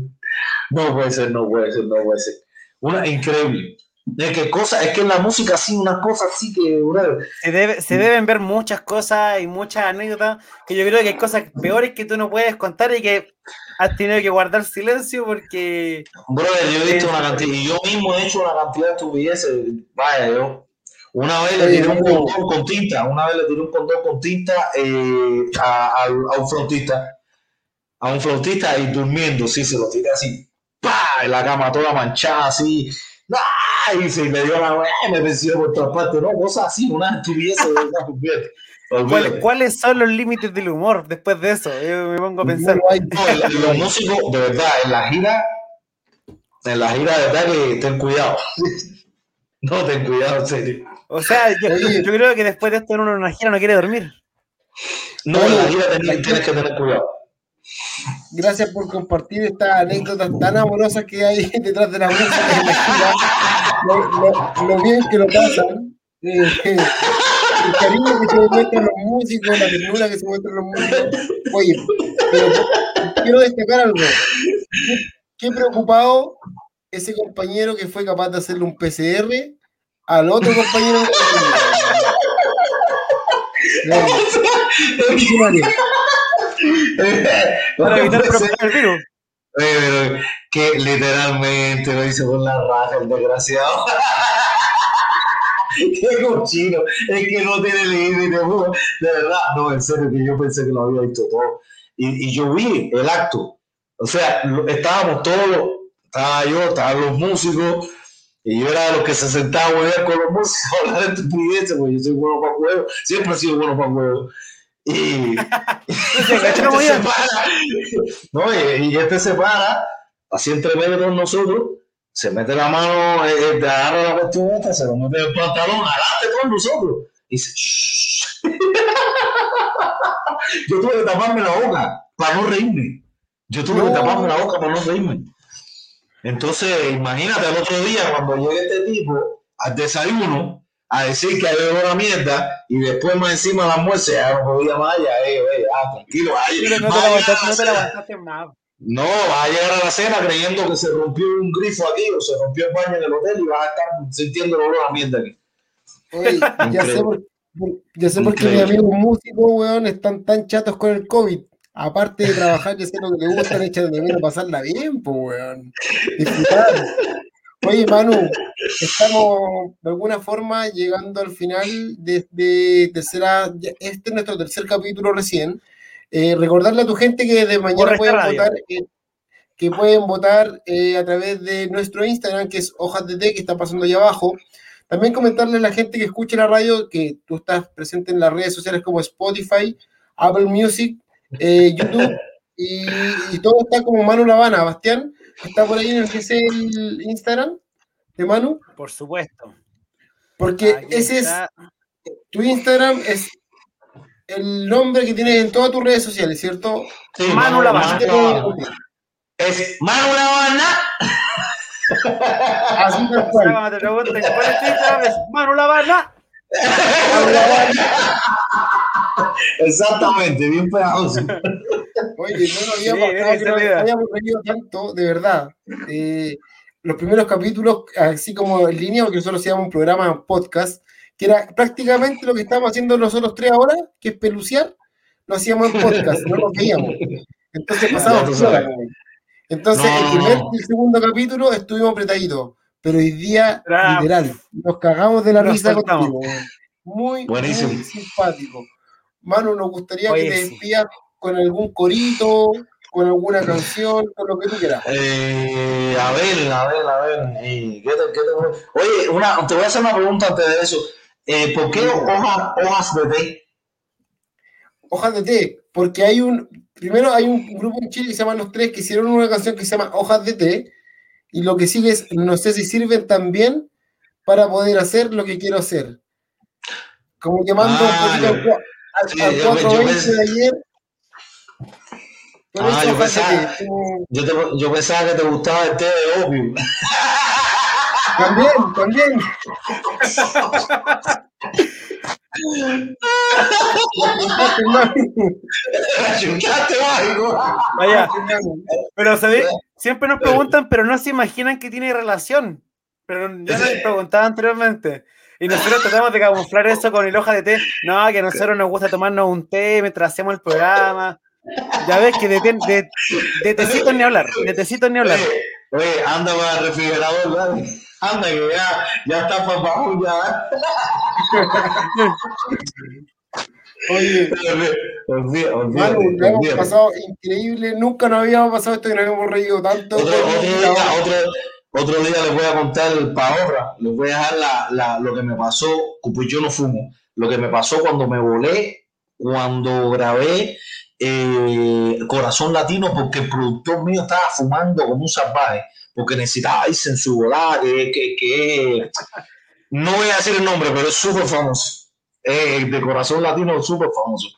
No puede ser, no puede ser, no puede ser. Una increíble. Es que cosa, es que en la música sí, una cosa así que, brother, Se, debe- se deben ver muchas cosas y muchas anécdotas que yo creo que hay cosas peores que tú no puedes contar y que has tenido que guardar silencio porque Brother, yo he visto Eh, una cantidad, y yo mismo he hecho una cantidad de estupideces. Vaya, yo. Una vez le tiré un no. condón con tinta, una vez le tiré un condón con tinta eh, a, a- a un flautista, a un flautista y durmiendo, sí, se lo tiré así, ¡pah! En la cama toda manchada, así, ¡ah! Y se le dio la weá, me venció por todas partes, ¿no? Cosas así, una estupidez. ¿cuál-. ¿cuáles son los límites del humor después de eso? Yo me pongo a No pensar. No, el- los músicos, de verdad, en la gira, en la gira, de verdad que ten cuidado. No, ten cuidado, en serio. O sea, yo, Oye. yo creo que después de esto uno en una gira no quiere dormir. No, en la gira tenés, tienes que tener cuidado. Gracias por compartir estas anécdotas tan amorosas que hay detrás de la música en la gira. Lo, lo- lo bien que lo pasan. eh, eh, el cariño que se muestran los músicos, la ternura que se muestran los músicos. Oye, pero quiero destacar algo. Qué, qué preocupado ese compañero que fue capaz de hacerle un PCR al otro compañero. Para evitar propagar el virus. pero que literalmente lo hizo con la raja el desgraciado. Qué cochino, es que no tiene límite, de verdad, no, en serio, que yo pensé que lo había visto todo. Y, y yo vi el acto, o sea, estábamos todos, estaba yo, estaban los músicos, y yo era de los que se sentaba a con los músicos a hablar de estupideces, porque yo soy bueno para juego, siempre he sido bueno para juego. Y, este se para, no, y, este se para, así entre medio de nosotros, se mete la mano, eh, eh agarra la cuestión se lo mete el pantalón, adelante con nosotros. Y dice, yo tuve que taparme la boca para no reírme. Yo tuve que taparme la boca para no reírme. Entonces, imagínate al otro día cuando llegue este tipo al desayuno a decir que hay una mierda y después más encima la almuerzo ya no podía más, ya, eh, eh, ah, tranquilo, ahí, no, te levantaste, no te levantaste más. No, va a llegar a la cena creyendo que se rompió un grifo aquí o se rompió el baño en el hotel y vas a estar sintiendo el olor a mierda aquí. Oye, ya sé, por, ya sé por qué mis amigos músicos, weón, están tan chatos con el COVID. Aparte de trabajar y hacer lo que le echan de menos pasarla bien, pues, weón. Disfrutar. Oye, Manu, estamos de alguna forma llegando al final de, de tercera. Este es nuestro tercer capítulo recién. Eh, recordarle a tu gente que de mañana pueden votar, eh, que pueden votar eh, a través de nuestro Instagram, que es hojas de té, que está pasando ahí abajo. También comentarle a la gente que escuche la radio que tú estás presente en las redes sociales como Spotify, Apple Music, YouTube, y, todo está como Manu Lavana. Bastián, ¿está por ahí en el que es el Instagram de Manu? Por supuesto. Porque ese es, tu Instagram es el nombre que tienes en todas tus redes sociales, ¿cierto? Sí, Manu Lavana. Es Manu Lavana. Así tal cual. Te pregunten, ¿cuál es tu Instagram? Es Manu Lavana. Exactamente, bien pegajoso. Oye, no nos habíamos, sí, no, habíamos reído tanto, de verdad. Eh, los primeros capítulos, así como en línea, porque nosotros hacíamos un programa podcast, que era prácticamente lo que estamos haciendo nosotros tres ahora, que es peluciar, lo hacíamos en podcast, no lo veíamos. Entonces pasamos Entonces, el primer y el segundo capítulo estuvimos apretaditos, pero hoy día, literal, nos cagamos de la risa contigo. Muy, muy simpático. Manu, nos gustaría que te despidas con algún corito, con alguna canción, con lo que tú quieras. Eh, a ver, a ver, a ver. ¿qué te, qué te... Oye, una, te voy a hacer una pregunta antes de eso. Eh, ¿Por qué hojas, hojas de té? Hojas de té, porque hay un, primero hay un grupo en Chile que se llama Los Tres que hicieron una canción que se llama Hojas de té, y lo que sigue es, no sé si sirven también para poder hacer lo que quiero hacer. Como llamando ah, un poquito al, sí, al 420 de ayer. Ah, yo, pensaba, yo, te, yo pensaba que te gustaba el té de opio. También, también. Vaya, pero ¿sabes? siempre nos preguntan, pero no se imaginan que tiene relación. Pero ya nos preguntaba anteriormente. Y nosotros tratamos de camuflar eso con el hoja de té. No, que a nosotros nos gusta tomarnos un té mientras hacemos el programa. Ya ves que de, de, de tecito ni hablar, de tecito ni hablar. Oye, anda para el refrigerador, ¿vale? Anda, que ya, ya está papá, ya. Oye, Manu, lo hemos pasado increíble, nunca nos habíamos pasado esto y nos hemos reído tanto. Otro, día, otro, otro, día les voy a contar el ahorra, les voy a dejar la, la, lo que me pasó, pues yo no fumo, lo que me pasó cuando me volé, cuando grabé eh, Corazón Latino, porque el productor mío estaba fumando como un salvaje porque necesitaba irse en su volada, que, que, no voy a decir el nombre, pero es súper famoso. de corazón latino, súper famoso.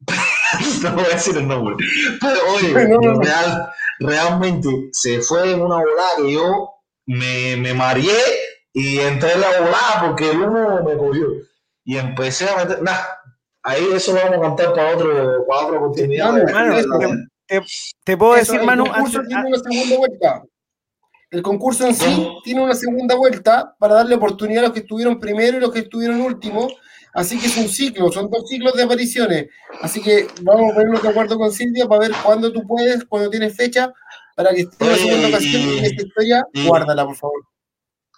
no voy a decir el nombre. Pero oye, real, realmente se fue en una volada que yo me, me mareé y entré en la volada porque el humo me cogió. Y empecé a meter. Nah, ahí eso lo vamos a contar para, otro, para otra oportunidad. Te, puedo decir, Manu. El concurso en sí tiene una segunda vuelta para darle oportunidad a los que estuvieron primero y los que estuvieron último Así que es un ciclo, son dos ciclos de apariciones. Así que vamos a ponernos de acuerdo con Silvia para ver cuándo tú puedes, cuándo tienes fecha, para que esté la segunda ocasión y- esta historia, y- guárdala, por favor.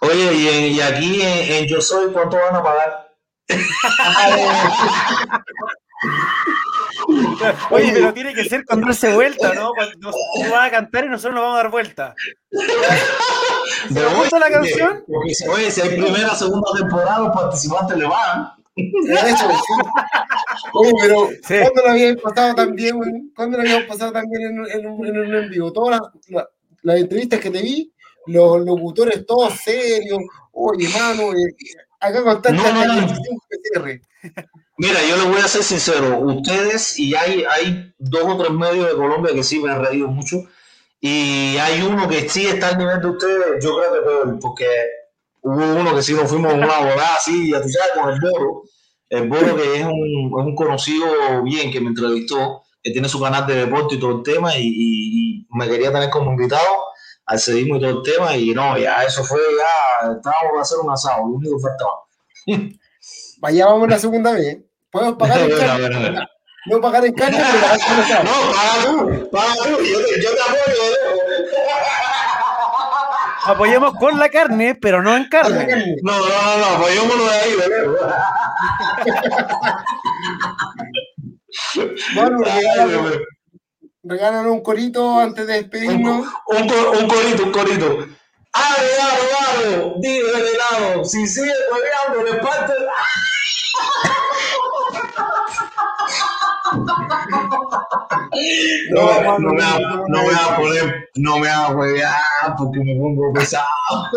Oye, y, y aquí en, en Yo Soy, ¿cuánto van a pagar? Oye, pero tiene que ser con darse vuelta, ¿no? Cuando nos- tú vas a cantar y nosotros nos vamos a dar vuelta. Te gusta la canción? porque si- Oye, si hay primera, segunda temporada, los participantes le van. Eso, sí. Oye, pero Sí. ¿cuándo lo habías pasado también? güey? ¿Cuándo lo habías pasado también en, un- en en un en vivo? Todas las, la- las entrevistas que te vi, los locutores todos serios. Oye, mano, eh, acá contaste No, no, hasta no. 25 PCR. Mira, yo les voy a ser sincero, ustedes y hay, hay dos o tres medios de Colombia que sí me han reído mucho y hay uno que sí está al nivel de ustedes, yo creo que peor, porque hubo uno que sí nos fuimos una boda así, ya tú sabes, con el Boro, el Boro que es un, es un conocido bien que me entrevistó, que tiene su canal de deporte y todo el tema y, y- y me quería tener como invitado, accedimos y todo el tema y no, ya eso fue, ya estábamos a hacer un asado, lo único que faltaba. Vaya, vamos la segunda vez. Podemos pagar A en a carne. a. No pagar en carne, pero con asado. No, paga tú, paga tú, yo te, yo te apoyo. ¿eh? Apoyemos con la carne, pero no en carne. carne. No, no, no, no, apoyémonos de ahí, ¿verdad? Bueno, regálanos, un corito antes de despedirnos. un, un corito, un corito. ¡Aro, aro, aro! Dime de lado, si sigue peleando, le parte. No, me- no, me va, no me va a poner, no me va a juegar porque me pongo pesado.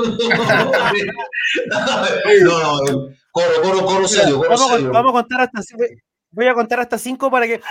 no, no, coro, coro, coro serio, coro Vamos, a- serio. vamos a contar hasta cinco. Voy a contar hasta cinco para que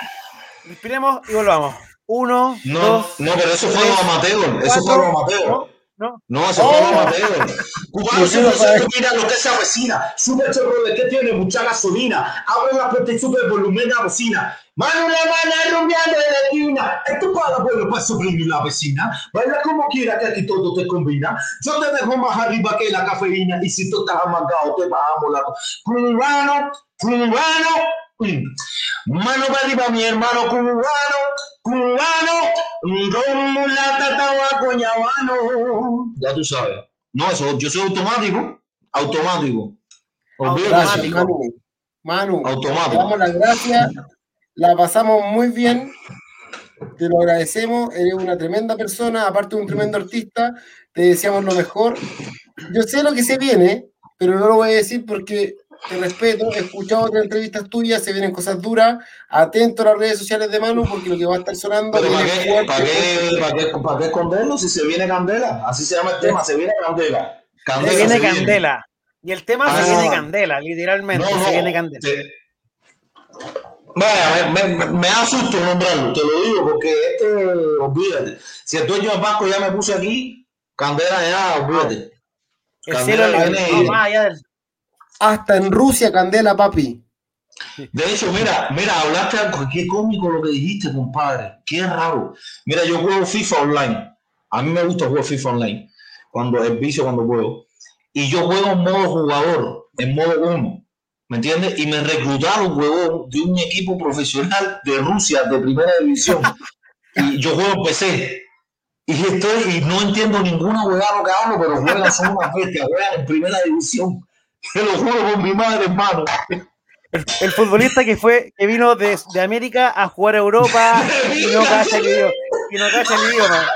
respiremos y volvamos. Uno, No, dos, no, pero eso fue lo amateur, eso fue lo amateur. ¿No? ¿no? Eso fue lo amateur. Cubano 100% mira lo que se avecina. Sube el chorro de que tiene mucha gasolina. Abre la puerta y sube el volumen de la bocina. Mano la mano rumbeando de la esquina. Esto para bueno para suprimir la vecina. Baila como quiera que aquí todo te combina. Yo te dejo más arriba que la cafeína. Y si tú estás amagado, te bajamos la. Cubano, cubano. mm. Mano para arriba, mi hermano cubano, cubano, Ya tú sabes. No, eso, yo soy automático, automático. Eso. Manu. Manu, te Automático. damos las gracias. La pasamos muy bien. Te lo agradecemos. Eres una tremenda persona, aparte de un tremendo artista. Te deseamos lo mejor. Yo sé lo que se viene, pero no lo voy a decir porque te respeto. He escuchado otras entrevistas tuyas, se vienen cosas duras. Atento a las redes sociales de Manu porque lo que va a estar sonando ¿para qué, fuerte. para qué, para qué, para qué esconderlo si se viene candela? Así se llama el tema, se viene candela. Se viene se viene. candela. Y el tema Ah. se viene candela, literalmente. No, no, se viene candela. te- Vaya, me, me, me da susto nombrarlo, te lo digo, porque este, olvídate. Si el dueño del banco ya me puse aquí, Candela ya, olvídate. El Candela cielo viene no, más allá del- Hasta en Rusia, Candela, papi. De hecho, mira, mira, hablaste algo, qué cómico lo que dijiste, compadre. Qué raro. Mira, yo juego FIFA online. A mí me gusta jugar FIFA online. Cuando el vicio, cuando juego. Y yo juego en modo jugador, en modo uno. ¿Me entiendes? Y me reclutaron, huevón, de un equipo profesional de Rusia, de primera división. Y yo juego en PC. Y estoy, y no entiendo ninguna huevada lo que hablo, pero juegan, son unas bestias, juegan en primera división. Te lo juro por mi madre, hermano. El futbolista que fue, que vino de, de América a jugar a Europa y no cacha el idioma. Y no cacha el idioma.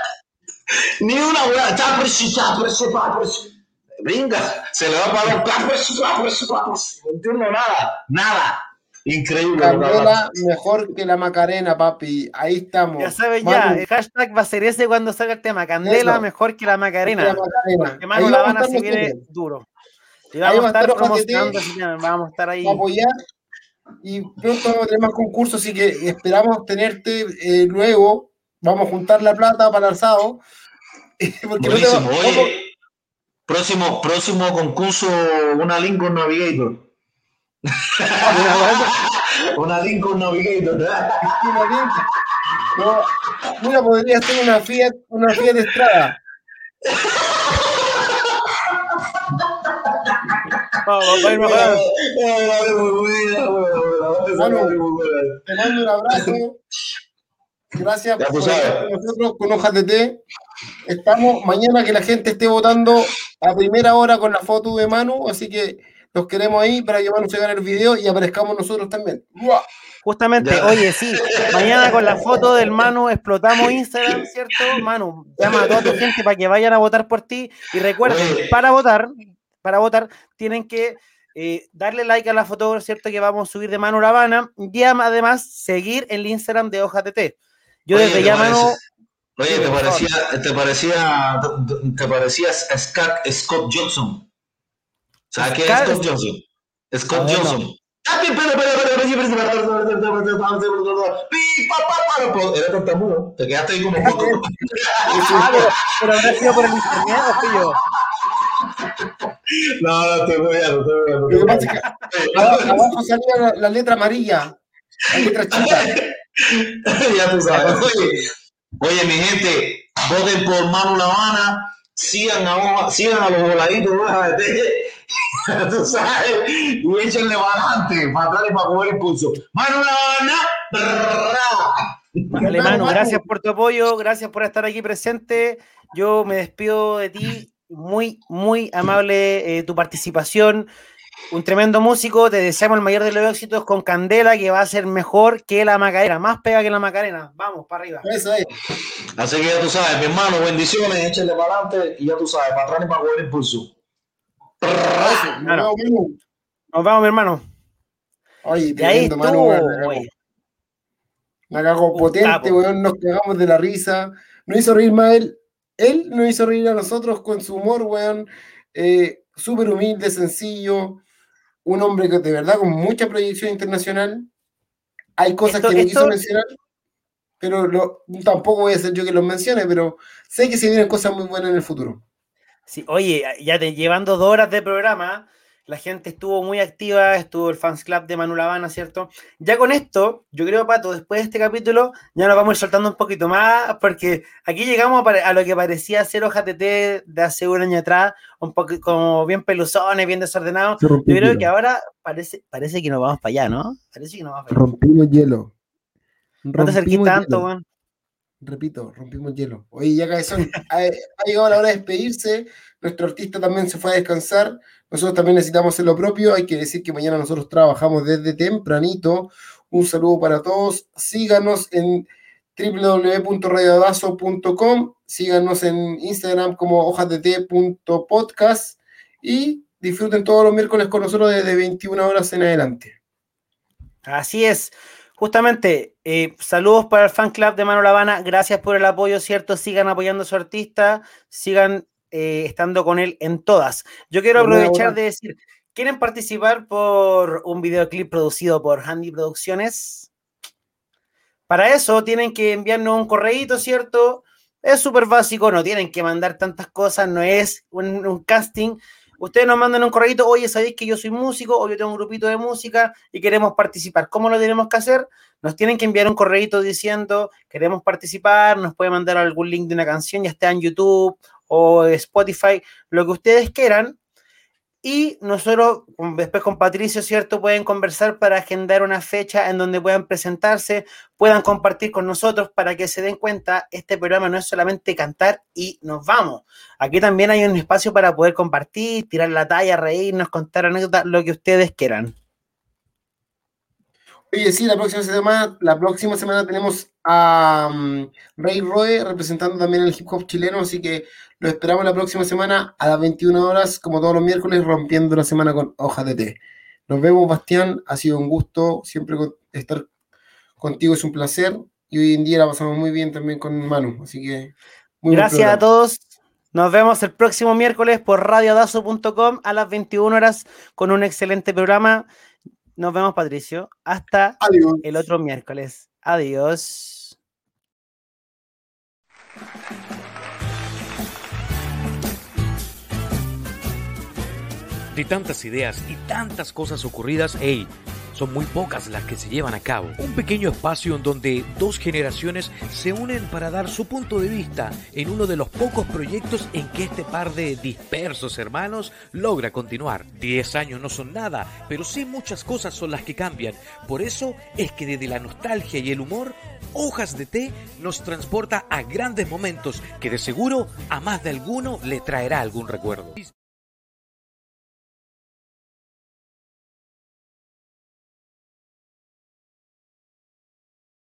Ni una weá, está precisado, precisado, precisado. Venga, se le va para los No entiendo nada, nada. Increíble. Candela mejor que la Macarena, papi. Ahí estamos. Ya saben ya, el hashtag va a ser ese cuando salga el tema. Candela Eso. mejor que la la Macarena. Macarena. Porque Ahí Manu vamos a Lavana estar se viene nosotros. duro. Y vamos va a estar estar promocionando Vamos a estar ahí. apoyar y pronto vamos a tener más concursos, así que esperamos tenerte eh, luego. Vamos a juntar la plata para el asado. Porque no te. Oye, próximo, próximo concurso, una Lincoln Navigator. una Lincoln Navigator. No, mira, podría ser una Fiat, una Fiat Estrada. va a ir mejorando. Manu, te mando un abrazo. Gracias Ya por sabes. estar con nosotros con hojas de té. Estamos mañana que la gente esté votando a primera hora con la foto de Manu, así que los queremos ahí para que Manu se gane el video y aparezcamos nosotros también. ¡Mua! Justamente, Ya. oye, sí, mañana con la foto del Manu explotamos Instagram, ¿cierto? Manu, llama a toda tu gente para que vayan a votar por ti y recuerden, para votar, para votar, tienen que darle like a la foto, ¿cierto? Que vamos a subir de mano la Habana y además seguir el Instagram de Hoja de Té. Yo desde ya mano. Oye, ¿te parecía, te parecía, te parecías Scott, Johnson? Quién es Scott Johnson? Scott Johnson. Era te quedaste ahí como poco. No, no, estoy muy bien, estoy muy bien, Lo que estoy pasa muy es que abajo, abajo salía la, la letra amarilla, la letra chica. Ya tú sabes. Oye, oye, mi gente, voten por Manu La Habana, sigan a, Hoja- sigan a los voladitos de tú sabes, y échenle para adelante, para atrás y para coger impulso. Manu La Habana, brrra. Vale, Manu, gracias por tu apoyo, gracias por estar aquí presente. Yo me despido de ti. Muy, muy amable eh, tu participación. Un tremendo músico. Te deseamos el mayor de los éxitos con Candela, que va a ser mejor que la Macarena. Más pega que la Macarena. Vamos, para arriba. Eso es. Así que ya tú sabes, mi hermano, bendiciones, échenle para adelante y ya tú sabes, para atrás y para coger impulso. Eso. Nos vamos, mi hermano. Oye, De ahí estuvo. weón, la cagó potente, weón, nos cagamos de la risa. Nos hizo reír más él. Él nos hizo reír a nosotros con su humor, weón. Eh, Súper humilde, sencillo. Un hombre que de verdad con mucha proyección internacional. Hay cosas Esto- que no esto- quiso mencionar, pero lo- tampoco voy a ser yo que los mencione, pero sé que se vienen cosas muy buenas en el futuro. Sí, oye, ya te llevando dos horas de programa, la gente estuvo muy activa, estuvo el fans club de Manu Lavana, ¿cierto? Ya con esto, yo creo, Pato, después de este capítulo, ya nos vamos a ir soltando un poquito más, porque aquí llegamos a, lo que parecía ser hojas de té de hace un año atrás, un poco como bien peluzones, bien desordenados. Yo creo que ahora parece, parece que nos vamos para allá, ¿no? Parece que nos vamos para allá. Rompimos hielo. No te acerques Rompimos tanto, weón. Repito, rompimos hielo. Oye, ya cabezón, ha, ha llegado la hora de despedirse. Nuestro artista también se fue a descansar. Nosotros también necesitamos hacer lo propio. Hay que decir que mañana nosotros trabajamos desde tempranito. Un saludo para todos. Síganos en www.radiodazo.com. Síganos en Instagram como hojasdt.podcast y disfruten todos los miércoles con nosotros desde 21 horas en adelante. Así es. Justamente, eh, saludos para el fan club de Mano La Habana. Gracias por el apoyo, ¿cierto? Sigan apoyando a su artista, sigan eh, estando con él en todas. Yo quiero aprovechar de decir, ¿quieren participar por un videoclip producido por Handy Producciones? Para eso tienen que enviarnos un correíto, ¿cierto? Es súper básico, no tienen que mandar tantas cosas, no es un, un casting. Ustedes nos mandan un correíto, oye, ¿sabéis que yo soy músico o yo tengo un grupito de música y queremos participar? ¿Cómo lo tenemos que hacer? Nos tienen que enviar un correíto diciendo, queremos participar, nos pueden mandar algún link de una canción, ya está en YouTube o Spotify, lo que ustedes quieran. Y nosotros, después con Patricio, ¿cierto? Pueden conversar para agendar una fecha en donde puedan presentarse, puedan compartir con nosotros para que se den cuenta, este programa no es solamente cantar y nos vamos. Aquí también hay un espacio para poder compartir, tirar la talla, reírnos, contar anécdotas, lo que ustedes quieran. Oye, sí, la próxima semana, la próxima semana tenemos a mm, Ray Roe representando también el hip hop chileno, así que lo esperamos la próxima semana a las 21 horas, como todos los miércoles, rompiendo la semana con hojas de té. Nos vemos, Bastián, ha sido un gusto siempre con- estar contigo, es un placer, y hoy en día la pasamos muy bien también con Manu, así que muy Gracias a todos. Nos vemos el próximo miércoles por radiodazo.com a las 21 horas con un excelente programa. Nos vemos, Patricio. Hasta Adiós. el otro miércoles. Adiós. De tantas ideas y tantas cosas ocurridas, hey, son muy pocas las que se llevan a cabo. Un pequeño espacio en donde dos generaciones se unen para dar su punto de vista en uno de los pocos proyectos en que este par de dispersos hermanos logra continuar. Diez años no son nada, pero sí muchas cosas son las que cambian. Por eso es que desde la nostalgia y el humor, Hojas de Té nos transporta a grandes momentos que de seguro a más de alguno le traerá algún recuerdo.